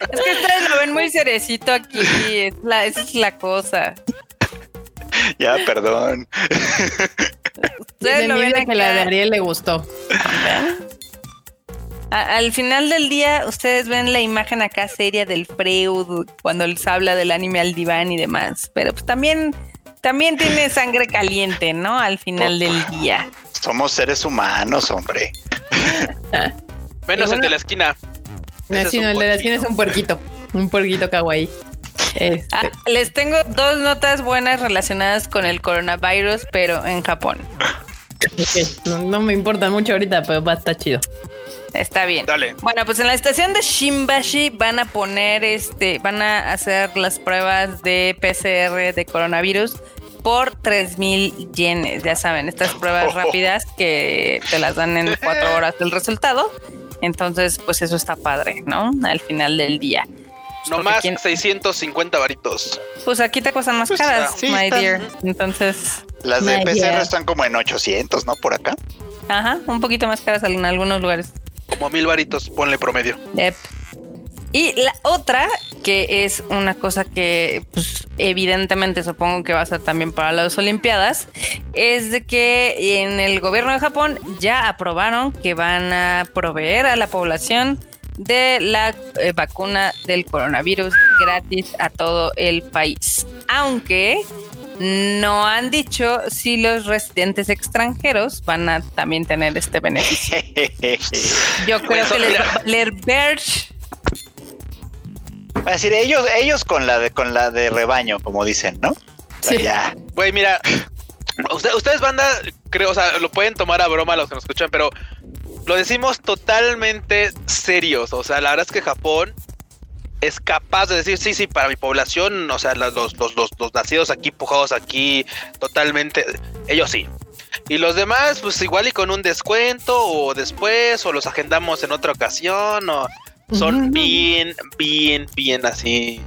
Es que ustedes lo ven muy cerecito aquí. Es la, esa es la cosa. Ya, perdón. Ustedes lo ven que la de. Ariel le gustó. A- al final del día, ustedes ven la imagen acá seria del Freud cuando les habla del anime al diván y demás. Pero pues también, también tiene sangre caliente, ¿no? Al final del día. Somos seres humanos, hombre. Menos Y el de la esquina. Ese Sí, es no, un el de la esquina es un puerquito. Un puerquito kawaii. Este, Ah, les tengo dos notas buenas relacionadas con el coronavirus, pero en Japón. no me importa mucho ahorita, pero va a estar chido. Está bien. Dale. Bueno, pues en la estación de Shimbashi van a poner este, van a hacer las pruebas de PCR de coronavirus por 3000 yenes. Ya saben, estas pruebas rápidas que te las dan en cuatro horas del resultado. Entonces, pues eso está padre, ¿no? Al final del día. No Porque más quién- 650 varitos. Pues aquí te cuestan más Pues, caras, sí, my están- dear. Entonces, Las de PCR están como en 800, ¿no? Por acá. ajá, un poquito más caras en algunos lugares. Como mil varitos, ponle promedio. Yep. Y la otra, que es una cosa que pues, evidentemente supongo que va a ser también para las Olimpiadas, es de que en el gobierno de Japón ya aprobaron que van a proveer a la población de la eh, vacuna del coronavirus gratis a todo el país. Aunque no han dicho si los residentes extranjeros van a también tener este beneficio. Yo creo que les va a decir, ellos, ellos con la de con la de rebaño, como dicen, ¿no? Sí. Ya. Güey, mira, usted- ustedes banda, creo, o sea, lo pueden tomar a broma los que nos escuchan, pero lo decimos totalmente serios. O sea, la verdad es que Japón es capaz de decir, sí, sí, para mi población, o sea, los, los, los, los nacidos aquí, pujados aquí, totalmente, ellos sí. Y los demás, pues igual y con un descuento o después, o los agendamos en otra ocasión, o son bien, bien, bien así.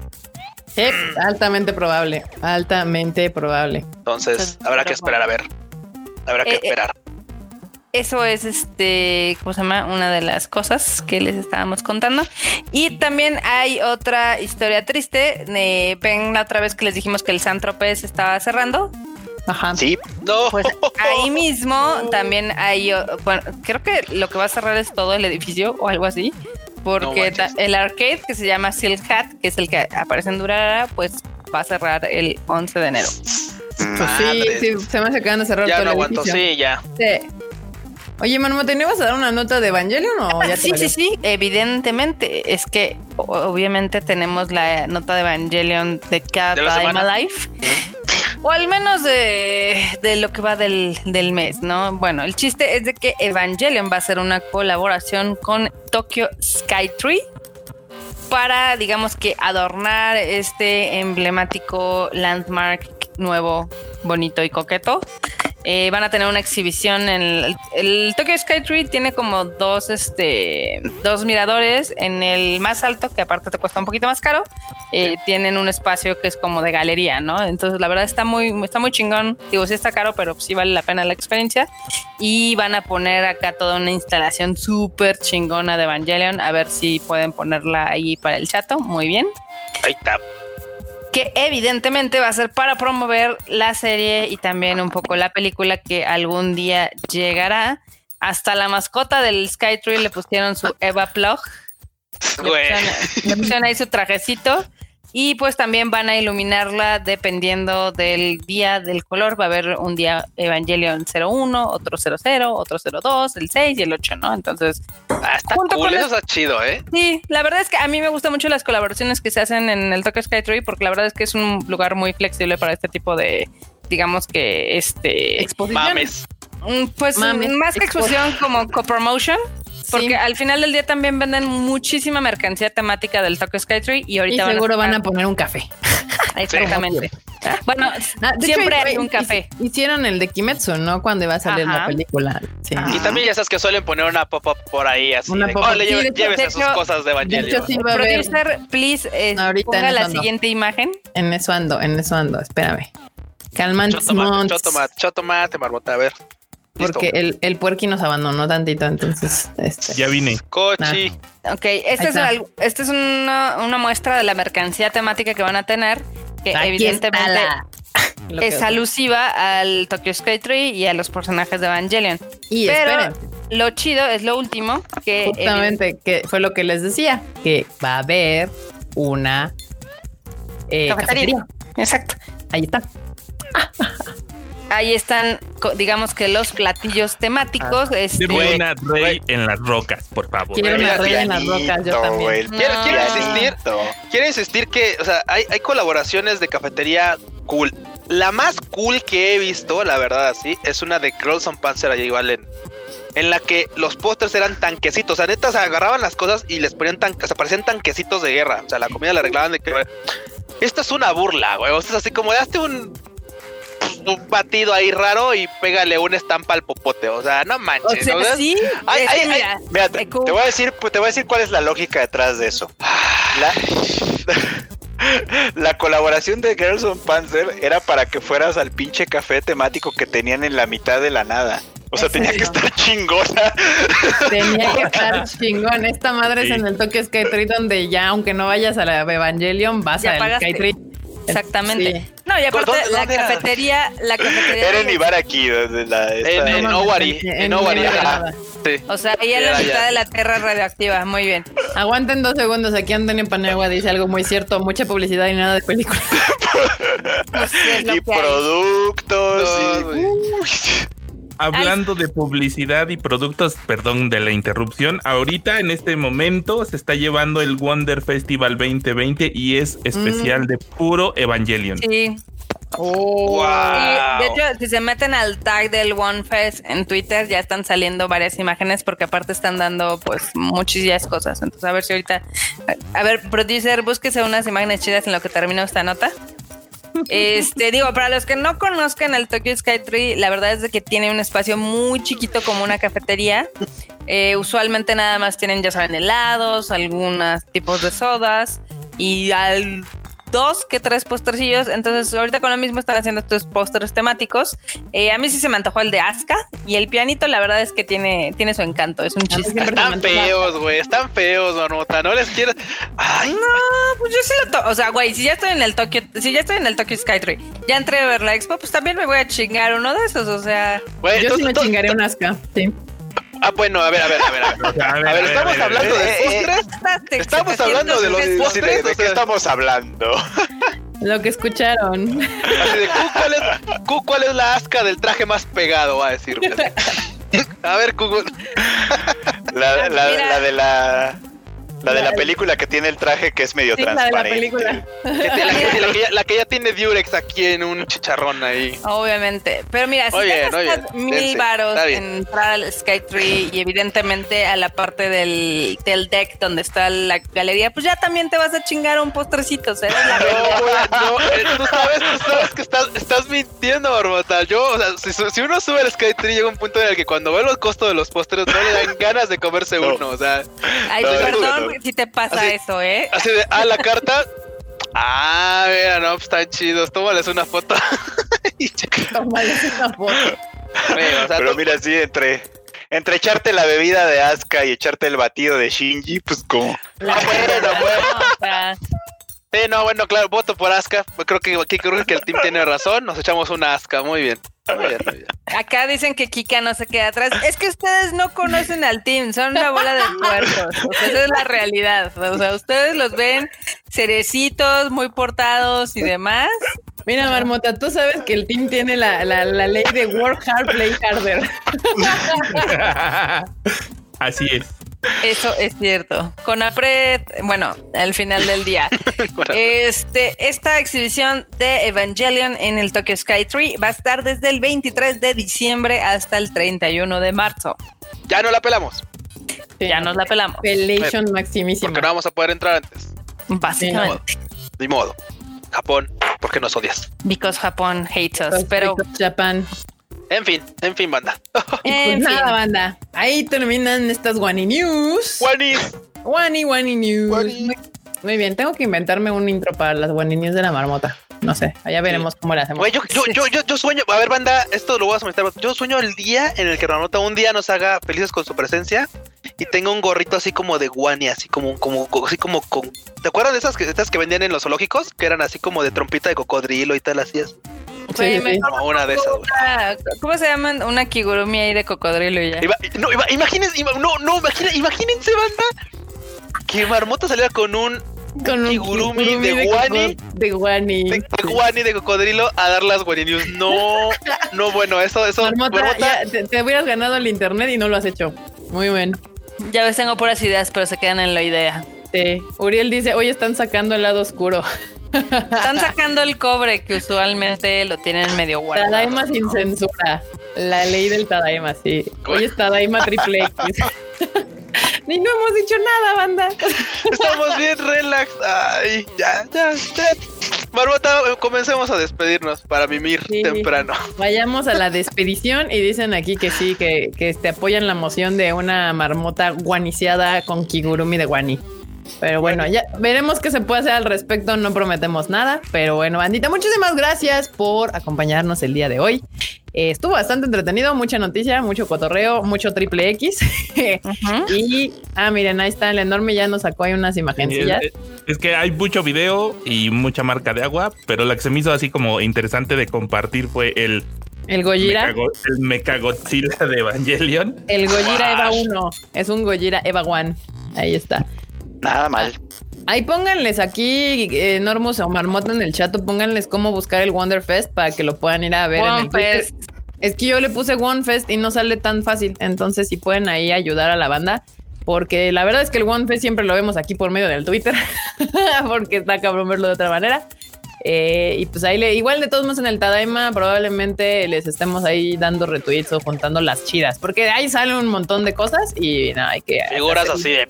Es altamente probable. Altamente probable. Entonces, habrá que esperar a ver. Habrá que Eh, eh, esperar. Eso es este, ¿cómo se llama? Una de las cosas que les estábamos contando. Y también hay otra historia triste. Eh, ven la otra vez que les dijimos que el San Tropez estaba cerrando. Ajá. Sí, No, Pues ahí mismo también hay, bueno, creo que lo que va a cerrar es todo el edificio o algo así. Porque No el arcade que se llama Silk Hat, que es el que aparece en Durara, pues va a cerrar el 11 de enero. Pues sí, sí, se me hace que van a cerrar ya todo no el aguanto. edificio. Sí, ya. Sí. Oye, Manu, ¿te ibas a dar una nota de Evangelion o ya te sí, valió? sí, sí, evidentemente. Es que obviamente tenemos la nota de Evangelion de cada Time semana. Alive. O al menos de, de lo que va del, del mes, ¿no? Bueno, el chiste es de que Evangelion va a hacer una colaboración con Tokyo Skytree para, digamos que, adornar este emblemático landmark nuevo, bonito y coqueto. Eh, van a tener una exhibición en el, el Tokyo Skytree tiene como dos este dos miradores. En el más alto que aparte te cuesta un poquito más caro eh, tienen un espacio que es como de galería no entonces la verdad está muy está muy chingón. Digo sí está caro pero sí vale la pena la experiencia. Y van a poner acá toda una instalación súper chingona de Evangelion. A ver si pueden ponerla ahí para el chato. Muy bien. Ahí está. Que evidentemente va a ser para promover la serie y también un poco la película que algún día llegará. Hasta la mascota del Skytree le pusieron su Eva Plug. Le pusieron, le pusieron ahí su trajecito. Y pues también van a iluminarla dependiendo del día del color. Va a haber un día Evangelion 01, otro 00, otro 02, el 6 y el 8, ¿no? Entonces, Ah, está Junto cool, con eso el- está chido, ¿eh? Sí, la verdad es que a mí me gustan mucho las colaboraciones que se hacen en el Tokyo Skytree porque la verdad es que es un lugar muy flexible para este tipo de, digamos que, este, Exposición. Mames. mm, pues Mames, más que expo- exposición como co-promotion. Porque Sí. al final del día también venden muchísima mercancía temática del Tokyo Skytree y Y ahorita seguro van a sacar- poner un café. Exactamente. Bueno, Ah, de hecho, siempre hay un café. hic- Hicieron el de Kimetsu, ¿no? Cuando iba a salir Ajá. la película. Sí. Ajá. Y también ya sabes que suelen poner una pop-up por ahí así. Una de, pop-up. "Órale, Sí, lleve- de hecho- llévese de sus hecho- cosas de hecho, sí a. Producer, please, eh, Ahorita ponga la ando. siguiente imagen. En eso ando, en eso ando. Espérame. Calmantes Chotomate, monts, chotomate, chotomate, marmota, a ver. Porque el, el puerqui nos abandonó tantito, entonces. Este, Ya vine. Cochi. Ok, esta es, algo- esta es una, una muestra de la mercancía temática que van a tener, que Aquí evidentemente la- que- es alusiva al Tokyo Skytree y a los personajes de Evangelion. Y Pero esperen, lo chido es lo último, que justamente, que fue lo que les decía, que va a haber una eh, Cafetería. Exacto. Ahí está. Ahí están, digamos que los platillos temáticos. este, Deme Güey, una rey en las rocas, por favor. Quiero una rey en las rocas, yo también. No. Quiero, quiero Ah. insistir, quiero insistir que, o sea, hay, hay colaboraciones de cafetería cool. La más cool que he visto, la verdad, así, es una de Girls on Panzer allá igual en, en la que los pósters eran tanquecitos. O sea, neta, se agarraban las cosas y les ponían tan, o sea, parecían tanquecitos de guerra. O sea, la comida la arreglaban de que esto es una burla, güey. O sea, es así como daste un, un batido ahí raro y pégale una estampa al popote. O sea, no o manches. sea, ¿no? sí, Ay, ay, ay. mira, te, voy a decir, te voy a decir cuál es la lógica detrás de eso. La, la colaboración de Girls on Panzer era para que fueras al pinche café temático que tenían en la mitad de la nada. O sea, tenía que estar chingona. Tenía que estar chingón. Esta madre es en el Tokyo Skytree donde ya, aunque no vayas a la Evangelion, vas Ya al pagaste. Skytree. exactamente. Sí. No, y aparte, ¿Dónde- la dónde cafetería, la cafetería. Era en Ibaraki. donde la- esta- En- en Owari, en Owari, Owari, ajá. nada. Sí. O sea, ahí en la Ya, mitad ya. de la tierra radioactiva. Muy bien. Aguanten dos segundos. Aquí Antonio Panagua dice algo muy cierto. Mucha publicidad y nada de película. Pues, y productos. No, y-. Uy. Hablando de publicidad y productos, perdón de la interrupción, ahorita en este momento se está llevando el Wonder Festival 2020 y es especial de puro Evangelion. Sí. Wow. Y, de hecho, si se meten al tag del One Fest en Twitter, ya están saliendo varias imágenes porque aparte están dando pues muchísimas cosas. Entonces, a ver si ahorita. A ver, producer, búsquese unas imágenes chidas en lo que termino esta nota. Este, digo, para los que no conozcan el Tokyo Skytree, la verdad es de que tiene un espacio muy chiquito como una cafetería. Eh, usualmente nada más tienen, ya saben, helados, algunos tipos de sodas y al dos que tres postercillos. Entonces, ahorita con lo mismo están haciendo estos pósters temáticos. Eh, a mí sí se me antojó el de Asuka y el pianito, la verdad es que tiene, tiene su encanto, es un chiste. Están feos, güey. Están feos, marmota. No les quiero. Ay, No, pues yo sí lo to- O sea, güey, si ya estoy en el Tokyo, si ya estoy en el Tokyo Skytree, ya entré a ver la expo, pues también me voy a chingar uno de esos. O sea, güey. Yo sí me chingaré un asca. Sí. Ah, bueno, a ver, a ver, a ver. A ver, A ver, A ver, estamos hablando a ver. de postres. Bastante, Estamos 700 hablando de los postres, ¿De, de qué estamos hablando? Lo que escucharon. Así de, "Cu, ¿cuál es, Cu, ¿cuál es la asca del traje más pegado? Va a decir. A ver, Cu, La, la de la. La de la película que tiene el traje que es medio Sí, la de la transparente. película. Que te- la, que, la que ya, la que ya tiene Durex aquí en un chicharrón ahí. Obviamente. Pero mira, si Muy te mil Dense, varos en entrar al Skytree y evidentemente a la parte del, del deck donde está la galería, pues ya también te vas a chingar un postrecito. ¿eh? La No, güey, no, eh, tú sabes, tú sabes que estás, estás mintiendo, Barbota. Yo, o sea, si, si uno sube al Skytree llega un punto en el que cuando ve los costos de los postres no le dan ganas de comerse No. uno, o sea, Ay, No, perdón si te pasa Así- eso, ¿eh? así de, ah, la carta. Ah, mira, no, pues están chidos, tómales una foto. Tómales una foto. Güey, o sea, Pero tú- mira, sí, entre, entre echarte la bebida de Asuka y echarte el batido de Shinji, pues como. Ah, bueno, bueno. No, o sea, Sí, no, bueno, claro, voto por Aska. Creo que aquí creo que el team tiene razón. Nos echamos una Aska. Muy bien. Acá dicen que Kika no se queda atrás. Es que ustedes no conocen al team, son una bola de puercos. O sea, esa es la realidad. O sea, ustedes los ven cerecitos, muy portados y demás. Mira, Marmota, tú sabes que el team tiene la, la, la ley de work hard, play harder. Así es. Eso es cierto. Con Apred, bueno, al final del día. Este, esta exhibición de Evangelion en el Tokyo Sky Tree va a estar desde el 23 de diciembre hasta el 31 de marzo. Ya no la pelamos. Ya nos la pelamos. Pelation maximísima. Porque no vamos a poder entrar antes. Básicamente. Ni modo. Japón, ¿por qué nos odias? Because Japón hates us. Pero Japan. En fin, en fin, banda. Pues en fin. nada, banda. Ahí terminan estas Wani News. Juanis. Wani Wani News. Wani. Muy, bien, tengo que inventarme un intro para las Wani News de la marmota. No sé, allá veremos cómo le hacemos. Güey, yo, yo, yo, yo, yo sueño, a ver, banda, esto lo voy a someter. Yo sueño el día en el que Ranota un día nos haga felices con su presencia y tenga un gorrito así como de guani, así como, como, así como con. ¿Te acuerdas de esas que, estas que vendían en los zoológicos? Que eran así como de trompita de cocodrilo y tal, así es. Sí, una de esas, una- ¿Cómo se llaman? Una kigurumi ahí de cocodrilo y ya. No, ima- imagínense, ima- no, no, imagina- imagínense, banda, que Marmota saliera con un Con un kigurumi de guani. De Guani. de, de guani de cocodrilo a dar las guani news. No, no, bueno, eso, eso. Marmota, Marmota, ya te, te hubieras ganado el internet y no lo has hecho. Muy bien. Ya ves, tengo puras ideas, pero se quedan en la idea. Sí. Uriel dice, hoy están sacando el lado oscuro. Están sacando el cobre que usualmente lo tienen medio guardado. Tadaima sin censura. La ley del Tadaima, sí. Hoy es Tadaima triple X. Ni no hemos dicho nada, banda. estamos bien relax. Ay, ya, ya, ya. Marmota, comencemos a despedirnos para mimir Sí. temprano. Vayamos a la despedición y dicen aquí que sí, que, que este, apoyan la moción de una marmota guaniciada con kigurumi de guani. Pero bueno, ya veremos qué se puede hacer al respecto. No prometemos nada, pero bueno, bandita, muchísimas gracias por acompañarnos el día de hoy. Eh, estuvo bastante entretenido, mucha noticia, mucho cotorreo, mucho triple X. Y, ah, miren, ahí está el enorme, ya nos sacó ahí unas imagencillas. Es, es que hay mucho video y mucha marca de agua, pero la que se me hizo así como interesante de compartir fue el El Gojira, Mechago- el Mechagodzilla de Evangelion. el Gojira Eva 1, es un Gojira Eva 1. Ahí está. Nada mal. Ahí pónganles aquí, eh, Normus o Marmota en el chat, pónganles cómo buscar el Wonderfest para que lo puedan ir a ver. en el. Wonderfest. Es que yo le puse Wonderfest y no sale tan fácil. Entonces, si pueden ahí ayudar a la banda, porque la verdad es que el Wonderfest siempre lo vemos aquí por medio del Twitter, porque está cabrón verlo de otra manera. Eh, y pues ahí le, igual de todos modos en el Tadaima, probablemente les estemos ahí dando retweets o juntando las chidas, porque ahí salen un montón de cosas y no hay que. Figuras hacer- así de.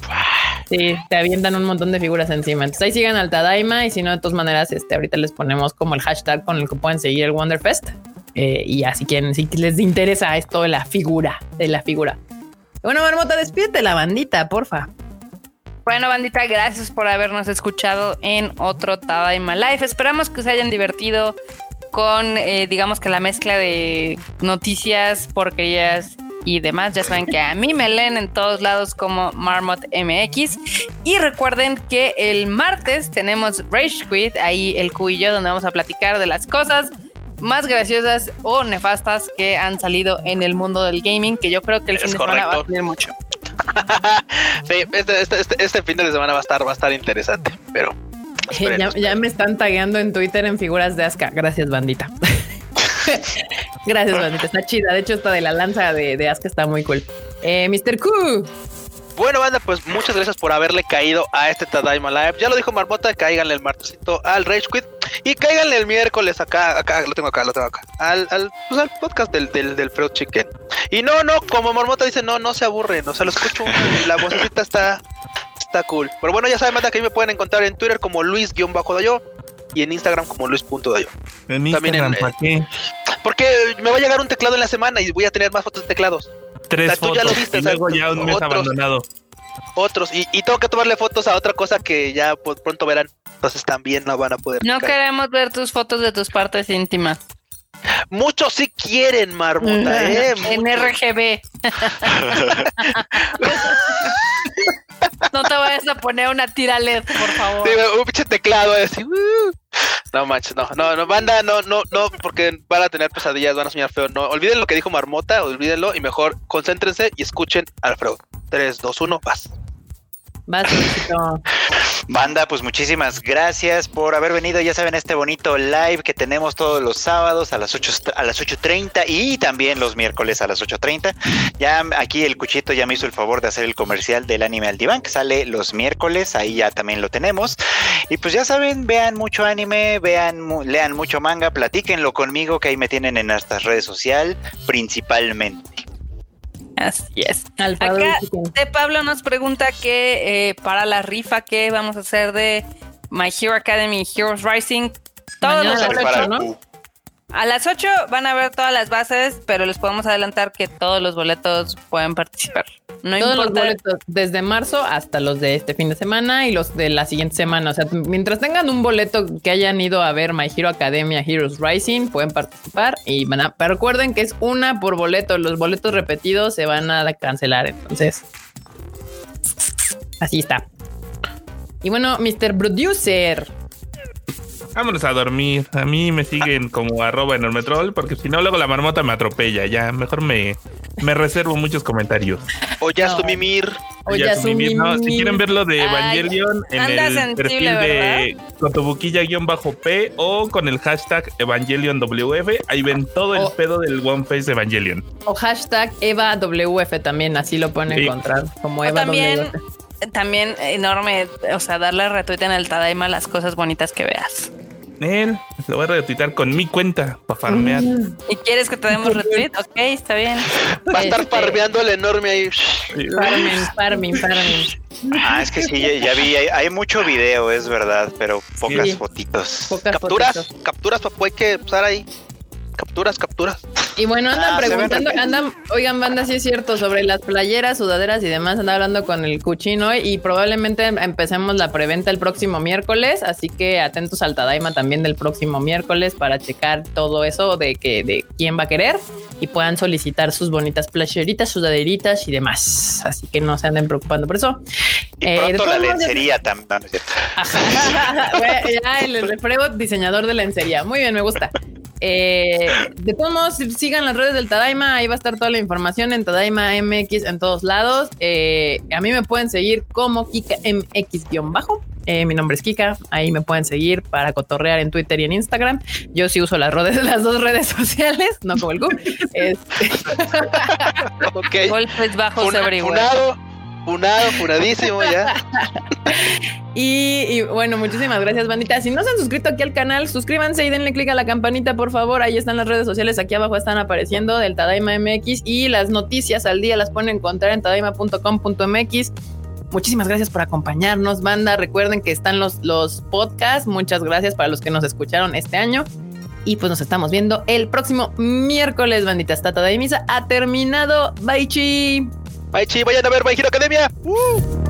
Sí, te avientan un montón de figuras encima. Entonces ahí sigan al Tadaima y si no, de todas maneras, este, ahorita les ponemos como el hashtag con el que pueden seguir el Wonderfest. Eh, y así quieren, si les interesa esto de la figura, de la figura. Bueno, Marmota, despídete la bandita, porfa. Bueno, bandita, gracias por habernos escuchado en otro Tadaima Live. Esperamos que se hayan divertido con, eh, digamos que la mezcla de noticias, porquerías y demás. Ya saben que a mí me leen en todos lados como Marmot MX. Y recuerden que el martes tenemos Rage Quit, ahí el Q y yo, donde vamos a platicar de las cosas más graciosas o nefastas que han salido en el mundo del gaming, que yo creo que el Es fin de semana va a salir mucho. Sí, este, este, este, este fin de semana va a estar, va a estar interesante, pero. Ya, me están tagueando en Twitter en figuras de Aska. Gracias, bandita. Gracias, bandita. Está chida. De hecho, esta de la lanza de, de Aska está muy cool. Eh, Mr. Q. Bueno, banda, pues muchas gracias por haberle caído a este Tadaima Live. Ya lo dijo Marmota, cáiganle el martesito al Rage Quit y cáiganle el miércoles acá, acá, lo tengo acá, lo tengo acá, al, al, pues, al podcast del, del, del Freud Chicken. Y no, no, como Marmota dice, no, no se aburren, o sea, lo escucho, la vocecita está, está cool. Pero bueno, ya saben, banda, que ahí me pueden encontrar en Twitter como Luis-Dayo y en Instagram como Luis.dayo. En Instagram, en, ¿para qué? Porque me va a llegar un teclado en la semana y voy a tener más fotos de teclados. Tres sea, tú fotos ya lo viste, y o sea, luego ya un mes otros. abandonado. Otros, y, y tengo que tomarle fotos a otra cosa que ya pues, pronto verán. Entonces también no van a poder. No caer. queremos ver tus fotos de tus partes íntimas. Muchos sí quieren, marmota, ¿eh? En. RGB. no te vayas a poner una tira LED, por favor. Sí, un pinche teclado así. uh. No manches, no, no, no, banda, no, no, no, porque van a tener pesadillas, van a soñar feo. No, olviden lo que dijo Marmota, olvídenlo y mejor concéntrense y escuchen al Freud. 3, 2, 1, vas. Vas. Banda, pues muchísimas gracias por haber venido. Ya saben, este bonito live que tenemos todos los sábados a las 8 a las 8.30 y también los miércoles a las 8.30. Ya aquí el Cuchito ya me hizo el favor de hacer el comercial del anime al diván que sale los miércoles. Ahí ya también lo tenemos. Y pues ya saben, vean mucho anime, vean, lean mucho manga, platíquenlo conmigo que ahí me tienen en nuestras redes sociales principalmente. Así es. Alfredo Acá de Pablo nos pregunta que eh, para la rifa que vamos a hacer de My Hero Academy Heroes Rising. Todos Mañana los ocho, ¿no? A las 8 van a ver todas las bases, pero les podemos adelantar que todos los boletos pueden participar. No Todos los importa. boletos desde marzo hasta los de este fin de semana y los de la siguiente semana. O sea, mientras tengan un boleto que hayan ido a ver My Hero Academia Heroes Rising, pueden participar y van a. Pero recuerden que es una por boleto. Los boletos repetidos se van a cancelar. Entonces, así está. Y bueno, Mr. Producer. Vámonos a dormir. A mí me siguen como arroba enormetrol, porque si no, luego la marmota me atropella. Ya, mejor me, me reservo muchos comentarios. O ya No. su mimir. O Ya asumí, no, si quieren ver lo de Ay, Evangelion en el sensible, perfil de cotobuquilla-p o con el hashtag EvangelionWF, ahí ven todo el O- pedo del One Face de Evangelion. O hashtag EvaWF también, así lo pueden Sí. encontrar como O Eva también, WF. también enorme, o sea, darle retweet en el Tadaima las cosas bonitas que veas. Él, lo voy a retuitar con mi cuenta para farmear. ¿Y quieres que te demos retweet? Ok, está bien. Va a estar Este- farmeando el enorme ahí. Farming, farming, farming. Ah, es que sí, ya, ya vi, hay, hay mucho video, es verdad, pero pocas Sí. fotitos. Pocas Capturas, fotitos. capturas, papá, hay que usar ahí. Capturas, capturas. Y bueno, andan Ah, preguntando, andan, oigan, banda, sí es cierto, sobre las playeras, sudaderas y demás, anda hablando con el cuchino y probablemente empecemos la preventa el próximo miércoles, así que atentos al Tadaima también del próximo miércoles para checar todo eso de que de quién va a querer y puedan solicitar sus bonitas playeritas, sudaderitas y demás. Así que no se anden preocupando por eso. Y Eh, de pronto la lencería también. no, no es cierto. Ajá. ya, el refrego diseñador de lencería. Muy bien, me gusta. Eh, de todos modos, sigan las redes del Tadaima, ahí va a estar toda la información en Tadaima MX en todos lados. Eh, a mí me pueden seguir como Kika MX-bajo. Eh, mi nombre es Kika, ahí me pueden seguir para cotorrear en Twitter y en Instagram. Yo sí uso las, redes, las dos redes sociales, no como el Q. Este, Ok. Golpes bajos. Funado, funadísimo ya. Y, bueno, muchísimas gracias, bandita. Si no se han suscrito aquí al canal, suscríbanse y denle click a la campanita, por favor. Ahí están las redes sociales, aquí abajo están apareciendo del Tadaima MX y las noticias al día las pueden encontrar en tadaima.com.mx. Muchísimas gracias por acompañarnos, banda. Recuerden que están los, los podcasts. Muchas gracias para los que nos escucharon este año. Y pues nos estamos viendo el próximo miércoles, bandita. Esta Tadaimisa ha terminado. Bye, chi. Bye, chi, vayan a ver My Hero Academia. Uh.